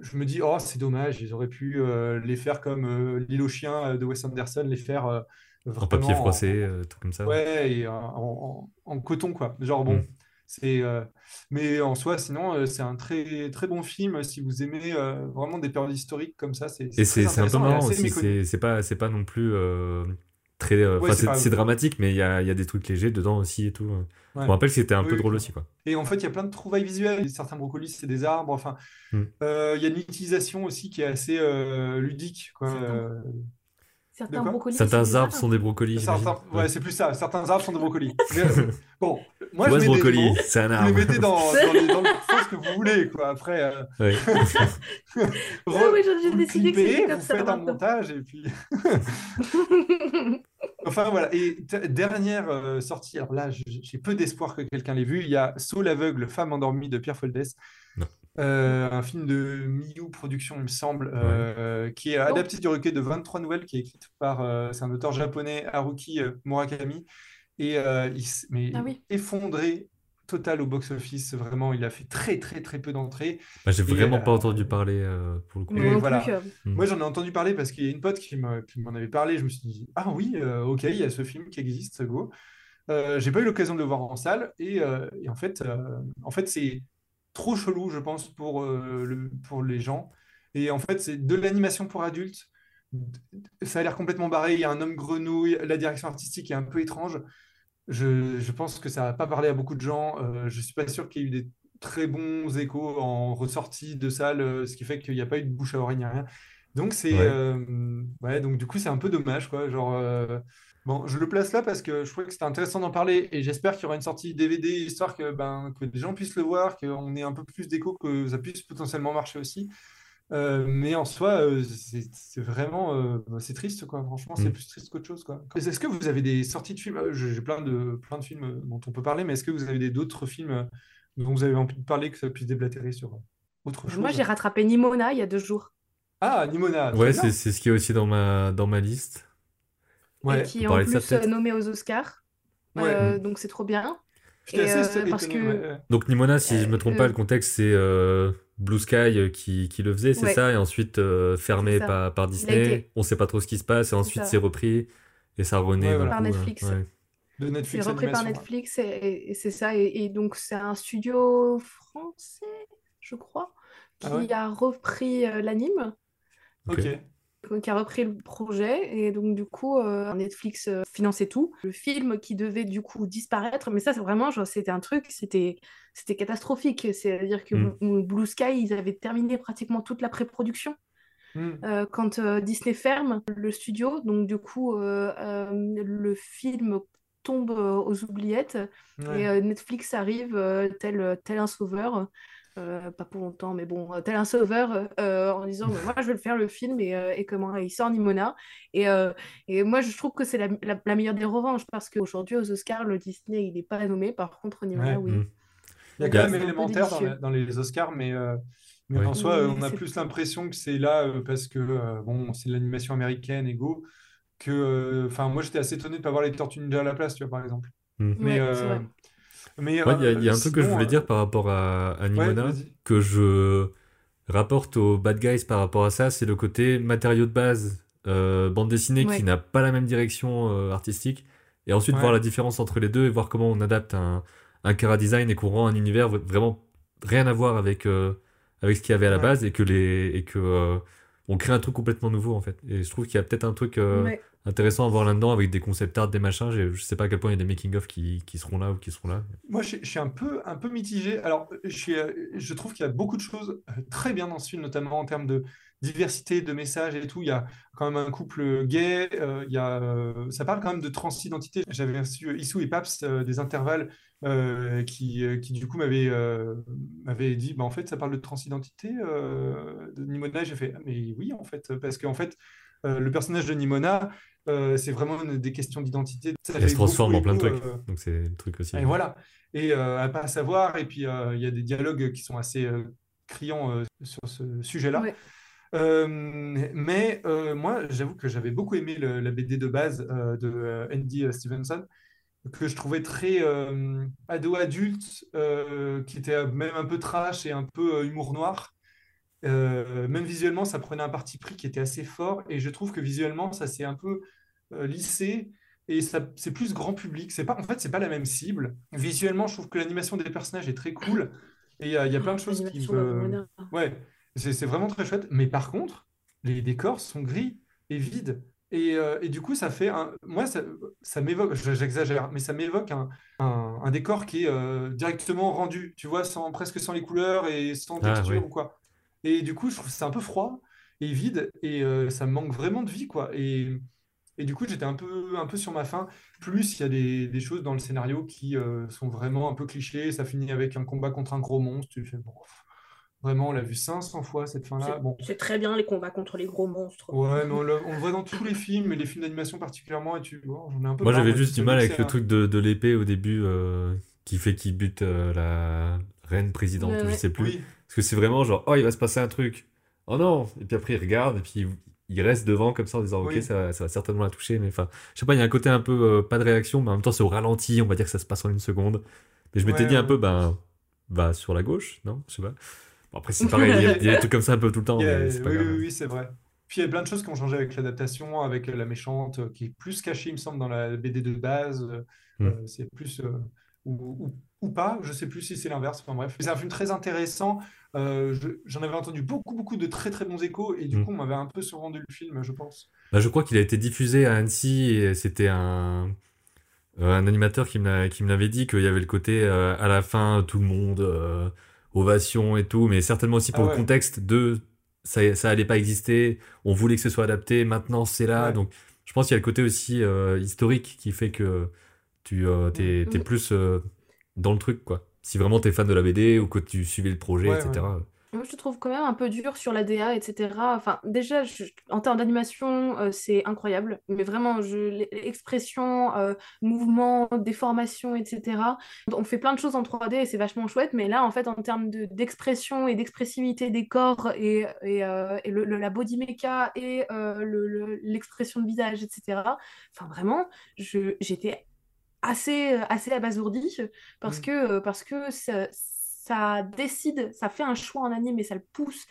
Speaker 1: je me dis, oh, c'est dommage, ils auraient pu les faire comme L'île aux chiens de Wes Anderson, les faire
Speaker 3: en papier froissé,
Speaker 1: en,
Speaker 3: tout comme ça.
Speaker 1: Ouais, et en, coton, quoi. Genre, bon, mm. c'est. mais en soi, sinon, c'est un très, très bon film. Si vous aimez vraiment des périodes historiques comme ça, c'est.
Speaker 3: Et c'est un peu marrant aussi. C'est pas, pas non plus très. c'est dramatique, mais il y a, y a, des trucs légers dedans aussi et tout. Je me rappelle que c'était un peu drôle aussi. Quoi.
Speaker 1: Et en fait, il y a plein de trouvailles visuelles. Certains brocolis, c'est des arbres. Enfin, mm. il y a une utilisation aussi qui est assez ludique. Quoi.
Speaker 2: Certains brocolis.
Speaker 3: Certains arbres sont des brocolis.
Speaker 1: Certains... Ouais, c'est plus ça. Certains arbres sont des brocolis. bon,
Speaker 3: moi, je mets brocoli, c'est un arbre.
Speaker 1: Vous les mettez dans, dans, les, dans le sens que vous voulez, quoi. Après, euh...
Speaker 3: oui.
Speaker 2: Re... oui, j'ai décidé que c'était comme
Speaker 1: vous ça. faites un montage et puis. enfin voilà. Et dernière euh, sortie. Alors là, j'ai peu d'espoir que quelqu'un l'ait vu. Il y a Saul l'aveugle, femme endormie de Pierre Foldès. Non. Euh, un film de Miyu Production, il me semble, euh, qui est adapté du recueil de 23 nouvelles, qui est écrite par, euh, c'est un auteur japonais, Haruki Murakami, et il mais ah effondré total au box-office. Vraiment, il a fait très très très peu d'entrées.
Speaker 3: Bah, j'ai vraiment pas entendu parler pour le coup.
Speaker 1: voilà. Hmm. Moi, j'en ai entendu parler parce qu'il y a une pote qui m'en avait parlé. Je me suis dit, ah oui, ok, il y a ce film qui existe, go. j'ai pas eu l'occasion de le voir en salle et, et en fait, en fait c'est trop chelou, je pense, pour, euh, le, pour les gens. Et en fait, c'est de l'animation pour adultes. Ça a l'air complètement barré. Il y a un homme grenouille. La direction artistique est un peu étrange. Je, je pense que ça n'a pas parlé à beaucoup de gens. Euh, je ne suis pas sûr qu'il y ait eu des très bons échos en ressortie de salle, euh, ce qui fait qu'il n'y a pas eu de bouche à oreille, rien. Donc, c'est. Ouais. donc du coup, c'est un peu dommage, quoi. Genre. Bon, je le place là parce que je trouvais que c'était intéressant d'en parler et j'espère qu'il y aura une sortie DVD histoire que, ben, que des gens puissent le voir, qu'on ait un peu plus d'écho, que ça puisse potentiellement marcher aussi. Euh, mais en soi, euh, c'est vraiment euh, c'est triste quoi. Franchement, c'est mm. plus triste qu'autre chose quoi. Est-ce que vous avez des sorties de films? J'ai plein de plein de films dont on peut parler, mais est-ce que vous avez d'autres films dont vous avez envie de parler que ça puisse déblatérer sur autre chose?
Speaker 2: Moi, j'ai rattrapé Nimona il y a deux jours.
Speaker 1: Ah, Nimona.
Speaker 3: Ouais, c'est ce qui est aussi dans ma dans ma liste
Speaker 2: et qui est en plus nommé aux Oscars. Euh, donc c'est trop bien.
Speaker 1: Euh, parce que...
Speaker 3: Donc Nimona, si je me trompe pas, euh, le contexte c'est Blue Sky qui, qui le faisait, c'est ça, et ensuite fermé par, par, Disney. On sait pas trop ce qui se passe, et ensuite c'est repris. Et ça renaît
Speaker 2: par Netflix.
Speaker 1: De Netflix.
Speaker 2: C'est repris par Netflix et, c'est ça. Et, donc c'est un studio français, je crois, ah qui a repris l'anime.
Speaker 1: Ok
Speaker 2: qui a repris le projet et donc du coup euh, Netflix euh, finançait tout. Le film qui devait du coup disparaître, mais ça c'est vraiment genre c'était un truc, c'était c'était catastrophique. C'est-à-dire que mm. Blue Sky ils avaient terminé pratiquement toute la pré-production. Mm. Euh, quand Disney ferme le studio, donc du coup le film tombe aux oubliettes et Netflix arrive tel, tel un sauveur euh, pas pour longtemps, mais bon, tel un sauveur, euh, en disant moi je vais le faire le film et, euh, et comment il sort Nimona. Et, et moi je trouve que c'est la, la, meilleure des revanches parce qu'aujourd'hui aux Oscars, le Disney il n'est pas nommé, par contre Nimona, oui.
Speaker 1: Mm. Il y a quand même élémentaire dans, dans, les Oscars, mais, mais en soi, on a plus l'impression que c'est là parce que bon, c'est l'animation américaine et go. Que, enfin, moi j'étais assez étonné de ne pas voir les Tortues Ninja à la place, tu vois, par exemple.
Speaker 3: Mm. Mais, mais il y, a un truc que je voulais euh, dire par rapport à, à Nimona, que je rapporte aux bad guys par rapport à ça, c'est le côté matériau de base, euh, bande dessinée qui n'a pas la même direction euh, artistique, et ensuite voir la différence entre les deux et voir comment on adapte un, un Cara Design et qu'on rend un univers vraiment rien à voir avec, avec ce qu'il y avait à la base et que les et que on crée un truc complètement nouveau en fait. Et je trouve qu'il y a peut-être un truc intéressant à voir là-dedans avec des concept art, des machins. Je sais pas à quel point il y a des making-of qui, qui, seront là ou qui seront là.
Speaker 1: Moi, je, suis un peu, un peu mitigé. Alors, je, suis, je trouve qu'il y a beaucoup de choses euh, très bien dans ce film, notamment en termes de diversité de messages et tout. Il y a quand même un couple gay. Euh, il y a, euh, ça parle quand même de transidentité. J'avais reçu Issou et Paps des intervalles qui, qui, du coup, m'avaient dit bah, en fait, ça parle de transidentité de Nimona. J'ai fait ah, mais oui, en fait, parce qu'en fait, le personnage de Nimona, euh, c'est vraiment des questions d'identité.
Speaker 3: Elle se transforme en plein de trucs. Euh, Donc c'est le truc aussi.
Speaker 1: Et voilà. Et euh, à pas savoir. Et puis il y a des dialogues qui sont assez criants sur ce sujet-là. mais moi, j'avoue que j'avais beaucoup aimé la BD de base de Andy Stevenson, que je trouvais très ado-adulte, qui était même un peu trash et un peu humour noir. Euh, même visuellement, ça prenait un parti pris qui était assez fort. Et je trouve que visuellement, ça s'est un peu euh, lissé. Et ça, c'est plus grand public. C'est pas, en fait, c'est pas la même cible. Visuellement, je trouve que l'animation des personnages est très cool. Et il y, a- il y a plein de choses qui me... Ouais, c'est c'est vraiment très chouette. Mais par contre, les décors sont gris et vides. Et, euh, et du coup, ça fait un... Moi, ça, ça m'évoque, je- j'exagère, mais ça m'évoque un, un, un décor qui est euh, directement rendu, tu vois, sans, presque sans les couleurs et sans
Speaker 3: Ah
Speaker 1: texture
Speaker 3: oui.
Speaker 1: ou quoi. Et du coup, je trouve que c'est un peu froid et vide et euh, ça me manque vraiment de vie, quoi. Et, et du coup, j'étais un peu, un peu sur ma faim. Plus, il y a des, des choses dans le scénario qui euh, sont vraiment un peu clichés. Ça finit avec un combat contre un gros monstre. Tu fais, bon, vraiment, on l'a vu 500 fois cette fin-là.
Speaker 2: C'est
Speaker 1: Bon,
Speaker 2: c'est très bien les combats contre les gros monstres.
Speaker 1: ouais, mais on le, on le voit dans tous les films, et les films d'animation particulièrement. Et tu vois, j'en ai un peu
Speaker 3: Moi, j'avais juste du mal avec le truc de, de l'épée au début euh, qui fait qu'il bute euh, la reine présidente
Speaker 2: Ouais,
Speaker 3: ou je
Speaker 2: ouais.
Speaker 3: sais plus.
Speaker 1: Oui,
Speaker 3: Parce que c'est vraiment genre, oh, il va se passer un truc. Oh non! Et puis après, il regarde et puis il reste devant comme ça en disant, ok,
Speaker 1: oui,
Speaker 3: ça, va- ça va certainement la toucher. Mais enfin, je sais pas, il y a un côté un peu euh, pas de réaction, mais en même temps, c'est au ralenti. On va dire que ça se passe en une seconde. Mais je m'étais
Speaker 1: ouais,
Speaker 3: dit un peu, ben, bah, sur la gauche, non? Je sais pas. Bon, après, c'est pareil, il y, a il y a des trucs comme ça un peu tout le temps, mais pas
Speaker 1: Oui, oui, oui, c'est vrai. Puis il y a plein de choses qui ont changé avec l'adaptation, avec la méchante, euh, qui est plus cachée, il me semble, dans la BD de base. Euh,
Speaker 3: Hmm.
Speaker 1: euh, c'est plus. euh, ou pas, je sais plus si c'est l'inverse. Enfin bref, c'est un film très intéressant. Euh, je- j'en avais entendu beaucoup, beaucoup de très, très bons échos, et du
Speaker 3: Hmm.
Speaker 1: coup, on m'avait un peu survendu le film, je pense.
Speaker 3: Bah, je crois qu'il a été diffusé à Annecy et c'était un, euh, un animateur qui me l'a- qui me l'avait dit qu'il y avait le côté euh, à la fin, tout le monde, euh, ovation et tout, mais certainement aussi
Speaker 1: Ah
Speaker 3: pour le
Speaker 1: ouais,
Speaker 3: contexte de ça, ça allait pas exister, on voulait que ce soit adapté, maintenant c'est là.
Speaker 1: ouais.
Speaker 3: Donc je pense qu'il y a le côté aussi euh, historique qui fait que tu euh,
Speaker 1: Mm.
Speaker 3: t'es, t'es
Speaker 2: Mm.
Speaker 3: plus euh, dans le truc, quoi. Si vraiment t'es fan de la BD ou que tu suivais le projet,
Speaker 1: Ouais,
Speaker 3: etc.
Speaker 1: ouais.
Speaker 2: Moi, je te trouve quand même un peu dur sur la DA, etc. Enfin, déjà, je- en termes d'animation, euh, c'est incroyable. Mais vraiment, l'expression, euh, mouvement, déformation, etc. On fait plein de choses en 3D et c'est vachement chouette. Mais là, en fait, en termes de, d'expression et d'expressivité des corps et, et, euh, et le, le- la body mecha et euh, le- le- l'expression de visage, etc. Enfin, vraiment, j'étais assez, assez abasourdie parce
Speaker 1: Mm.
Speaker 2: que, euh, parce que ça, ça décide, ça fait un choix en anime et ça le pousse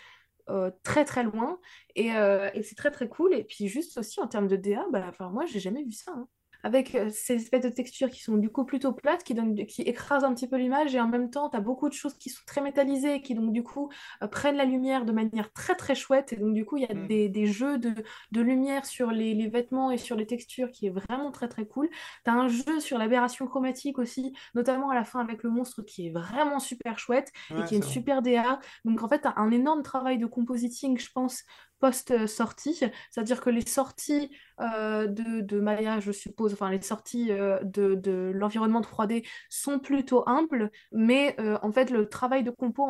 Speaker 2: euh, très très loin et, euh, et c'est très très cool. Et puis juste aussi en termes de DA, bah, enfin, moi j'ai jamais vu ça. hein. Avec euh, ces espèces de textures qui sont du coup plutôt plates, qui, donnent, qui écrasent un petit peu l'image et en même temps tu as beaucoup de choses qui sont très métallisées, qui donc du coup euh, prennent la lumière de manière très très chouette et donc du coup il y a
Speaker 1: Mm.
Speaker 2: des, des jeux de, de lumière sur les, les vêtements et sur les textures qui est vraiment très très cool. T'as un jeu sur l'aberration chromatique aussi, notamment à la fin avec le monstre qui est vraiment super chouette et qui est une
Speaker 1: vrai.
Speaker 2: super DA. Donc en fait, t'as un énorme travail de compositing, je pense, post-sortie. C'est-à-dire que les sorties euh, de, de Maya, je suppose, enfin les sorties euh, de, de l'environnement 3D sont plutôt humbles, mais euh, en fait, le travail de compo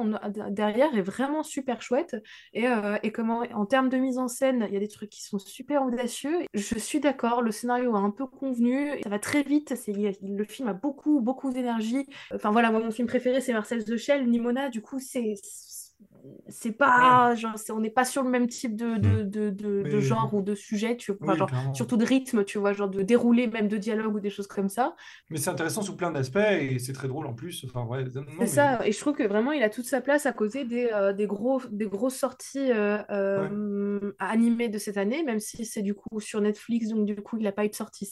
Speaker 2: derrière est vraiment super chouette. Et, et comment, en termes de mise en scène, il y a des trucs qui sont super audacieux. Je suis d'accord, le scénario a un peu convenu, ça va très vite, le film a beaucoup, beaucoup d'énergie. Enfin voilà, mon film préféré, c'est Marcel Shell, Nimona, du coup, c'est... C'est
Speaker 1: Ouais.
Speaker 2: pas, genre, c'est- on n'est pas sur le même type de, de, de, de, genre ou de sujet, tu vois,
Speaker 1: oui,
Speaker 2: genre, surtout de rythme, tu vois, genre de déroulé, même de dialogue ou des choses comme ça.
Speaker 1: Mais c'est intéressant sous plein d'aspects et c'est très drôle en plus. Enfin, ouais,
Speaker 2: C'est
Speaker 1: mais
Speaker 2: ça, et je trouve que vraiment il a toute sa place à côté des, euh, des, gros, des grosses sorties euh,
Speaker 1: ouais.
Speaker 2: euh, animées de cette année, même si c'est du coup sur Netflix, donc du coup il n'a pas eu de sortie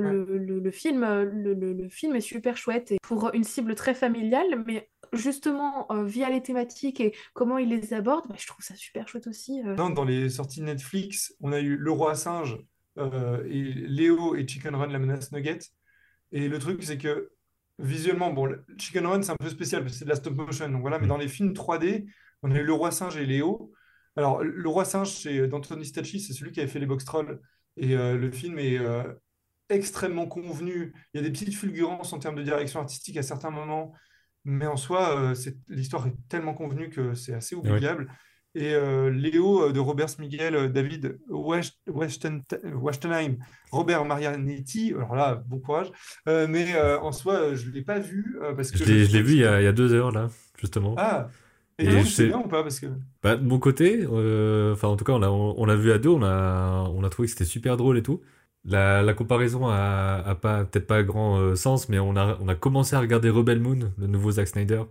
Speaker 1: Ouais.
Speaker 2: le, le, le film, le, le- le film est super chouette et pour une cible très familiale, mais justement euh, via les thématiques et comment il les aborde, bah, je trouve ça super chouette aussi. euh.
Speaker 1: Non, dans les sorties Netflix, on a eu Le Roi Singe euh, et Léo et Chicken Run, la menace Nugget. Et le truc, c'est que visuellement, bon, Chicken Run, c'est un peu spécial parce que c'est de la stop motion. Donc voilà, mais
Speaker 3: Hmm.
Speaker 1: dans les films 3D, on a eu Le Roi Singe et Léo. Alors, Le Roi Singe, c'est d'Anthony Stacchi, c'est celui qui avait fait les Box Trolls. Et euh, le film est euh, extrêmement convenu. Il y a des petites fulgurances en termes de direction artistique à certains moments. Mais en soi, euh, l'histoire est tellement convenue que c'est assez oubliable. Et euh, Léo euh, de Robert Smigel, euh, David Westenheim, Robert Marianetti, alors là, bon courage. Mais en soi, je ne l'ai pas vu parce
Speaker 3: Je
Speaker 1: que
Speaker 3: l'ai, je l'ai vu il y a, il y a deux heures, là, justement.
Speaker 1: Ah, et
Speaker 3: Et
Speaker 1: c'est
Speaker 3: sais-
Speaker 1: bien ou pas? Parce que...
Speaker 3: Bah, de mon côté, euh, enfin en tout cas on l'a on, l'a vu à deux, on a on a trouvé que c'était super drôle et tout. La, la comparaison a, a pas peut-être pas grand euh, sens, mais on a on a commencé à regarder Rebel Moon, le nouveau Zack Snyder,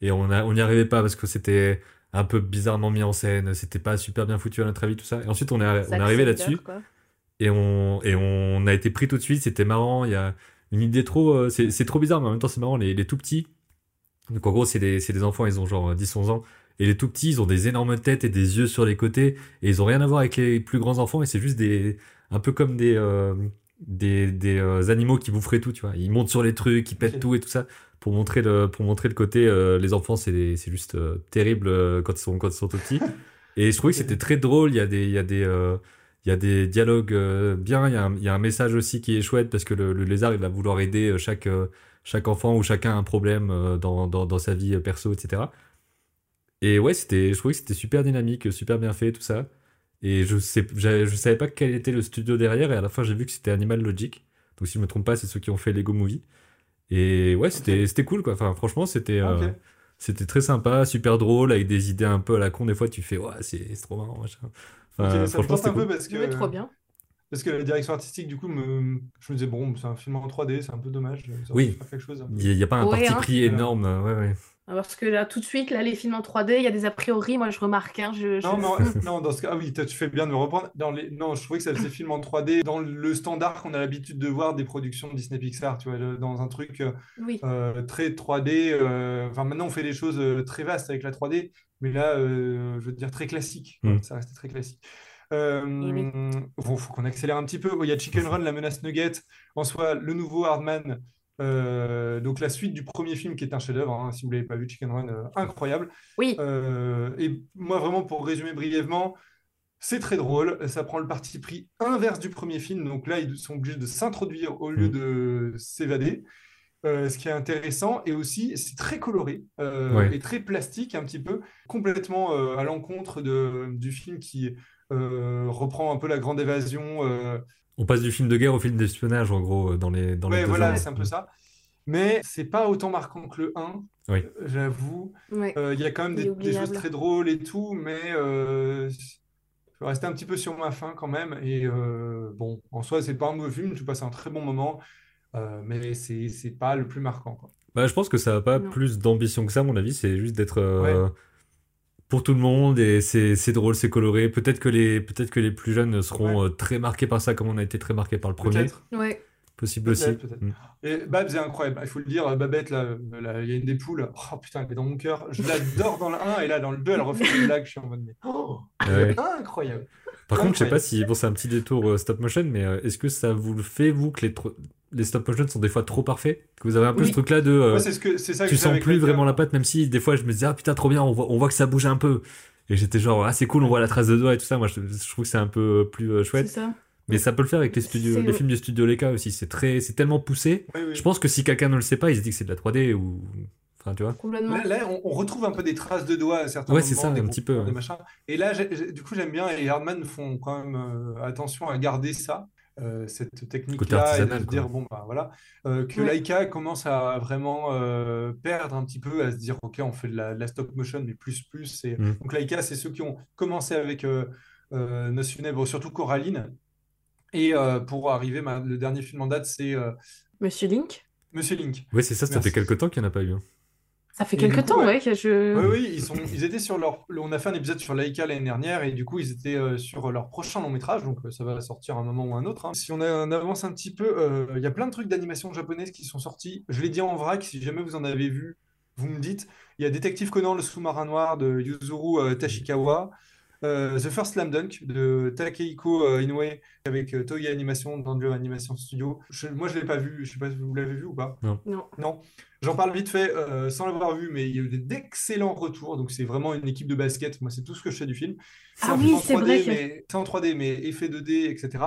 Speaker 3: et on a on n'y arrivait pas parce que c'était un peu bizarrement mis en scène. C'était pas super bien foutu à notre avis, tout ça. Et ensuite, on est, on
Speaker 2: Ça
Speaker 3: est arrivé là-dessus et on, et on a été pris tout de suite. C'était marrant. Il y a une idée trop. euh, c'est trop bizarre, mais en même temps, c'est marrant. Les, les tout petits. Donc, en gros, c'est des, c'est des enfants, ils ont genre 10-11 ans. Et les tout petits, ils ont des énormes têtes et des yeux sur les côtés. Et ils ont rien à voir avec les plus grands enfants. Et c'est juste des. Un peu comme des. euh, des, des euh, animaux qui boufferaient tout, tu vois. Ils montent sur les trucs, ils pètent tout et tout ça. Pour montrer le, pour montrer le côté. euh, les enfants, c'est juste euh, terrible euh, quand, ils sont, quand ils sont tout petits. Et je trouvais que c'était très drôle. Il y a des. Il y a des il y a des dialogues bien, il y, a un, il y a un message aussi qui est chouette parce que le, le lézard il va vouloir aider chaque, chaque enfant ou chacun a un problème dans, dans, dans sa vie perso, etc. Et ouais, c'était, je trouvais que c'était super dynamique, super bien fait, tout ça. Et je sais, je savais pas quel était le studio derrière et à la fin j'ai vu que c'était Animal Logic. Donc si je me trompe pas, c'est ceux qui ont fait Lego Movie. Et ouais, c'était, c'était cool quoi. Enfin, franchement, c'était, euh, c'était très sympa, super drôle, avec des idées un peu à la con. Des fois, tu fais, ouais, c'est, c'est trop marrant, machin. Enfin,
Speaker 1: ça me
Speaker 3: franchement, c'était
Speaker 1: un peu parce que,
Speaker 2: Ouais, trop bien.
Speaker 1: parce que la direction artistique, du coup, me... je me disais, bon, c'est un film en 3D, c'est un peu dommage. Ça
Speaker 3: Oui.
Speaker 1: quelque chose. peu.
Speaker 3: Il n'y a, pas un
Speaker 2: Ouais,
Speaker 3: parti
Speaker 2: hein.
Speaker 3: pris énorme. euh, Ouais, ouais.
Speaker 2: Ah, Parce que là, tout de suite, là, les films en 3D, il y a des a priori, moi je remarque. Hein, je, je-
Speaker 1: Non, mais en- non, dans ce cas, ah oui, toi, tu fais bien de me reprendre. Dans les... Non, je trouvais que ça faisait film en 3D dans le standard qu'on a l'habitude de voir des productions Disney Pixar, tu vois, dans un truc euh,
Speaker 2: Oui.
Speaker 1: euh, très 3D. euh, Enfin, maintenant, on fait des choses très vastes avec la 3D, mais là, euh, je veux dire, très classique.
Speaker 3: Mm.
Speaker 1: Ça restait très classique.
Speaker 2: Oui.
Speaker 1: bon, faut qu'on accélère un petit peu. Il y a Chicken Run, La Menace Nugget, en soi, le nouveau Hardman. Euh, donc la suite du premier film qui est un chef-d'œuvre, hein, si vous ne l'avez pas vu, Chicken Run, euh, incroyable.
Speaker 2: Oui.
Speaker 1: Euh, et moi, vraiment, pour résumer brièvement, c'est très drôle. Ça prend le parti pris inverse du premier film. Donc là, ils sont obligés de s'introduire au lieu
Speaker 3: Mm.
Speaker 1: de s'évader. Euh, ce qui est intéressant. Et aussi, c'est très coloré euh,
Speaker 3: Ouais.
Speaker 1: et très plastique, un petit peu, complètement euh, à l'encontre de, du film qui euh, reprend un peu la grande évasion.
Speaker 3: On passe du film de guerre au film d'espionnage, en gros, dans les, dans les
Speaker 1: ouais, voilà, c'est un peu ça. Mais c'est pas autant marquant que le 1,
Speaker 3: Oui.
Speaker 1: j'avoue.
Speaker 2: Ouais.
Speaker 1: Euh, Il y a quand même des, des choses très drôles et tout, mais euh, je vais rester un petit peu sur ma faim quand même. Et euh, bon, en soi, c'est pas un mauvais film, tu passes un très bon moment, euh, mais c'est c'est pas le plus marquant, quoi.
Speaker 3: Bah, je pense que ça n'a pas
Speaker 2: Non.
Speaker 3: plus d'ambition que ça, à mon avis. C'est juste d'être euh,
Speaker 1: Ouais.
Speaker 3: Pour tout le monde et c'est c'est drôle, c'est coloré. Peut-être que les peut-être que les plus jeunes seront euh, très marqués par ça, comme on a été très marqués par le premier.
Speaker 1: Peut-être.
Speaker 2: Ouais.
Speaker 3: Possible aussi. Mm.
Speaker 1: Et Babs est incroyable, il faut le dire, Babette, là, là, il y a une des poules, oh putain, elle est dans mon cœur. Je l'adore dans le 1 et là, dans le 2, elle refait une blague, je suis en mode, mais oh,
Speaker 3: Ouais.
Speaker 1: incroyable.
Speaker 3: Par contre, je sais pas si bon, c'est un petit détour euh, stop motion, mais euh, est-ce que ça vous le fait vous que les les stop motion sont des fois trop parfaits, que vous avez un peu
Speaker 1: Oui.
Speaker 3: ce truc-là de euh,
Speaker 1: ce que, c'est ça que
Speaker 3: tu sens plus vraiment la patte, même si des fois je me disais ah putain trop bien, on voit, on voit que ça bouge un peu. Et j'étais genre ah c'est cool, on voit la trace de doigt et tout ça. Moi je, je trouve que c'est un peu plus euh,
Speaker 2: C'est
Speaker 3: chouette.
Speaker 2: ça.
Speaker 3: Mais ça peut le faire avec les studios,
Speaker 2: C'est-
Speaker 3: les films du studio Leica aussi. C'est très, c'est tellement poussé.
Speaker 1: Oui, oui.
Speaker 3: Je pense que si quelqu'un ne le sait pas, il se dit que c'est de la 3D ou, enfin tu vois.
Speaker 2: Complètement.
Speaker 1: Là, là, on, on retrouve un peu des traces de doigts à certains
Speaker 3: Ouais,
Speaker 1: moments,
Speaker 3: c'est ça, un petit peu,
Speaker 1: des machins. Et là, j'ai- j'ai- du coup, j'aime bien, et Hardman font quand même euh, attention à garder ça, euh, cette technique-là, et de
Speaker 3: quoi.
Speaker 1: dire, bon, bah voilà, euh, que
Speaker 2: Ouais.
Speaker 1: Laika commence à vraiment euh, perdre un petit peu, à se dire, ok, on fait de la, de la stop motion, mais plus, plus. Et...
Speaker 3: Mm.
Speaker 1: Donc Laika, c'est ceux qui ont commencé avec euh, euh, Noce Funèbre, surtout Coraline. Et euh, pour arriver, ma- le dernier film en date, c'est euh,
Speaker 2: Monsieur Link?
Speaker 1: Monsieur Link.
Speaker 3: Ouais, c'est ça. Ça
Speaker 1: Merci.
Speaker 3: fait quelques temps qu'il n'y en a pas eu.
Speaker 2: Ça fait quelques
Speaker 1: coup,
Speaker 2: temps,
Speaker 1: ouais.
Speaker 2: ouais, que je.
Speaker 1: Oui, oui, ils sont, ils étaient sur leur. On a fait un épisode sur Laika l'année dernière et du coup, ils étaient euh, sur leur prochain long métrage, donc euh, ça va sortir à un moment ou un autre. hein. Si on, a- on avance un petit peu, euh, il y a plein de trucs d'animation japonaise qui sont sortis. Je l'ai dit en vrac, si jamais vous en avez vu, vous me dites. Il y a Détective Conan, le sous-marin noir de Yuzuru euh, Tashikawa, euh, The First Slam Dunk de Takehiko euh, Inoue avec euh, Toei Animation, Danjo Animation Studio. Je- moi, je ne l'ai pas vu, je sais pas si vous l'avez vu ou pas.
Speaker 2: Non.
Speaker 1: Non, j'en parle vite fait euh, sans l'avoir vu, mais il y a eu d'excellents retours. Donc, c'est vraiment une équipe de basket. Moi, c'est tout ce que je sais du film. C'est
Speaker 2: Ah oui, c'est
Speaker 1: 3D,
Speaker 2: vrai
Speaker 1: mais c'est en 3D, mais effet 2D, etc.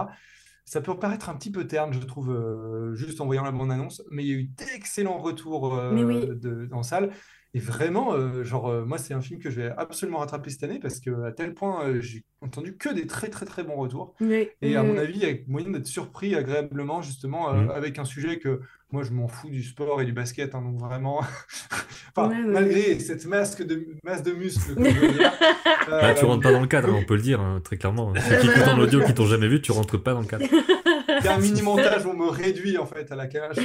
Speaker 1: Ça peut paraître un petit peu terne, je trouve, euh, juste en voyant la bande-annonce, mais il y a eu d'excellents retours euh,
Speaker 2: Mais oui.
Speaker 1: de- en salle. Et vraiment, euh, genre, euh, moi, c'est un film que je vais absolument rattraper cette année parce que à tel point, euh, j'ai entendu que des très, très, très bons retours.
Speaker 2: Oui,
Speaker 1: Et à mon avis, il y a moyen d'être surpris agréablement, justement, euh,
Speaker 3: Mhm.
Speaker 1: avec un sujet que moi, je m'en fous du sport et du basket. hein, donc vraiment, enfin,
Speaker 2: Ouais, ouais,
Speaker 1: malgré cette masque de, masse de muscles que euh,
Speaker 3: Bah, tu rentres pas dans le cadre, hein, on peut le dire hein, très clairement. Ceux qui écoutent en audio, qui t'ont jamais vu, tu rentres pas dans le cadre.
Speaker 1: il y a un mini montage où on me réduit en fait à la cage.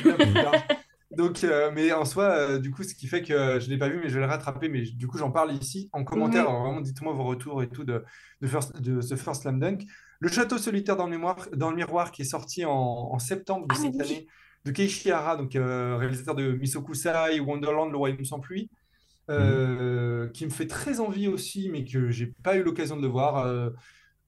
Speaker 1: Donc, euh, mais en soi, euh, du coup, ce qui fait que je l'ai pas vu, mais je vais le rattraper. Mais du coup, j'en parle ici en commentaire.
Speaker 2: Oui.
Speaker 1: Alors, vraiment, dites-moi vos retours et tout de, de, First- de ce First Slam Dunk. Le Château solitaire dans le, mémoire, dans le miroir, qui est sorti en, en septembre de
Speaker 2: Ah,
Speaker 1: cette
Speaker 2: oui.
Speaker 1: année, de Keiichi Hara, donc euh, réalisateur de Misokusai, Wonderland, Le Royaume sans pluie, qui me fait très envie aussi, mais que j'ai pas eu l'occasion de le voir.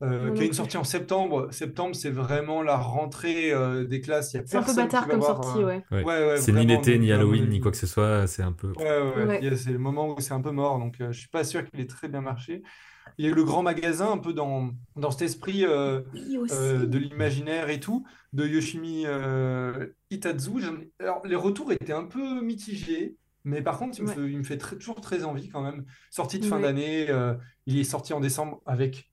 Speaker 1: Euh, qui a une sortie en septembre. Septembre, c'est vraiment la rentrée euh, des classes.
Speaker 2: C'est un peu bâtard comme sortie,
Speaker 1: euh,
Speaker 2: ouais.
Speaker 3: Ouais.
Speaker 1: Ouais, ouais,
Speaker 3: C'est ni l'été, ni Halloween, ni quoi que ce soit. C'est un peu.
Speaker 1: Ouais, ouais, ouais.
Speaker 2: Ouais.
Speaker 1: Il y a- C'est le moment où c'est un peu mort, donc euh, je suis pas sûr qu'il ait très bien marché. Il y a eu le grand magasin, un peu dans, dans cet esprit euh,
Speaker 2: Oui,
Speaker 1: euh, de l'imaginaire et tout, de Yoshimi euh, Itazu. Alors, les retours étaient un peu mitigés, mais par contre, il me
Speaker 2: Ouais.
Speaker 1: fait, il me fait très- toujours très envie quand même. Sortie de fin
Speaker 2: Ouais.
Speaker 1: d'année, euh, il est sorti en décembre avec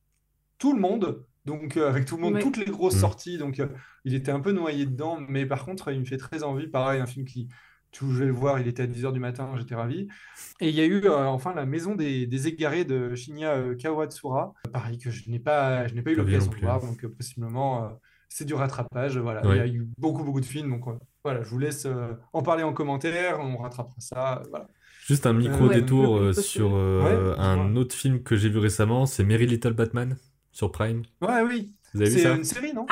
Speaker 1: tout le monde, donc euh, avec tout le monde,
Speaker 2: Ouais.
Speaker 1: toutes les grosses
Speaker 3: Mm.
Speaker 1: sorties, donc euh, il était un peu noyé dedans, mais par contre, il me fait très envie. Pareil, un film qui, tu je vais le voir, il était à 10h du matin, j'étais ravi. Et il y a eu euh, enfin La Maison des, des Égarés de Shinya Kawatsura, pareil que je n'ai pas, je n'ai pas eu l'occasion de voir, donc euh, possiblement euh, c'est du rattrapage. Voilà, il y a eu beaucoup, beaucoup de films, donc euh, voilà, je vous laisse euh, en parler en commentaire, on rattrapera ça. Voilà.
Speaker 3: Juste un micro
Speaker 1: Ouais,
Speaker 3: détour euh, sur euh,
Speaker 1: Ouais,
Speaker 3: un autre film que j'ai vu récemment, c'est Merry Little Batman sur Prime.
Speaker 1: Ouais, oui,
Speaker 3: Vous avez vu
Speaker 1: c'est
Speaker 3: ça
Speaker 1: une série, non?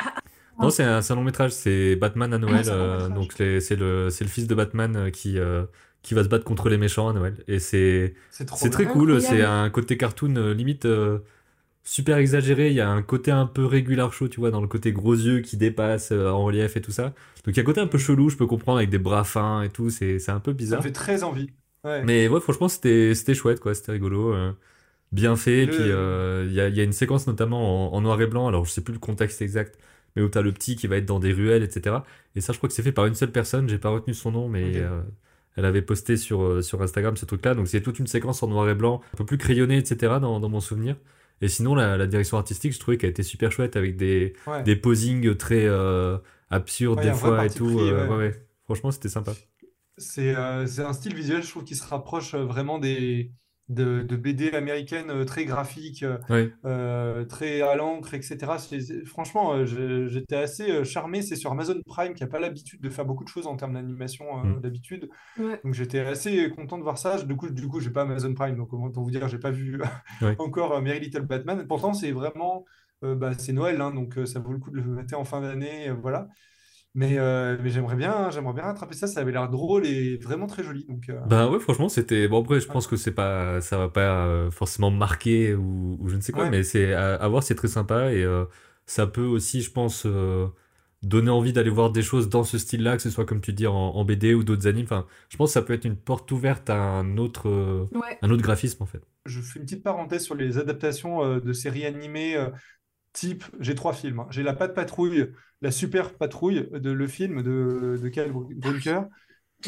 Speaker 3: Non, c'est un, c'est un long métrage, c'est Batman à Noël.
Speaker 1: c'est long
Speaker 3: euh, donc c'est le, c'est le fils de Batman euh, qui, euh, qui va se battre contre les méchants à Noël. Et c'est
Speaker 1: C'est
Speaker 3: c'est très cool, c'est un côté cartoon limite euh, super exagéré. Il y a un côté un peu régular show, tu vois, dans le côté gros yeux qui dépassent euh, en relief et tout ça. Donc il y a un côté un peu chelou, je peux comprendre, avec des bras fins et tout, c'est c'est un peu
Speaker 1: Ça me
Speaker 3: bizarre.
Speaker 1: fait très envie. Ouais.
Speaker 3: Mais ouais, franchement, c'était c'était chouette, quoi. C'était rigolo. euh, bien fait. Et puis, euh, il y, a, y a une séquence notamment en, en noir et blanc. Alors, je sais plus le contexte exact, mais où t'as le petit qui va être dans des ruelles, etc. Et ça, je crois que c'est fait par une seule personne. J'ai pas retenu son nom, mais euh, elle avait posté sur, euh, sur Instagram ce truc-là. Donc, c'est toute une séquence en noir et blanc, un peu plus crayonné, etc. dans, dans mon souvenir. Et sinon, la, la direction artistique, je trouvais qu'elle était super chouette avec des,
Speaker 1: Ouais.
Speaker 3: des posings très euh, absurdes
Speaker 1: Ouais,
Speaker 3: des fois et tout.
Speaker 1: pris, ouais.
Speaker 3: Franchement, c'était sympa.
Speaker 1: C'est un style visuel, je trouve, qui se rapproche vraiment des, de, de BD américaines euh, très graphiques, euh, euh, très à l'encre, etc. C'est- franchement, je- j'étais assez charmé. C'est sur Amazon Prime qui n'a pas l'habitude de faire beaucoup de choses en termes d'animation euh,
Speaker 3: Mm.
Speaker 1: d'habitude.
Speaker 2: Ouais.
Speaker 1: Donc j'étais assez content de voir ça. Du coup, du coup, j'ai pas Amazon Prime, donc autant vous dire, j'ai pas vu encore euh, Merry Little Batman. Pourtant, c'est vraiment, euh, bah, c'est Noël, hein, donc euh, ça vaut le coup de le mettre en fin d'année, euh, voilà. Mais, euh, mais j'aimerais bien, j'aimerais bien rattraper ça. Ça avait l'air drôle et vraiment très joli. Donc, euh,
Speaker 3: Bah ouais, franchement, c'était. Bon, après, je pense que c'est pas, ça va pas euh, forcément marquer ou, ou je ne sais quoi,
Speaker 1: Ouais.
Speaker 3: mais c'est à, à voir, c'est très sympa et euh, ça peut aussi, je pense, euh, donner envie d'aller voir des choses dans ce style-là, que ce soit comme tu dis en, en BD ou d'autres animes. Enfin, je pense que ça peut être une porte ouverte à un autre,
Speaker 2: Ouais.
Speaker 3: un autre graphisme en fait.
Speaker 1: je fais une petite parenthèse sur les adaptations euh, de séries animées. Type, j'ai trois films. hein. J'ai La Patte Patrouille, La Super Patrouille, de, le film de, de Kyle Brunker.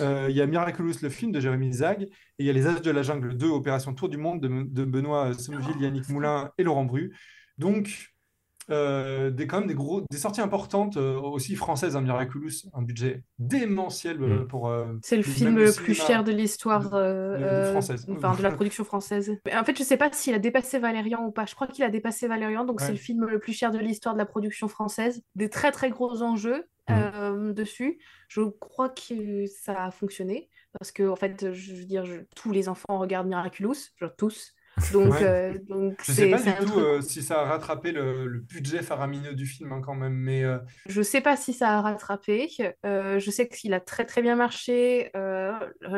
Speaker 1: Euh, Il y a Miraculous, le film de Jérémy Zag. Et il y a Les As de la Jungle 2, Opération Tour du Monde de, Benoît Sommeville, Yannick Moulin et Laurent Bru. Donc, euh, des, quand même des, gros, des sorties importantes, euh, aussi françaises. hein, Miraculous, un budget démentiel euh,
Speaker 3: Mm.
Speaker 1: pour. euh,
Speaker 2: C'est le film le plus cher de l'histoire euh, euh,
Speaker 1: française.
Speaker 2: enfin de la production française. En fait, je sais pas s'il a dépassé Valérian ou pas. Je crois qu'il a dépassé Valérian, donc c'est le film le plus cher de l'histoire de la production française. Des très très gros enjeux euh, dessus. Je crois que ça a fonctionné parce que en fait, je veux dire, je- tous les enfants regardent Miraculous, genre tous. Donc,
Speaker 1: Ouais.
Speaker 2: euh, donc
Speaker 1: Je sais
Speaker 2: c'est
Speaker 1: pas du tout
Speaker 2: truc
Speaker 1: euh, si ça a rattrapé le, le budget faramineux du film hein, quand même, mais euh,
Speaker 2: Je sais pas si ça a rattrapé. Euh, je sais qu'il a très très bien marché. Euh,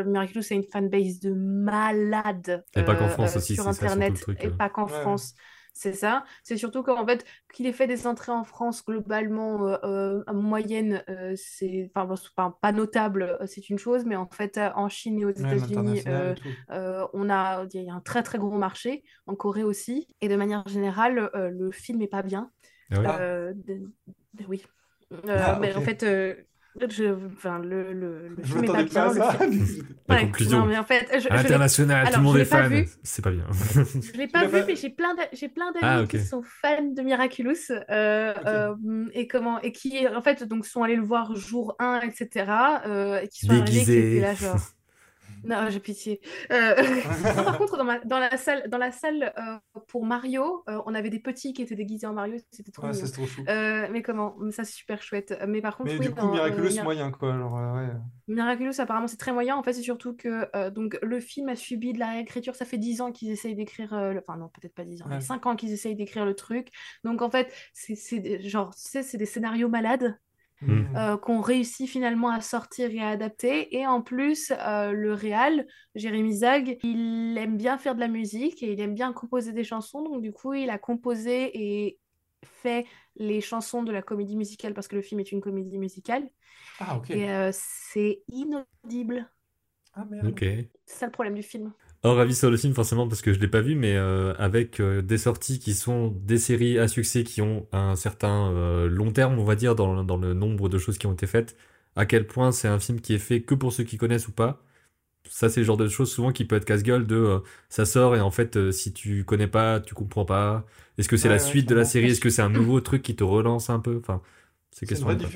Speaker 2: Miraculous a une fanbase de malade
Speaker 3: Et pas qu'en France
Speaker 2: euh,
Speaker 3: aussi,
Speaker 2: sur
Speaker 3: ça,
Speaker 2: Internet et
Speaker 3: euh.
Speaker 2: pas qu'en
Speaker 1: Ouais.
Speaker 2: France. C'est ça. C'est surtout qu'en fait, qu'il ait fait des entrées en France globalement euh, euh, en moyenne, euh, c'est enfin, pas, pas notable, euh, c'est une chose, mais en fait, euh, en Chine et aux
Speaker 1: ouais,
Speaker 2: États-Unis, euh, euh, on a, il y a un très très gros marché, en Corée aussi, et de manière générale, euh, le film est pas bien.
Speaker 3: Ah.
Speaker 2: Euh, de- de- oui. Euh,
Speaker 1: Ah,
Speaker 2: mais
Speaker 1: ok.
Speaker 2: en fait, euh, je, enfin, le, le, le
Speaker 1: Je
Speaker 2: film est pas
Speaker 1: m'attendais pas
Speaker 2: bien.
Speaker 1: à
Speaker 2: le
Speaker 1: ça.
Speaker 2: film-
Speaker 3: La
Speaker 2: Ouais,
Speaker 3: conclusion.
Speaker 2: non, mais en fait, je,
Speaker 3: À
Speaker 2: je l'ai-
Speaker 3: l'international, tout le monde est fan.
Speaker 2: vu.
Speaker 3: C'est pas bien.
Speaker 2: je l'ai pas vu,
Speaker 1: pas-
Speaker 2: mais j'ai plein d'a- j'ai plein d'amis
Speaker 3: Ah,
Speaker 2: qui sont fans de Miraculous euh, euh, et comment et qui en fait donc sont allés le voir jour 1 etc. euh, et qui sont arrivés qui étaient là genre Non, j'ai pitié. Euh, par contre, dans, ma- dans la salle, dans la salle euh, pour Mario, euh, on avait des petits qui étaient déguisés en Mario, c'était trop
Speaker 1: Ouais, ça, c'est trop chou.
Speaker 2: Euh, mais comment? Ça, c'est super chouette. Mais par contre,
Speaker 1: Mais
Speaker 2: oui,
Speaker 1: du coup,
Speaker 2: dans,
Speaker 1: Miraculous,
Speaker 2: Mir-
Speaker 1: moyen, quoi. Alors, ouais.
Speaker 2: Miraculous, apparemment, c'est très moyen. En fait, c'est surtout que donc, le film a subi de la réécriture. Ça fait 10 ans qu'ils essayent d'écrire. le- Enfin, non, peut-être pas 10 ans, mais
Speaker 1: Ouais.
Speaker 2: 5 ans qu'ils essayent d'écrire le truc. Donc, en fait, c'est genre, tu sais, c'est des scénarios malades
Speaker 3: Mm.
Speaker 2: euh, qu'on réussit finalement à sortir et à adapter. Et en plus, euh, le réal, Jérémy Zag, il aime bien faire de la musique et il aime bien composer des chansons. Donc, du coup, il a composé et fait les chansons de la comédie musicale parce que le film est une comédie musicale.
Speaker 1: Ah, ok.
Speaker 2: Et euh, c'est inaudible.
Speaker 1: Ah, merde.
Speaker 3: Ok.
Speaker 2: C'est ça le problème du film.
Speaker 3: Hors avis sur le film, forcément, parce que je l'ai pas vu, mais euh, avec euh, des sorties qui sont des séries à succès qui ont un certain euh, long terme, on va dire, dans, dans le nombre de choses qui ont été faites, à quel point c'est un film qui est fait que pour ceux qui connaissent ou pas. Ça, c'est le genre de choses souvent qui peut être casse-gueule de euh, ça sort et en fait, euh, si tu connais pas, tu comprends pas. Est-ce que c'est
Speaker 1: Ouais,
Speaker 3: la
Speaker 1: ouais,
Speaker 3: suite de la série? Est-ce que c'est un nouveau truc qui te relance un peu? Enfin, c'est.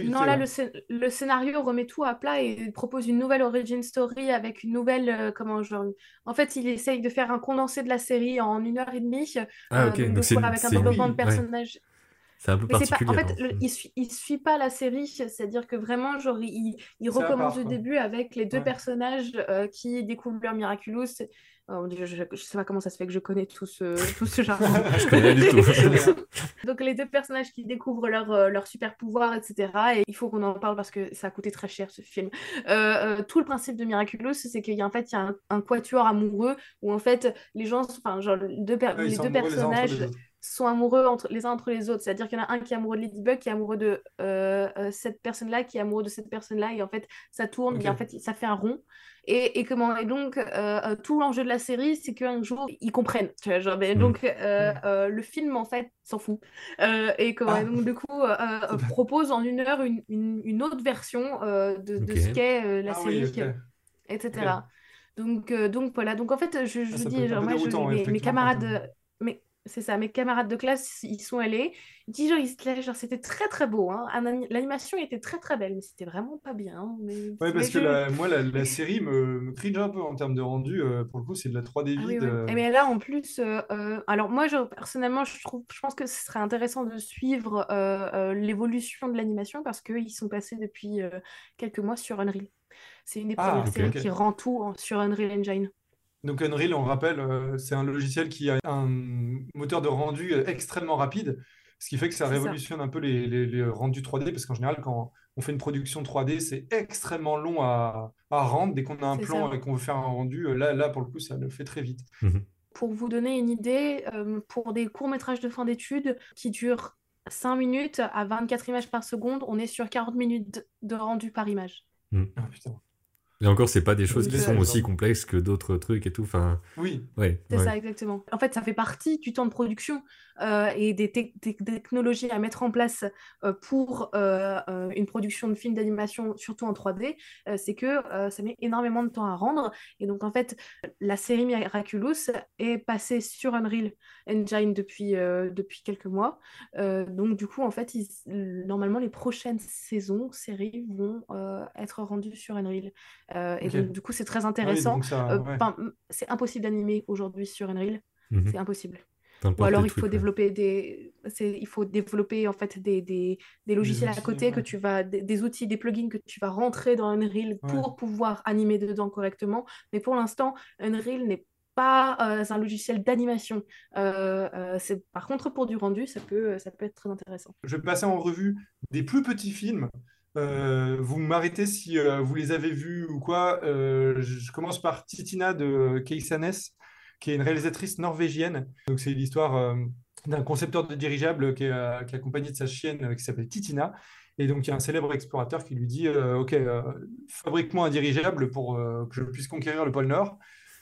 Speaker 2: Non, là,
Speaker 1: ouais.
Speaker 2: le, scén- le scénario remet tout à plat et propose une nouvelle origin story avec une nouvelle. euh, comment genre, En fait, il essaye de faire un condensé de la série en une heure et demie.
Speaker 3: Ah,
Speaker 2: euh,
Speaker 3: ok.
Speaker 2: donc, avec un développement de
Speaker 1: ouais.
Speaker 2: personnages.
Speaker 3: c'est un peu
Speaker 2: Mais c'est pas, en
Speaker 3: particulier.
Speaker 2: fait, le- il suit, il suit pas la série, c'est-à-dire que vraiment, genre, il, recommence
Speaker 1: part, quoi.
Speaker 2: début avec les deux
Speaker 1: Ouais.
Speaker 2: personnages euh, qui découvrent leur Miraculous. Oh, je, je sais pas comment ça se fait que je connais tout ce, tout ce jargon.
Speaker 3: Je connais rien du tout.
Speaker 2: Donc les deux personnages qui découvrent leur, euh, leur super pouvoir, etc. Et il faut qu'on en parle parce que ça a coûté très cher ce film. Euh, euh, tout le principe de Miraculous, c'est qu'il y a en fait il y a un, un quatuor amoureux où en fait les gens, enfin genre les deux,
Speaker 1: Ouais,
Speaker 2: les personnages
Speaker 1: les.
Speaker 2: Sont amoureux entre, les uns entre les autres. C'est-à-dire qu'il y en a un qui est amoureux de Ladybug, qui est amoureux de euh, euh, cette personne-là, qui est amoureux de cette personne-là, et en fait, ça tourne, et en fait, ça fait un rond. Et, et comment et donc euh, tout l'enjeu de la série, c'est qu'un jour ils comprennent. Tu vois, genre, mais
Speaker 3: Mm.
Speaker 2: donc euh,
Speaker 1: Mm.
Speaker 2: euh, le film en fait s'en fout. Et comment
Speaker 1: Ah.
Speaker 2: et donc du coup propose en une heure une, une, une autre version de, ce qu'est la
Speaker 1: Ah oui,
Speaker 2: série, etc. Donc, donc voilà. Donc en fait, je, je
Speaker 1: Ah, ça
Speaker 2: dis, genre, moi, je- mes, mes camarades. C'est ça, mes camarades de classe, ils sont allés. Ils disent, genre, c'était très très beau. Hein. L'animation était très très belle, mais c'était vraiment pas bien. hein. Mais,
Speaker 1: Ouais, parce que la- moi, la, la série me, me cringe un peu en termes de rendu. euh, pour le coup, c'est de la 3D
Speaker 2: Ah oui,
Speaker 1: vide.
Speaker 2: oui.
Speaker 1: euh,
Speaker 2: Et mais là, en plus, euh, euh, alors moi, je, personnellement, je trouve, je pense que ce serait intéressant de suivre l'évolution de l'animation parce qu'ils sont passés depuis quelques mois sur Unreal. C'est une des
Speaker 1: Ah,
Speaker 2: premières
Speaker 3: ok,
Speaker 2: séries qui rend tout en- sur Unreal Engine.
Speaker 1: Donc Unreal, on rappelle, euh, c'est un logiciel qui a un moteur de rendu euh, extrêmement rapide, ce qui fait que ça révolutionne un peu les, les- les rendus 3D, parce qu'en général, quand on fait une production 3D, c'est extrêmement long à, à rendre. Dès qu'on a un plan
Speaker 2: ça.
Speaker 1: et qu'on veut faire un rendu, euh, là, là, pour le coup, ça le fait très vite.
Speaker 2: Pour vous donner une idée, pour des courts-métrages de fin d'études qui durent 5 minutes à 24 images par seconde, on est sur 40 minutes de rendu par image.
Speaker 1: Ah, putain.
Speaker 3: Et encore, c'est pas des choses qui sont aussi complexes que d'autres trucs et tout. Enfin,
Speaker 1: Oui,
Speaker 3: ouais.
Speaker 2: C'est
Speaker 3: ouais.
Speaker 2: ça, exactement. En fait, ça fait partie du temps de production et des, tec- des technologies à mettre en place euh, pour euh, euh, une production de film d'animation, surtout en 3D, euh, c'est que euh, ça met énormément de temps à rendre. Et donc, en fait, la série Miraculous est passée sur Unreal Engine depuis, euh, depuis quelques mois. Euh, donc, du coup, en fait, ils- normalement, les prochaines saisons, séries vont euh, être rendues sur Unreal. Euh, et donc, du coup, c'est très
Speaker 1: Ah oui,
Speaker 2: intéressant. Euh,
Speaker 1: ouais.
Speaker 2: c'est impossible d'animer aujourd'hui sur Unreal,
Speaker 3: Mhm.
Speaker 2: c'est impossible. Ou alors il faut
Speaker 3: trucs, ouais.
Speaker 2: développer des, c'est- il faut développer en fait des, des, des logiciels à
Speaker 1: outils,
Speaker 2: côté que tu vas, des, des outils, des plugins que tu vas rentrer dans Unreal pour pouvoir animer dedans correctement. Mais pour l'instant, Unreal n'est pas euh, un logiciel d'animation. Euh, euh, c'est par contre pour du rendu, ça peut, ça peut être très intéressant.
Speaker 1: Je vais passer en revue des plus petits films. Euh, vous m'arrêtez si euh, vous les avez vus ou quoi. Euh, je je commence par Titina de Keisanes, qui est une réalisatrice norvégienne. Donc, c'est l'histoire euh, d'un concepteur de dirigeable qui est, euh, qui est accompagné de sa chienne euh, qui s'appelle Titina. Et donc, il y a un célèbre explorateur qui lui dit Ok, fabrique-moi un dirigeable pour que je puisse conquérir le pôle Nord.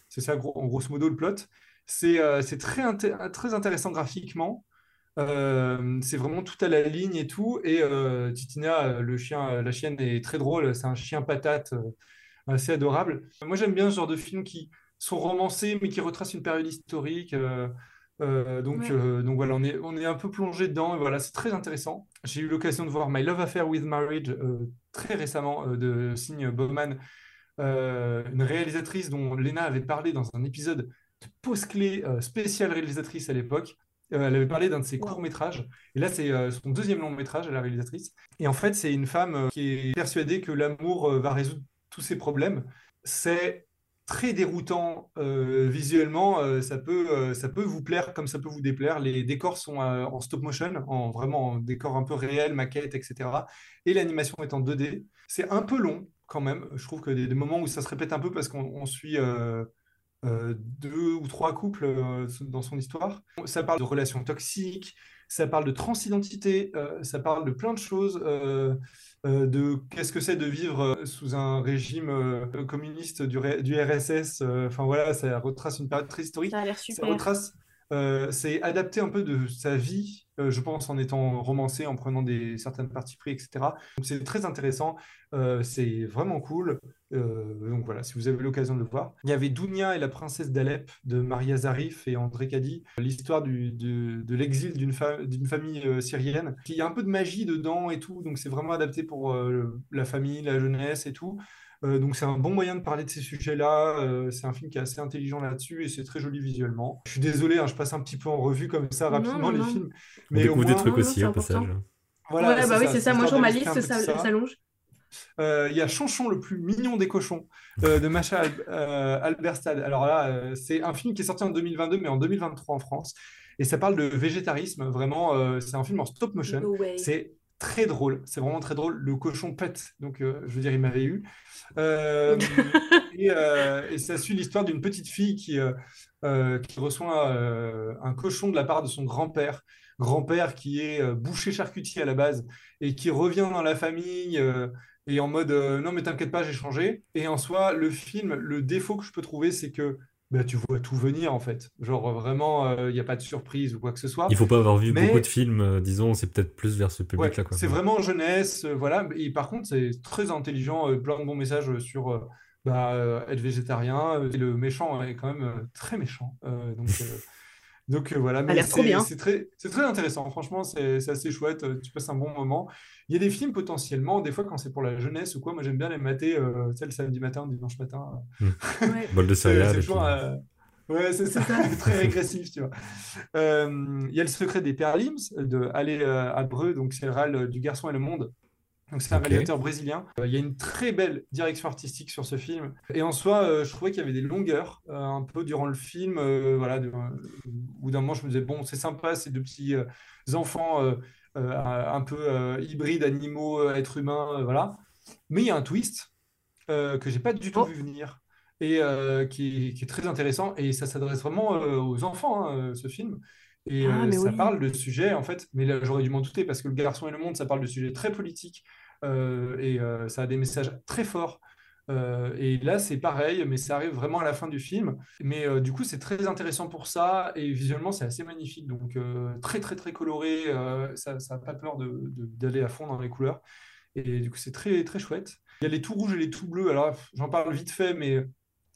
Speaker 1: C'est ça, en grosso modo, le plot. C'est très, très intéressant graphiquement. C'est vraiment tout à la ligne et tout. Et Titina, le chien, la chienne est très drôle. C'est un chien patate assez adorable. Moi, j'aime bien ce genre de films qui sont romancés, mais qui retracent une période historique. euh, euh, donc,
Speaker 2: Ouais.
Speaker 1: euh, donc voilà, on est, on est un peu plongé dedans. Et voilà, c'est très intéressant. J'ai eu l'occasion de voir My Love Affair with Marriage euh, très récemment de Signe Bowman une réalisatrice dont Lena avait parlé dans un épisode de Pause Clé spécial réalisatrice à l'époque. elle avait parlé d'un de ses courts-métrages. Et là, c'est son deuxième long-métrage à la réalisatrice. Et en fait, c'est une femme qui est persuadée que l'amour va résoudre tous ses problèmes. C'est très déroutant euh, visuellement. Euh, ça, peut, euh, ça peut vous plaire comme ça peut vous déplaire. Les décors sont en stop motion, en vraiment en décor un peu réel, maquette, etc. Et l'animation est en 2D. C'est un peu long quand même. Je trouve que des, des moments où ça se répète un peu parce qu'on suit deux ou trois couples dans son histoire. Ça parle de relations toxiques, ça parle de transidentité, ça parle de plein de choses. Euh, de qu'est-ce que c'est de vivre euh, sous un régime euh, communiste du, du RSS. Enfin voilà, ça retrace une période très historique.
Speaker 2: Ça a l'air super.
Speaker 1: Ça retrace, c'est adapté un peu de sa vie, je pense, en étant romancé, en prenant des certaines parties pris, etc. Donc c'est très intéressant, c'est vraiment cool. donc voilà, si vous avez l'occasion de le voir. Il y avait Dounia et la princesse d'Alep de Maria Zarif et André Kadi, l'histoire de, de l'exil d'une famille syrienne. Il y a un peu de magie dedans et tout, donc c'est vraiment adapté pour la famille, la jeunesse et tout. Euh, donc c'est un bon moyen de parler de ces sujets-là. Euh, c'est un film qui est assez intelligent là-dessus et c'est très joli visuellement. Je suis désolé, hein, je passe un petit peu en revue comme ça rapidement les films.
Speaker 3: Mais On au des trucs aussi au passage.
Speaker 2: Voilà, bah oui, c'est ça. Moi, sur ma liste, ça s'allonge.
Speaker 1: Euh, il y a Chanchon, le plus mignon des cochons, de Macha Alberstad. Alors là, c'est un film qui est sorti en 2022, mais en 2023 en France. Et ça parle de végétarisme. Vraiment, c'est un film en stop motion. C'est très drôle. C'est vraiment très drôle. Le cochon pète. Donc, je veux dire, il m'avait eu. Euh, euh, et, ça suit l'histoire d'une petite fille qui, euh, qui reçoit un cochon de la part de son grand-père. Grand-père qui est boucher charcutier à la base et qui revient dans la famille et en mode non mais t'inquiète pas j'ai changé et en soi le film le défaut que je peux trouver c'est que bah, tu vois tout venir en fait. Genre vraiment, il n'y a pas de surprise ou quoi que ce soit.
Speaker 3: Il faut pas avoir vu beaucoup de films, disons, c'est peut-être plus vers ce public-là.
Speaker 1: c'est vraiment jeunesse, voilà. Et par contre, c'est très intelligent, plein de bons messages sur bah, être végétarien. Et le méchant est quand même très méchant. donc, donc voilà, mais c'est très, très intéressant. Franchement, c'est assez chouette. Tu passes un bon moment. Il y a des films potentiellement, des fois quand c'est pour la jeunesse ou quoi, moi j'aime bien les mater, euh, le samedi matin, dimanche matin.
Speaker 3: Mmh. Bol de céréales.
Speaker 1: Euh, ouais, c'est ça, très régressif, tu vois. Euh, il y a Le secret des Perlims de Ale Abreu, donc c'est le râle du garçon et le monde. Donc c'est un réalisateur brésilien. il y a une très belle direction artistique sur ce film. Et en soi, je trouvais qu'il y avait des longueurs un peu durant le film. voilà, où d'un moment je me disais bon, c'est sympa, ces deux petits enfants euh, un peu euh, hybride animaux, euh, êtres humains, voilà. Mais il y a un twist que j'ai pas du tout oh. vu venir et qui, est très intéressant. Et ça s'adresse vraiment aux enfants, hein, ce film. Et ah, ça parle de sujets, en fait, mais là j'aurais dû m'en douter parce que Le Garçon et le Monde, ça parle de sujets très politiques et ça a des messages très forts. Euh, et là, c'est pareil, mais ça arrive vraiment à la fin du film. Mais euh, du coup, c'est très intéressant pour ça. Et visuellement, c'est assez magnifique. Donc, euh, très, très, très coloré. ça n'a pas peur d'aller à fond dans les couleurs. Et du coup, c'est très, très chouette. Il y a les tout rouges et les tout bleus. Alors, j'en parle vite fait, mais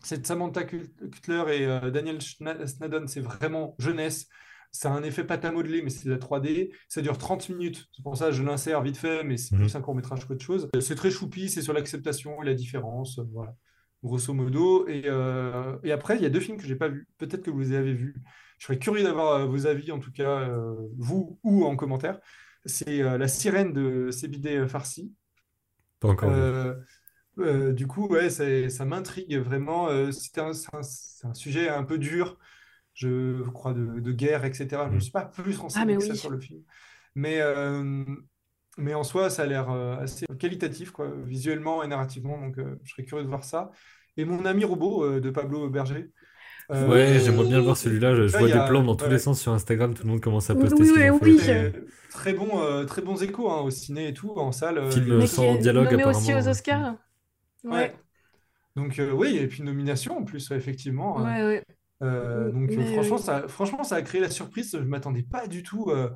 Speaker 1: c'est Samantha Cutler et Daniel Snadon, c'est vraiment jeunesse. Ça a un effet pâte à modeler, mais c'est de la 3D. Ça dure 30 minutes. C'est pour ça que je l'insère vite fait, mais c'est mhm. plus un court métrage qu'autre chose. C'est très choupi, c'est sur l'acceptation et la différence. Voilà, grosso modo. Et, euh, et après, il y a deux films que j'ai pas vus. Peut-être que vous les avez vus. Je serais curieux d'avoir euh, vos avis, en tout cas, euh, vous ou en commentaire. C'est La sirène de Sébidé Farsi.
Speaker 3: Pas encore.
Speaker 1: du coup, ouais, ça m'intrigue vraiment. C'est un, un, sujet un peu dur je crois, de, guerre, etc. Je ne mm. suis pas plus renseigné ah, que ça sur le film. Mais, euh, mais en soi, ça a l'air euh, assez qualitatif, quoi, visuellement et narrativement. Donc, euh, je serais curieux de voir ça. Et mon ami robot de Pablo Berger.
Speaker 3: ouais, j'aimerais bien voir celui-là. Je, vois des plans dans tous les sens sur Instagram. Tout le monde commence à poster
Speaker 2: oui, ce oui,
Speaker 1: Très, bon, très bons échos hein, au ciné et tout, en salle.
Speaker 3: Film sans dialogue,
Speaker 2: apparemment. aussi aux Oscars.
Speaker 1: Ouais. Donc, oui, et puis nomination en plus, effectivement.
Speaker 2: Ouais, ouais.
Speaker 1: Euh, donc euh, franchement, ça, franchement, ça a créé la surprise. Je ne m'attendais pas du tout. Euh,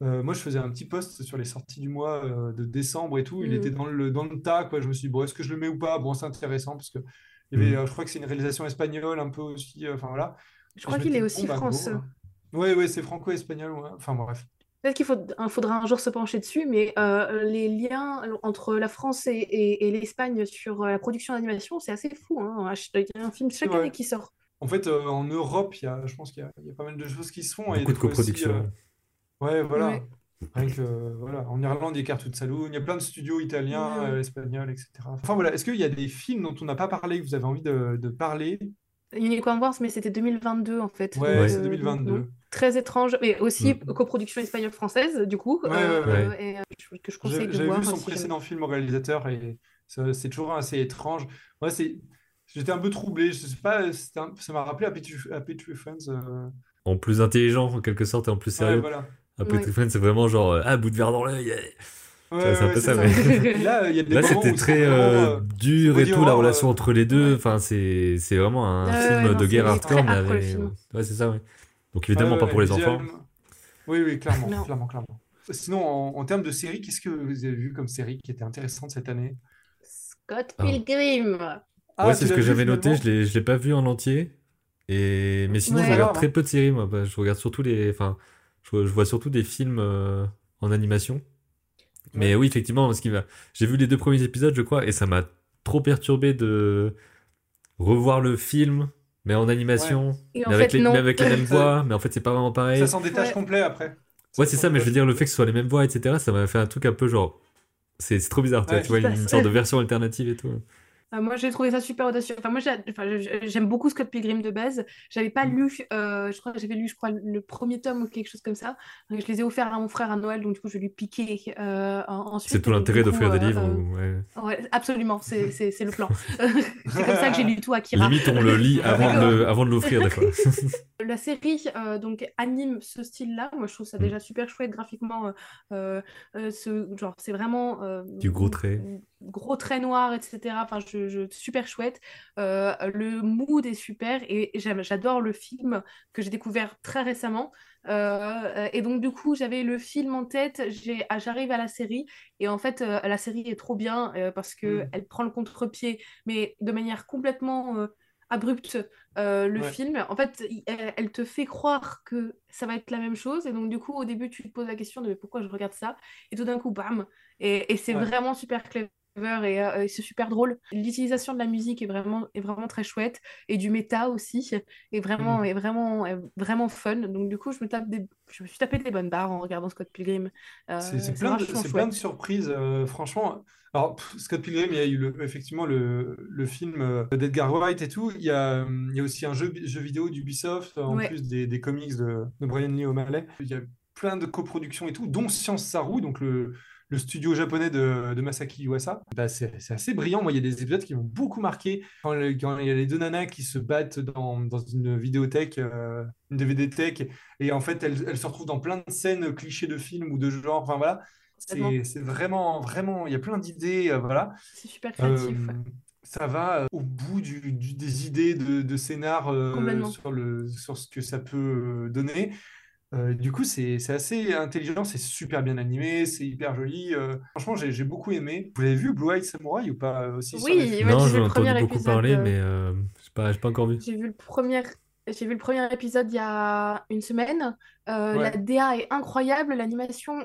Speaker 1: moi, je faisais un petit post sur les sorties du mois de décembre et tout. Il était mm. dans le, dans le tas. Quoi. Je me suis dit, bon, est-ce que je le mets ou pas? Bon, c'est intéressant parce que il y avait, mm. je crois que c'est une réalisation espagnole un peu aussi. Enfin voilà.
Speaker 2: Je crois qu'il est aussi bah, France.
Speaker 1: Oui, oui, c'est franco-espagnol. Enfin bref.
Speaker 2: Peut-être qu'il faut, il faudra un jour se pencher dessus, mais euh, les liens entre la France et, et- et l'Espagne sur euh, la production d'animation, c'est assez fou, hein. Il y a un film chaque année qui sort.
Speaker 1: En fait, euh, en Europe, il y a, je pense qu'il y a, il y a pas mal de choses qui se font.
Speaker 3: Beaucoup de
Speaker 1: fois aussi, euh,
Speaker 3: coproduction.
Speaker 1: ouais, voilà.
Speaker 2: Ouais.
Speaker 1: Rien que, euh, voilà. En Irlande, il y a Cartoon Saloon, il y a plein de studios italiens,
Speaker 2: Ouais,
Speaker 1: euh, espagnols, etc. Enfin voilà, est-ce qu'il y a des films dont on n'a pas parlé, que vous avez envie de, de parler?
Speaker 2: Unicorn Wars, mais c'était 2022 en fait.
Speaker 1: Ouais, c'est
Speaker 2: euh, donc,
Speaker 1: 2022.
Speaker 2: non. Très étrange, mais aussi
Speaker 3: Mm.
Speaker 2: coproduction espagnole-française, du coup,
Speaker 1: Ouais, ouais,
Speaker 2: euh,
Speaker 3: ouais.
Speaker 2: et, euh, que je
Speaker 1: J'ai-
Speaker 2: conseille de
Speaker 1: J'avais
Speaker 2: voir
Speaker 1: vu son
Speaker 2: si
Speaker 1: précédent film au réalisateur et c'est toujours assez étrange. Ouais, c'est, j'étais un peu troublé. Je sais pas, un- ça m'a rappelé Happy Tree, Happy Friends. euh,
Speaker 3: En plus intelligent, en quelque sorte, et en plus
Speaker 1: Ouais,
Speaker 3: sérieux.
Speaker 1: voilà.
Speaker 3: Après,
Speaker 2: Ouais.
Speaker 3: Tree Friends, c'est vraiment genre, euh, ah, bout de verre dans l'œil. yeah.
Speaker 1: Ouais,
Speaker 3: c'est un
Speaker 1: ouais,
Speaker 3: peu ça,
Speaker 1: ça.
Speaker 3: mais-
Speaker 1: Là,
Speaker 3: Là, c'était très euh,
Speaker 1: euh,
Speaker 3: dur et tout, la
Speaker 1: horror,
Speaker 3: relation
Speaker 1: euh,
Speaker 3: entre les deux.
Speaker 1: ouais.
Speaker 3: Enfin, c'est vraiment un
Speaker 2: Ouais, ouais,
Speaker 3: film
Speaker 2: ouais,
Speaker 3: de
Speaker 2: non,
Speaker 3: guerre hardcore, mais avec-
Speaker 2: film.
Speaker 3: Ouais, c'est ça, ouais. Donc évidemment
Speaker 1: Ouais,
Speaker 3: pas
Speaker 1: ouais,
Speaker 3: pour les enfants.
Speaker 1: Oui, oui, clairement,
Speaker 2: Non.
Speaker 1: clairement, clairement. Sinon, en, en termes de séries, qu'est-ce que vous avez vu comme série qui était intéressante cette année?
Speaker 2: Scott
Speaker 3: Ah.
Speaker 2: Pilgrim.
Speaker 1: Ah,
Speaker 3: ouais,
Speaker 1: tu
Speaker 3: c'est ce que j'avais noté, je l'ai je l'ai pas vu en entier. Et... Mais sinon,
Speaker 2: Ouais.
Speaker 3: je regarde
Speaker 1: Alors,
Speaker 3: très peu de séries, moi. Bah, Je regarde surtout les. Enfin, je, je vois surtout des films euh, en animation. Mais
Speaker 1: Ouais.
Speaker 3: oui, effectivement, ce qui va. J'ai vu les deux premiers épisodes, je crois, et ça m'a trop perturbé de revoir le film, mais en animation,
Speaker 2: en
Speaker 3: mais avec
Speaker 2: fait,
Speaker 3: les,
Speaker 2: non.
Speaker 3: mais avec les mêmes voix, mais en fait, c'est pas vraiment pareil.
Speaker 1: Ça s'en détache
Speaker 2: Ouais.
Speaker 1: complet après.
Speaker 3: Ouais, c'est ça, mais je veux dire, le fait que ce soit les mêmes voix, etc., ça m'a fait un truc un peu genre. C'est c'est trop bizarre, tu vois,
Speaker 1: Ouais.
Speaker 3: une sorte de version alternative et tout.
Speaker 2: Moi, j'ai trouvé ça super audacieux. Enfin, moi, j'aime beaucoup Scott Pilgrim de base. J'avais pas
Speaker 1: Mm.
Speaker 2: lu, euh, je crois j'avais lu, je crois, le premier tome ou quelque chose comme ça. Je les ai offerts à mon frère à Noël, donc du coup, je lui piqué euh, en- ensuite.
Speaker 3: C'est tout l'intérêt d'offrir des
Speaker 2: euh,
Speaker 3: livres.
Speaker 2: euh,
Speaker 3: ou- ouais.
Speaker 2: ouais, absolument, c'est le plan. c'est comme ça que j'ai lu tout Akira.
Speaker 3: Limite, on le lit avant de avant de l'offrir, des fois.
Speaker 2: La série euh, donc anime ce style-là. Moi, je trouve ça
Speaker 3: Mm.
Speaker 2: déjà super chouette graphiquement. ce, genre, c'est vraiment
Speaker 3: Du gros trait.
Speaker 2: Gros traits noirs, etc. Enfin, je, je- super chouette. Euh, le mood est super et j'adore le film que j'ai découvert très récemment. Euh, et donc, du coup, j'avais le film en tête. ah, J'arrive à la série et en fait, euh, la série est trop bien euh, parce que
Speaker 1: Mm.
Speaker 2: elle prend le contre-pied, mais de manière complètement abrupte. le
Speaker 1: Ouais.
Speaker 2: film, en fait, elle, elle te fait croire que ça va être la même chose et donc, du coup, au début, tu te poses la question de pourquoi je regarde ça et tout d'un coup, bam, et, et c'est
Speaker 1: Ouais.
Speaker 2: vraiment super clever et, euh, et c'est super drôle. L'utilisation de la musique est vraiment, est vraiment très chouette et du méta aussi est vraiment,
Speaker 1: Mhm.
Speaker 2: est vraiment, est vraiment fun. Donc du coup, je me tape des, je me suis tapé des bonnes barres en regardant Scott Pilgrim. Euh,
Speaker 1: C'est plein de,
Speaker 2: vachement
Speaker 1: c'est plein de surprises, euh, franchement. Alors, pff, Scott Pilgrim, il y a eu le- effectivement le, le film d'Edgar Wright et tout. Il y a, il y a aussi un jeu, jeu vidéo d'Ubisoft, en
Speaker 2: Ouais.
Speaker 1: plus des, des comics de, de Brian Lee O'Malley. Il y a plein de coproductions et tout, dont Science Saru, donc le, le studio japonais de, de Masaki Yuasa. Bah, c'est assez brillant. Moi, il y a des épisodes qui m'ont beaucoup marqué. Quand, le- quand il y a les deux nanas qui se battent dans, dans une vidéothèque, euh, une DVD-thèque, et en fait, elles, elles se retrouvent dans plein de scènes clichés de films ou de genre. Enfin, voilà. C'est vraiment, vraiment, il y a plein d'idées, euh, voilà.
Speaker 2: C'est super créatif.
Speaker 1: Euh,
Speaker 2: ouais.
Speaker 1: ça va euh, au bout du- du- des idées de, de scénar sur le, sur ce que ça peut donner. Euh, du coup, c'est assez intelligent, c'est super bien animé, c'est hyper joli. euh, franchement, j'ai beaucoup aimé. Vous l'avez vu, Blue Eye Samurai ou pas euh, aussi
Speaker 2: Oui,
Speaker 3: Non,
Speaker 2: j'ai
Speaker 3: j'en
Speaker 2: vu
Speaker 3: ai
Speaker 2: le
Speaker 3: entendu
Speaker 2: premier
Speaker 3: beaucoup
Speaker 2: épisode.
Speaker 3: parler, mais euh, j'ai pas, encore vu.
Speaker 2: J'ai vu le premier, j'ai vu le premier épisode il y a une semaine. Euh, la. DA est incroyable, l'animation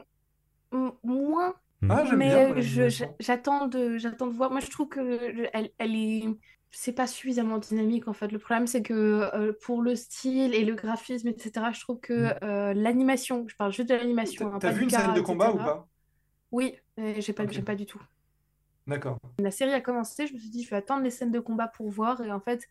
Speaker 2: moins,
Speaker 1: Ah, j'aime bien
Speaker 2: mais je- j'attends de, j'attends de voir. Moi, je trouve que le- elle, elle est, c'est pas suffisamment dynamique en fait. Le problème, c'est que euh, pour le style et le graphisme, etc., je trouve que
Speaker 1: Mm.
Speaker 2: euh, l'animation, je parle juste de l'animation,
Speaker 1: T'as
Speaker 2: hein,
Speaker 1: t'as vu une scène de combat ou pas?
Speaker 2: Oui, j'ai pas,
Speaker 1: Ok,
Speaker 2: j'aime pas du tout.
Speaker 1: d'accord.
Speaker 2: La série a commencé, je me suis dit, je vais attendre les scènes de combat pour voir. Et en fait,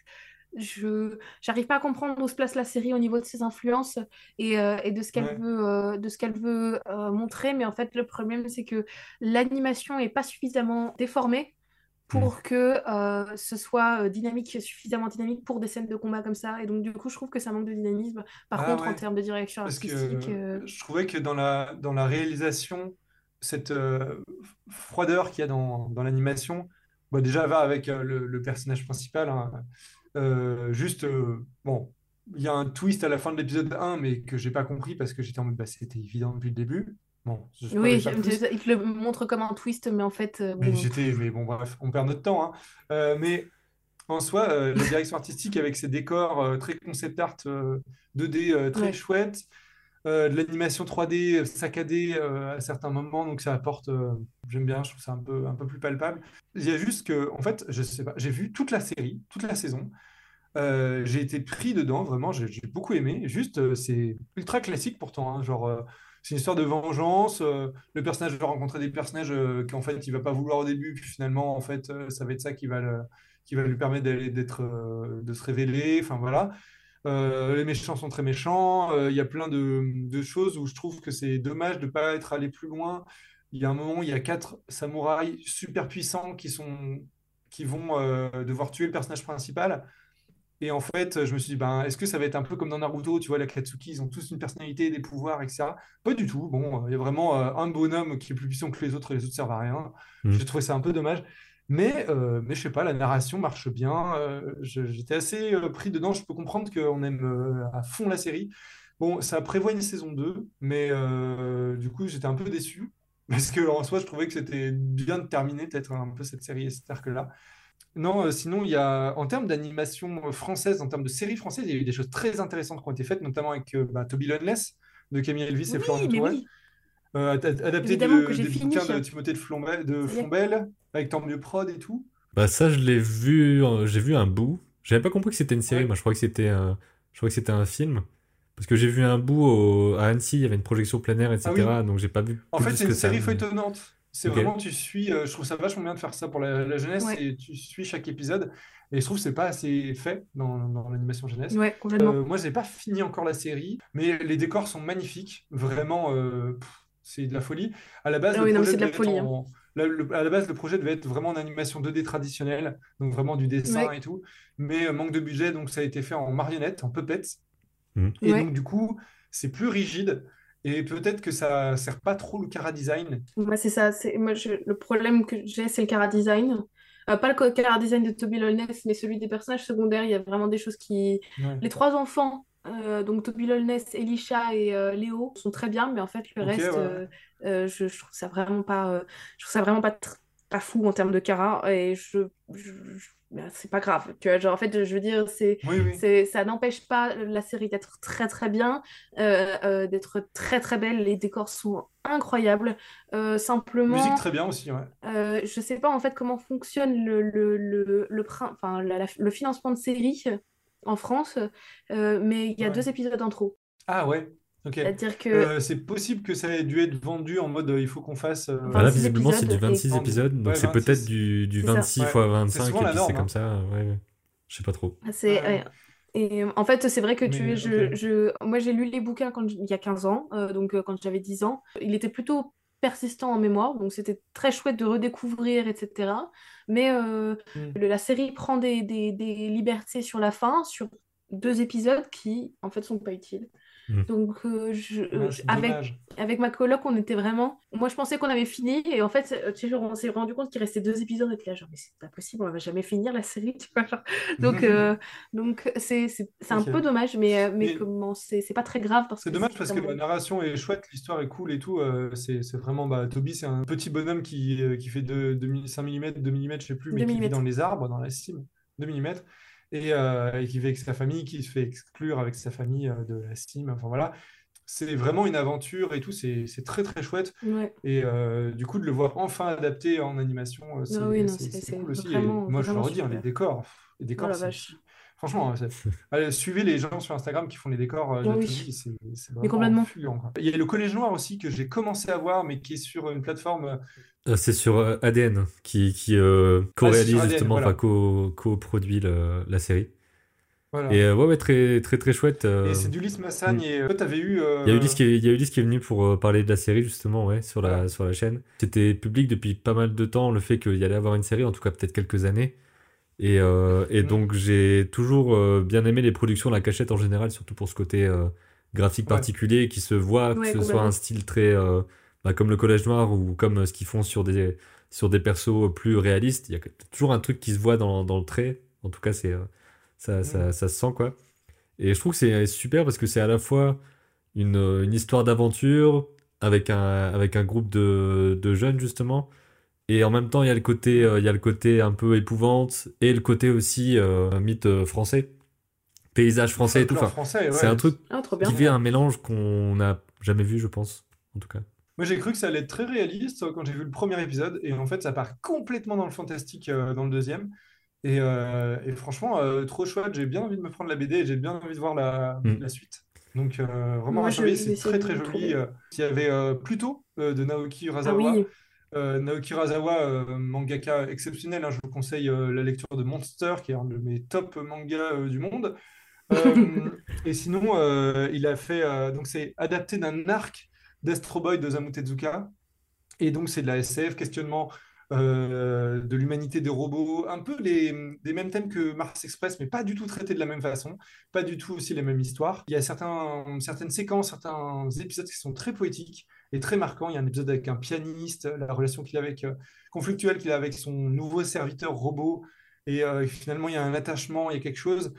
Speaker 2: je j'arrive pas à comprendre où se place la série au niveau de ses influences et, euh, et de ce qu'elle
Speaker 1: Ouais.
Speaker 2: veut, de ce qu'elle veut montrer. Mais en fait, le problème, c'est que l'animation est pas suffisamment déformée Pour que euh, ce soit euh, dynamique, suffisamment dynamique pour des scènes de combat comme ça. Et donc, du coup, je trouve que ça manque de dynamisme. Par
Speaker 1: Ah
Speaker 2: contre, en termes de direction
Speaker 1: Parce que
Speaker 2: artistique, euh,
Speaker 1: je trouvais que dans la, dans la réalisation, cette euh, froideur qu'il y a dans, dans l'animation, bon, déjà va avec le, le personnage principal. hein. Juste, bon, il y a un twist à la fin de l'épisode 1, mais que j'ai pas compris parce que j'étais en mode, bah, c'était évident depuis le début. Bon,
Speaker 2: oui, il te le montre comme un twist, mais en fait, euh,
Speaker 1: Mais
Speaker 2: bon,
Speaker 1: j'étais, mais bon, bref, on perd notre temps. hein. Euh, mais en soi, euh, la direction artistique avec ses décors très concept art euh, 2D euh, très
Speaker 2: ouais.
Speaker 1: euh, de l'animation 3D saccadée à certains moments, donc ça apporte, j'aime bien, je trouve ça un peu, un peu plus palpable. Il y a juste que, en fait, je sais pas, j'ai vu toute la série, toute la saison, j'ai été pris dedans, vraiment, j'ai beaucoup aimé. Juste, c'est ultra classique pourtant, hein, genre, c'est une histoire de vengeance. euh, le personnage va rencontrer des personnages euh, qu'en fait, il va pas vouloir au début, puis finalement, en fait, euh, ça va être ça qui va qui va lui permettre d'être, de se révéler. Enfin voilà. Les méchants sont très méchants. Il y a plein de, choses où je trouve que c'est dommage de ne pas être allé plus loin. Il y a un moment, il y a quatre samouraïs super puissants qui sont, qui vont devoir tuer le personnage principal. Et en fait, je me suis dit, ben, est-ce que ça va être un peu comme dans Naruto, tu vois, la Katsuki, ils ont tous une personnalité, des pouvoirs, etc. Pas du tout. Bon, il y a vraiment euh, un bonhomme qui est plus puissant que les autres et les autres servent à rien.
Speaker 3: Mm.
Speaker 1: J'ai trouvé ça un peu dommage. Mais, euh, mais je sais pas, la narration marche bien. euh, j'étais assez euh, pris dedans. Je peux comprendre qu'on aime euh, à fond la série. Bon, ça prévoit une saison 2, mais du coup, j'étais un peu déçu. Parce que en soi, je trouvais que c'était bien de terminer peut-être un peu cette série, cet arc-là. Non, euh, sinon, il y a, en termes d'animation française, en termes de série française, il y a eu des choses très intéressantes qui ont été faites, notamment avec euh, bah, Toby Loneless de Camille Elvis et
Speaker 2: Oui,
Speaker 1: Florian
Speaker 2: mais
Speaker 1: Tourelle,
Speaker 2: oui,
Speaker 1: euh, ad- ad- adapté
Speaker 2: évidemment
Speaker 1: de- des
Speaker 2: fini.
Speaker 1: bouquins de Timothée de Flombel, de
Speaker 2: Ça y est.
Speaker 1: Flombel, avec Tant mieux prod et tout.
Speaker 3: Bah ça, je l'ai vu, euh, j'ai vu un bout. J'avais pas compris que c'était une série,
Speaker 1: Ouais.
Speaker 3: moi je crois que c'était un, je crois que c'était un film. Parce que j'ai vu un bout au- à Annecy, il y avait une projection plein air, etc.
Speaker 1: Ah
Speaker 3: Donc j'ai pas vu
Speaker 1: En
Speaker 3: plus
Speaker 1: fait, c'est une série feuilletonnante. C'est vraiment, tu suis, euh, je trouve ça vachement bien de faire ça pour la, la jeunesse,
Speaker 2: Ouais.
Speaker 1: et tu suis chaque épisode. Et je trouve que c'est pas assez fait dans, dans l'animation jeunesse.
Speaker 2: Ouais, complètement.
Speaker 1: Euh, moi, j'ai pas fini encore la série, mais les décors sont magnifiques. Vraiment, euh, c'est de la folie. À la base,
Speaker 2: Ah
Speaker 1: le
Speaker 2: oui, non,
Speaker 1: projet
Speaker 2: c'est de la
Speaker 1: devait être
Speaker 2: folie, hein.
Speaker 1: en- la- le- à la base, le projet devait être vraiment en animation 2D traditionnelle, donc vraiment du dessin
Speaker 2: Ouais.
Speaker 1: et tout. Mais euh, manque de budget, donc ça a été fait en marionnette, en puppets.
Speaker 3: Mhm.
Speaker 1: Et
Speaker 2: Ouais.
Speaker 1: donc, du coup, c'est plus rigide. Et peut-être que ça sert pas trop le cara design.
Speaker 2: Moi, c'est ça. C'est... Moi, je- Le problème que j'ai, c'est le chara design. Euh, pas le chara design de Toby Lolness, mais celui des personnages secondaires. Il y a vraiment des choses qui.
Speaker 1: Ouais.
Speaker 2: Les trois enfants, euh, donc Toby Lolness, Elisha et euh, Léo, sont très bien, mais en fait, le reste,
Speaker 1: ouais.
Speaker 2: je, je trouve ça vraiment pas, je trouve ça vraiment pas, fou en termes de cara. Et je, je- je- c'est pas grave. Tu vois, genre, en fait, je veux dire, c'est.
Speaker 1: Oui, oui.
Speaker 2: C'est, ça n'empêche pas la série d'être très très bien, euh, euh, d'être très très belle. Les décors sont incroyables. Euh, simplement,
Speaker 1: Musique très bien aussi, ouais.
Speaker 2: euh, je sais pas en fait comment fonctionne le, le, le, le, prin- enfin, la- la- le financement de séries en France, mais il y a
Speaker 1: Ouais.
Speaker 2: deux épisodes en trop.
Speaker 1: Ah ouais,
Speaker 2: C'est-à-dire que
Speaker 1: Euh, c'est possible que ça ait dû être vendu en mode euh, il faut qu'on fasse. euh,
Speaker 3: Bah là,
Speaker 2: 26
Speaker 3: visiblement, c'est du
Speaker 2: épisodes et-
Speaker 3: 26 épisodes, donc
Speaker 1: Ouais,
Speaker 3: c'est
Speaker 1: 26.
Speaker 3: peut-être du, du
Speaker 2: C'est ça.
Speaker 3: 26
Speaker 1: Ouais.
Speaker 3: fois
Speaker 1: C'est
Speaker 3: 25,
Speaker 1: souvent
Speaker 3: et puis c'est comme ça, ouais, ouais. Je sais pas trop.
Speaker 2: c'est
Speaker 1: Ouais.
Speaker 2: ouais. Et euh, en fait, c'est vrai que tu
Speaker 1: Mais,
Speaker 2: je, je, moi j'ai lu les bouquins quand, il y a 15 ans, euh, donc euh, quand j'avais 10 ans. Il était plutôt persistant en mémoire, donc c'était très chouette de redécouvrir, etc. Mais euh,
Speaker 1: Hmm.
Speaker 2: le- la série prend des, des, des libertés sur la fin, sur deux épisodes qui, en fait, sont pas utiles.
Speaker 3: Hmm.
Speaker 2: Donc, euh, je,
Speaker 1: Ouais,
Speaker 2: euh,
Speaker 1: c'est
Speaker 2: avec,
Speaker 1: dommage.
Speaker 2: avec ma coloc, on était vraiment. Moi, je pensais qu'on avait fini, et en fait, euh, tu sais, on s'est rendu compte qu'il restait deux épisodes, et là, genre, mais c'est pas possible, on va jamais finir la série, tu vois. genre. Donc, euh, donc c'est c'est- c'est un peu dommage, mais, mais,
Speaker 1: Mais-
Speaker 2: comment c'est c'est pas très grave parce
Speaker 1: C'est
Speaker 2: que
Speaker 1: dommage parce que la narration est chouette, l'histoire est cool et tout. euh, c'est vraiment. Bah, Toby, c'est un petit bonhomme qui, qui fait de, de 5 mm, 2 mm, je sais plus, mais
Speaker 2: 2
Speaker 1: qui vit dans les arbres, dans la cime. 2 mm. Et, euh, et qui vit avec sa famille, qui se fait exclure avec sa famille euh, de la cime. Enfin voilà. C'est vraiment une aventure et tout. C'est très très chouette.
Speaker 2: Ouais.
Speaker 1: Et euh, du coup, de le voir enfin adapté en animation, euh, c'est
Speaker 2: oui,
Speaker 1: cool aussi. Et moi, je le redis, hein, les décors, les décors,
Speaker 2: Oh
Speaker 1: c'est-
Speaker 2: vache.
Speaker 1: Franchement, Allez, suivez les gens sur Instagram qui font les décors euh, de
Speaker 2: Oui.
Speaker 1: C'est vraiment
Speaker 2: complètement.
Speaker 1: quoi. Il y a le Collège Noir aussi que j'ai commencé à voir, mais qui est sur une plateforme. euh,
Speaker 3: Euh, c'est sur euh, ADN qui, qui euh, co-réalise justement,
Speaker 1: voilà.
Speaker 3: enfin co- co-produit la série.
Speaker 1: Voilà.
Speaker 3: Et euh, ouais, ouais, très très très chouette. euh,
Speaker 1: Et c'est d'Ulysse Massagne.
Speaker 3: mm.
Speaker 1: Et euh, toi, t'avais eu. euh,
Speaker 3: Il y a Ulysse qui est, il y a Ulysse qui est venu pour euh, parler de la série justement, ouais, sur la, sur la chaîne. C'était public depuis pas mal de temps le fait qu'il y allait avoir une série, en tout cas peut-être quelques années. Et, euh, et donc j'ai toujours euh, bien aimé les productions La Cachette en général, surtout pour ce côté euh, graphique
Speaker 1: Ouais.
Speaker 3: particulier qui se voit, que
Speaker 2: Ouais,
Speaker 3: ce soit un style très euh, bah, comme le Collège Noir ou comme ce qu'ils font sur des, sur des persos plus réalistes. Il y a toujours un truc qui se voit dans, dans le trait. En tout cas, c'est ça, ça, ça se sent quoi. Et je trouve que c'est super parce que c'est à la fois une, une histoire d'aventure avec un, avec un groupe de, de jeunes justement. Et en même temps, il y a le côté, euh, il y a le côté un peu épouvante et le côté aussi euh, un mythe euh, français. paysage français et tout. Enfin,
Speaker 1: français,
Speaker 3: c'est
Speaker 1: ouais.
Speaker 3: un truc
Speaker 2: Ah,
Speaker 3: qui fait un mélange qu'on n'a jamais vu, je pense, en tout cas.
Speaker 1: Moi, j'ai cru que ça allait être très réaliste quand j'ai vu le premier épisode, et en fait, ça part complètement dans le fantastique euh, dans le deuxième. Et, euh, et franchement, euh, trop chouette. J'ai bien envie de me prendre la BD et j'ai bien envie de voir la,
Speaker 3: Mm.
Speaker 1: la suite. Donc, euh, vraiment, c'est très très joli. Il y avait euh, Pluto euh, de Naoki
Speaker 2: Ah
Speaker 1: Urasawa.
Speaker 2: oui,
Speaker 1: Euh, Naoki Urasawa, euh, mangaka exceptionnel. hein, je vous conseille euh, la lecture de Monster, qui est un de mes top mangas du monde. Et sinon, il a fait. donc, c'est adapté d'un arc d'Astro Boy de Osamu Tezuka. Et donc, c'est de la SF, questionnement de l'humanité des robots, un peu les, les mêmes thèmes que Mars Express, mais pas du tout traités de la même façon, pas du tout aussi les mêmes histoires. Il y a certains, certaines séquences, certains épisodes qui sont très poétiques et très marquants. Il y a un épisode avec un pianiste, la relation qu'il a avec, euh, conflictuelle qu'il a avec son nouveau serviteur robot. Et euh, finalement, il y a un attachement, il y a quelque chose.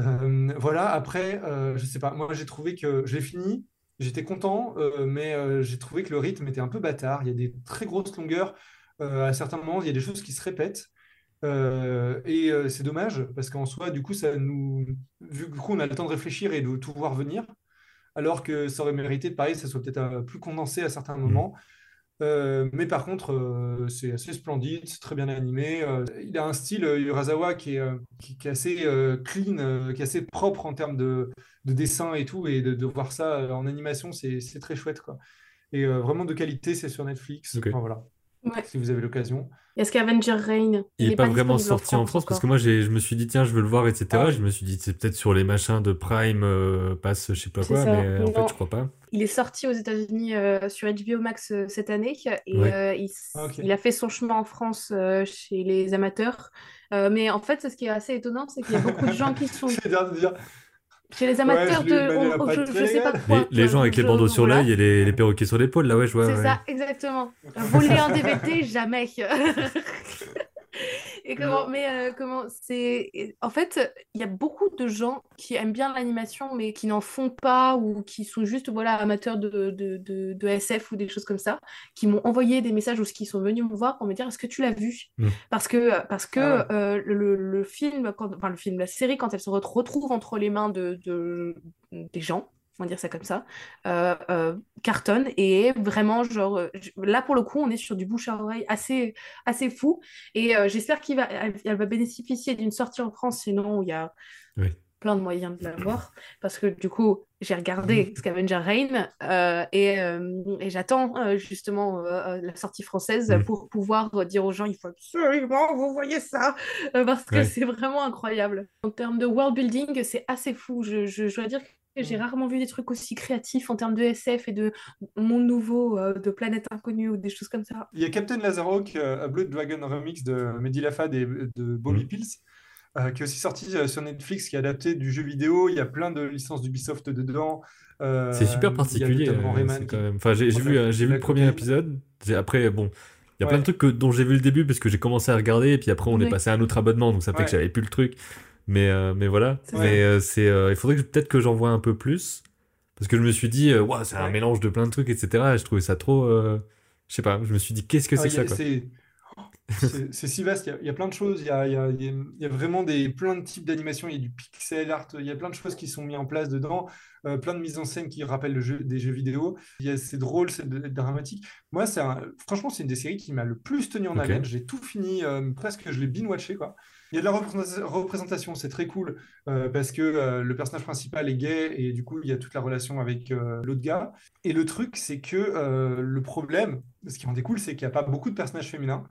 Speaker 1: Euh, voilà, après, euh, je sais pas, moi j'ai trouvé que je l'ai fini, j'étais content, euh, mais euh, j'ai trouvé que le rythme était un peu bâtard. Il y a des très grosses longueurs, euh, à certains moments, il y a des choses qui se répètent. Euh, et euh, c'est dommage, parce qu'en soi, du coup, ça nous. Vu que du coup, on a le temps de réfléchir et de tout voir venir, alors que ça aurait mérité, pareil, ça soit peut-être euh, plus condensé à certains moments. Euh, mais par contre, euh, c'est assez splendide, c'est très bien animé. euh, il a un style Urasawa qui est, qui, qui est assez clean, qui est assez propre en termes de, de dessin et tout. Et de, de voir ça en animation, c'est très chouette, quoi. Et vraiment de qualité, c'est sur Netflix. Enfin, voilà,
Speaker 2: Ouais.
Speaker 1: si vous avez l'occasion.
Speaker 2: A Scavenger Reign.
Speaker 3: Il est pas vraiment sorti en France parce que moi j'ai, je me suis dit tiens je veux le voir etc.
Speaker 1: Ah.
Speaker 3: Je me suis dit c'est peut-être sur les machins de Prime euh, passe je sais pas quoi
Speaker 2: ça.
Speaker 3: mais en fait je crois pas.
Speaker 2: Il est sorti aux États-Unis euh, sur HBO Max euh, cette année et
Speaker 3: Ouais.
Speaker 2: euh, il,
Speaker 1: Ah,
Speaker 2: il a fait son chemin en France euh, chez les amateurs. Euh, mais en fait, ce qui est assez étonnant, c'est qu'il y a beaucoup de gens qui sont
Speaker 1: C'est dire de dire,
Speaker 2: chez les
Speaker 1: Ouais,
Speaker 2: amateurs
Speaker 1: eu
Speaker 2: de. on- je, je sais pas quoi.
Speaker 3: Les, les gens avec les bandeaux sur l'œil et les, les perroquets sur l'épaule là ouais je vois.
Speaker 2: C'est
Speaker 3: ouais.
Speaker 2: ça, exactement. Voler un DVD, jamais. Et comment, mais euh, comment, c'est, en fait, il y a beaucoup de gens qui aiment bien l'animation, mais qui n'en font pas ou qui sont juste, voilà, amateurs de, de, de, de SF ou des choses comme ça, qui m'ont envoyé des messages ou qui sont venus me voir pour me dire, est-ce que tu l'as vu?
Speaker 3: Mm.
Speaker 2: Parce que, parce que
Speaker 1: Ah ouais.
Speaker 2: euh, le, le film, quand, enfin le film, la série, quand elle se ret- retrouve entre les mains de, de, des gens, on va dire ça comme ça, euh, euh, cartonne et vraiment genre euh, là pour le coup on est sur du bouche à oreille assez assez fou et euh, j'espère qu'il va elle, elle va bénéficier d'une sortie en France sinon il y a
Speaker 3: Oui.
Speaker 2: plein de moyens de la voir parce que du coup j'ai regardé Scavenger Reign euh, et, et j'attends justement la sortie française
Speaker 3: Mm.
Speaker 2: pour pouvoir dire aux gens il faut absolument vous voyez ça parce que c'est vraiment incroyable en termes de world building c'est assez fou je, je, je dois dire que j'ai
Speaker 1: Mm.
Speaker 2: rarement vu des trucs aussi créatifs en termes de SF et de monde nouveau, euh, de planète inconnue ou des choses comme ça.
Speaker 1: Il y a Captain Laserhawk, euh, A Blood Dragon Remix de Mehdi Lafad et de Bobby
Speaker 3: Mhm.
Speaker 1: Pills, euh, qui est aussi sorti euh, sur Netflix, qui est adapté du jeu vidéo. Il y a plein de licences d'Ubisoft dedans. Euh,
Speaker 3: C'est super
Speaker 1: il y a
Speaker 3: particulier. quand même. Enfin j'ai vu j'ai vu le premier épisode. Après bon il y a
Speaker 1: Ouais.
Speaker 3: plein de trucs que- dont j'ai vu le début parce que j'ai commencé à regarder et puis après on est passé à un autre abonnement donc ça fait
Speaker 1: Ouais.
Speaker 3: que j'avais plus le truc. Mais euh, mais voilà. Mais euh, c'est euh, il faudrait que peut-être que j'en vois un peu plus parce que je me suis dit Ouah, c'est un mélange de plein de trucs etc. Et je trouvais ça trop je sais pas. Je me suis dit qu'est-ce que
Speaker 1: Ah,
Speaker 3: c'est que ça
Speaker 1: c'est si vaste, il y a, il y a plein de choses, il y a, il y a- il y a- vraiment des, plein de types d'animation, il y a du pixel art, il y a plein de choses qui sont mises en place dedans, plein de mises en scène qui rappellent le jeu, des jeux vidéo, c'est drôle, c'est dramatique. Moi, c'est un- franchement, c'est une des séries qui m'a le plus tenu en
Speaker 3: Ok.
Speaker 1: haleine, j'ai tout fini, presque, je l'ai binge-watché, quoi. Il y a de la représenta- représentation, c'est très cool, euh, parce que euh, le personnage principal est gay, et du coup, il y a toute la relation avec euh, l'autre gars. Et le truc, c'est que le problème, ce qui en découle, c'est qu'il n'y a pas beaucoup de personnages féminins.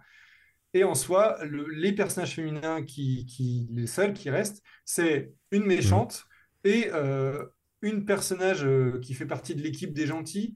Speaker 1: Et en soi, le- les personnages féminins qui, qui, les seuls qui restent, c'est une méchante et une personnage qui fait partie de l'équipe des gentils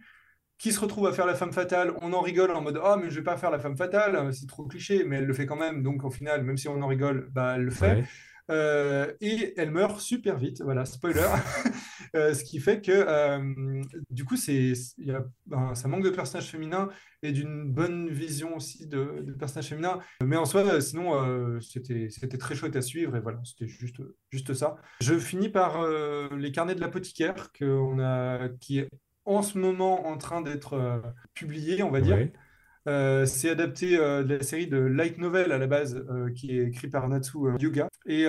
Speaker 1: qui se retrouve à faire la femme fatale. On en rigole en mode Ah, mais je vais pas faire la femme fatale, euh, c'est trop cliché, mais elle le fait quand même. Donc au final, même si on en rigole, bah, elle le fait.
Speaker 3: Ouais.
Speaker 1: Euh, et elle meurt super vite, voilà, spoiler. Euh, ce qui fait que euh, du coup, c'est, y a, ben, ça manque de personnages féminins et d'une bonne vision aussi de, de personnages féminins. Mais en soi, sinon, c'était, c'était très chouette à suivre et voilà, c'était juste, juste ça. Je finis par les carnets de l'apothicaire qu'on a, qui est en ce moment en train d'être euh, publié, on va dire. Euh, c'est adapté euh, de la série de light novel à la base, euh, qui est écrit par Natsu Yuga. Et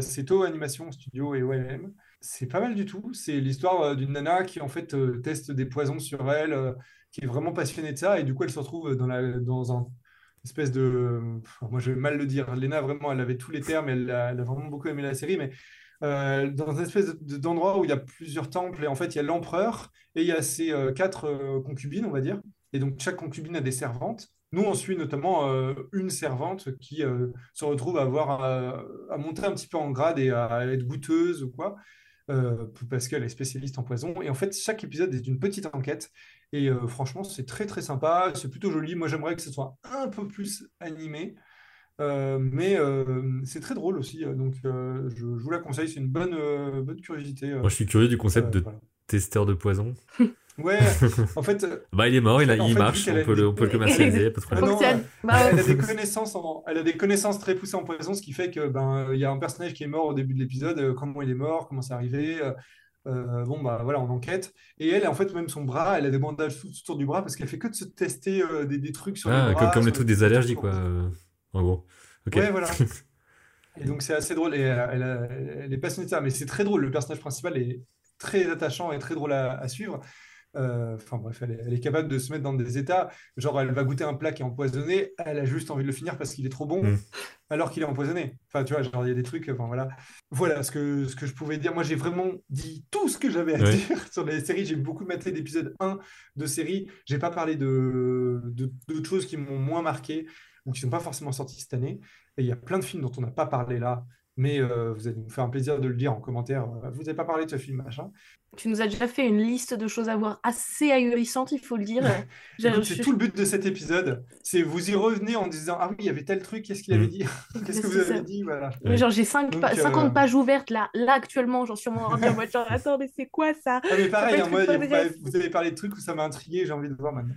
Speaker 1: c'est To Animation Studio et OLM. C'est pas mal du tout. C'est l'histoire d'une nana qui en fait teste des poisons sur elle, qui est vraiment passionnée de ça. Et du coup, elle se retrouve dans, la, dans un espèce de... moi, je vais mal le dire. Lena, vraiment, elle avait tous les termes. Elle a, elle a vraiment beaucoup aimé la série. Mais dans une espèce d'endroit où il y a plusieurs temples. Et en fait, il y a l'empereur et il y a ses quatre concubines, on va dire. Et donc, chaque concubine a des servantes. Nous, on suit notamment euh, une servante qui euh, se retrouve à, avoir, à, monter un petit peu en grade et à être goûteuse ou quoi, euh, parce qu'elle est spécialiste en poison. Et en fait, chaque épisode est une petite enquête. Et franchement, c'est très très sympa. C'est plutôt joli. Moi, j'aimerais que ce soit un peu plus animé. Mais c'est très drôle aussi. Donc, je, je, vous la conseille. C'est une bonne, bonne curiosité.
Speaker 3: Moi, je suis curieux du concept de testeur de poison.
Speaker 1: Ouais, en fait.
Speaker 3: bah, il est mort, il, a, il marche, on peut, le, on peut, le, commercialiser, pas
Speaker 1: de problème. Bah, elle, a des connaissances elle a des connaissances très poussées en poison, ce qui fait que ben il y a un personnage qui est mort au début de l'épisode, euh, comment il est mort, comment c'est arrivé. Euh, euh, bon, bah voilà, on enquête. Et elle, en fait, même son bras, elle a des bandages tout autour du bras parce qu'elle fait que de se tester des, des, trucs sur ah,
Speaker 3: les bras. Comme, les trucs des allergies, quoi, en gros.
Speaker 1: Ouais, voilà. et donc, c'est assez drôle. Et elle, elle, est passionnée de ça, mais c'est très drôle. Le personnage principal est très attachant et très drôle à, à suivre. Euh, enfin bref, elle est, capable de se mettre dans des états, genre elle va goûter un plat qui est empoisonné, elle a juste envie de le finir parce qu'il est trop bon, mm. alors qu'il est empoisonné. Enfin tu vois, genre il y a des trucs, enfin voilà. Voilà ce que, ce que je pouvais dire. Moi j'ai vraiment dit tout ce que j'avais à dire sur les séries. J'ai beaucoup maté d'épisode 1 de séries. J'ai pas parlé de, d'autres choses qui m'ont moins marqué ou qui sont pas forcément sorties cette année. Et il y a plein de films dont on n'a pas parlé là mais euh, vous allez nous faire un plaisir de le dire en commentaire. Euh, vous n'avez pas parlé de ce film, machin.
Speaker 2: Tu nous as déjà fait une liste de choses à voir assez ahurissantes, il faut le dire.
Speaker 1: c'est tout le but de cet épisode. C'est vous y revenez en disant Ah oui, il y avait tel truc, qu'est-ce qu'il avait mm. dit? Qu'est-ce que vous avez dit? Voilà.
Speaker 2: Genre, j'ai 50 euh, pages ouvertes là. Là, actuellement, suis en train de genre, attends, mais c'est quoi ça?
Speaker 1: Ah, mais pareil, hein, moi, vous avez parlé de trucs où ça m'a intrigué, j'ai envie de voir maintenant.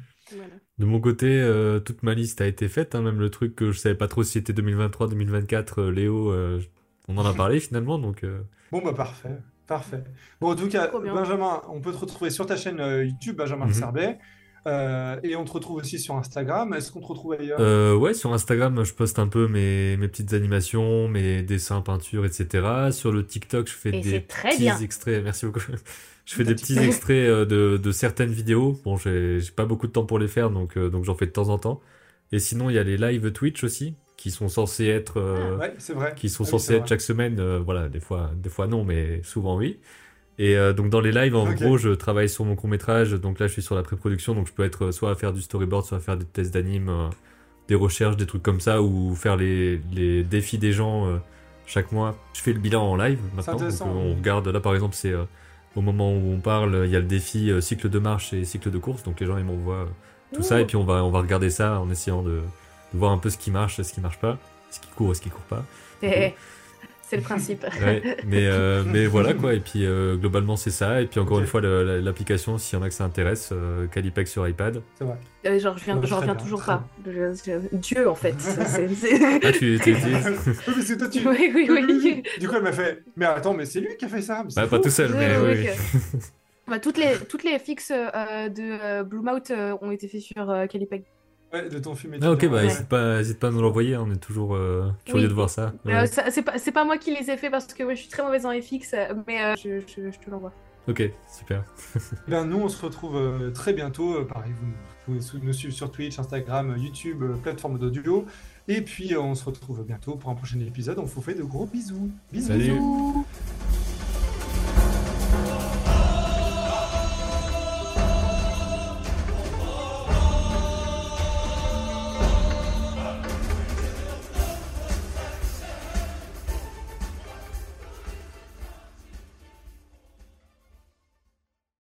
Speaker 3: De mon côté, toute ma liste a été faite, hein, même le truc que je savais pas trop si c'était 2023, 2024, Léo, on en a parlé finalement, donc. Euh.
Speaker 1: Bon, bah parfait. Parfait. Bon, en tout cas, Benjamin, on peut te retrouver sur ta chaîne euh, YouTube, Benjamin mm et on te retrouve aussi sur Instagram. Est-ce qu'on te retrouve ailleurs?
Speaker 3: Ouais, sur Instagram, je poste un peu mes, mes petites animations, mes dessins, peintures, etc. Sur le TikTok, je fais des petits extraits. Merci beaucoup. Je fais des petits extraits de, de, certaines vidéos. Bon, j'ai pas beaucoup de temps pour les faire, donc, donc j'en fais de temps en temps. Et sinon, il y a les live Twitch aussi, qui sont censés être, euh,
Speaker 1: vrai.
Speaker 3: qui sont ah censés être chaque semaine. Euh, voilà, des fois, des fois non, mais souvent oui. Et euh, donc dans les lives, en gros, je travaille sur mon court métrage. Donc là, je suis sur la pré-production, donc je peux être soit à faire du storyboard, soit à faire des tests d'anime, des recherches, des trucs comme ça, ou faire les, les défis des gens chaque mois. Je fais le bilan en live maintenant. Donc, on regarde là, par exemple, c'est au moment où on parle, il y a le défi cycle de marche et cycle de course. Donc les gens ils m'envoient tout ça et puis on va on va regarder ça en essayant de voir un peu ce qui marche, ce qui marche pas, ce qui court et ce qui court pas.
Speaker 2: C'est le principe.
Speaker 3: mais, euh, mais voilà quoi, et puis euh, globalement c'est ça, et puis encore une fois l'application, s'il y en a que ça intéresse, euh, Calipex sur iPad.
Speaker 1: C'est vrai.
Speaker 2: genre je viens, reviens toujours pas. Dieu en fait.
Speaker 3: Ah tu
Speaker 1: oui, toi, tu...
Speaker 2: Oui, oui, oui.
Speaker 1: Du coup elle m'a fait, mais attends, mais c'est lui qui a fait ça.
Speaker 3: Bah, pas tout seul, mais oui.
Speaker 2: Bah, toutes les toutes les fixes de Bluemouth ont été faites sur Calipex
Speaker 1: de ton film
Speaker 3: Ah, ok, bah, n'hésite pas, pas à nous l'envoyer, on est toujours euh, curieux de voir ça.
Speaker 2: Euh, c'est pas, pas, moi qui les ai fait parce que je suis très mauvaise en FX, mais euh, je, je, te l'envoie.
Speaker 3: Ok, super.
Speaker 1: ben, nous, on se retrouve très bientôt. pareil, vous pouvez nous suivre sur Twitch, Instagram, YouTube, plateforme d'audio. Et puis, on se retrouve bientôt pour un prochain épisode. On vous fait de gros bisous. Bisous.
Speaker 3: Salut.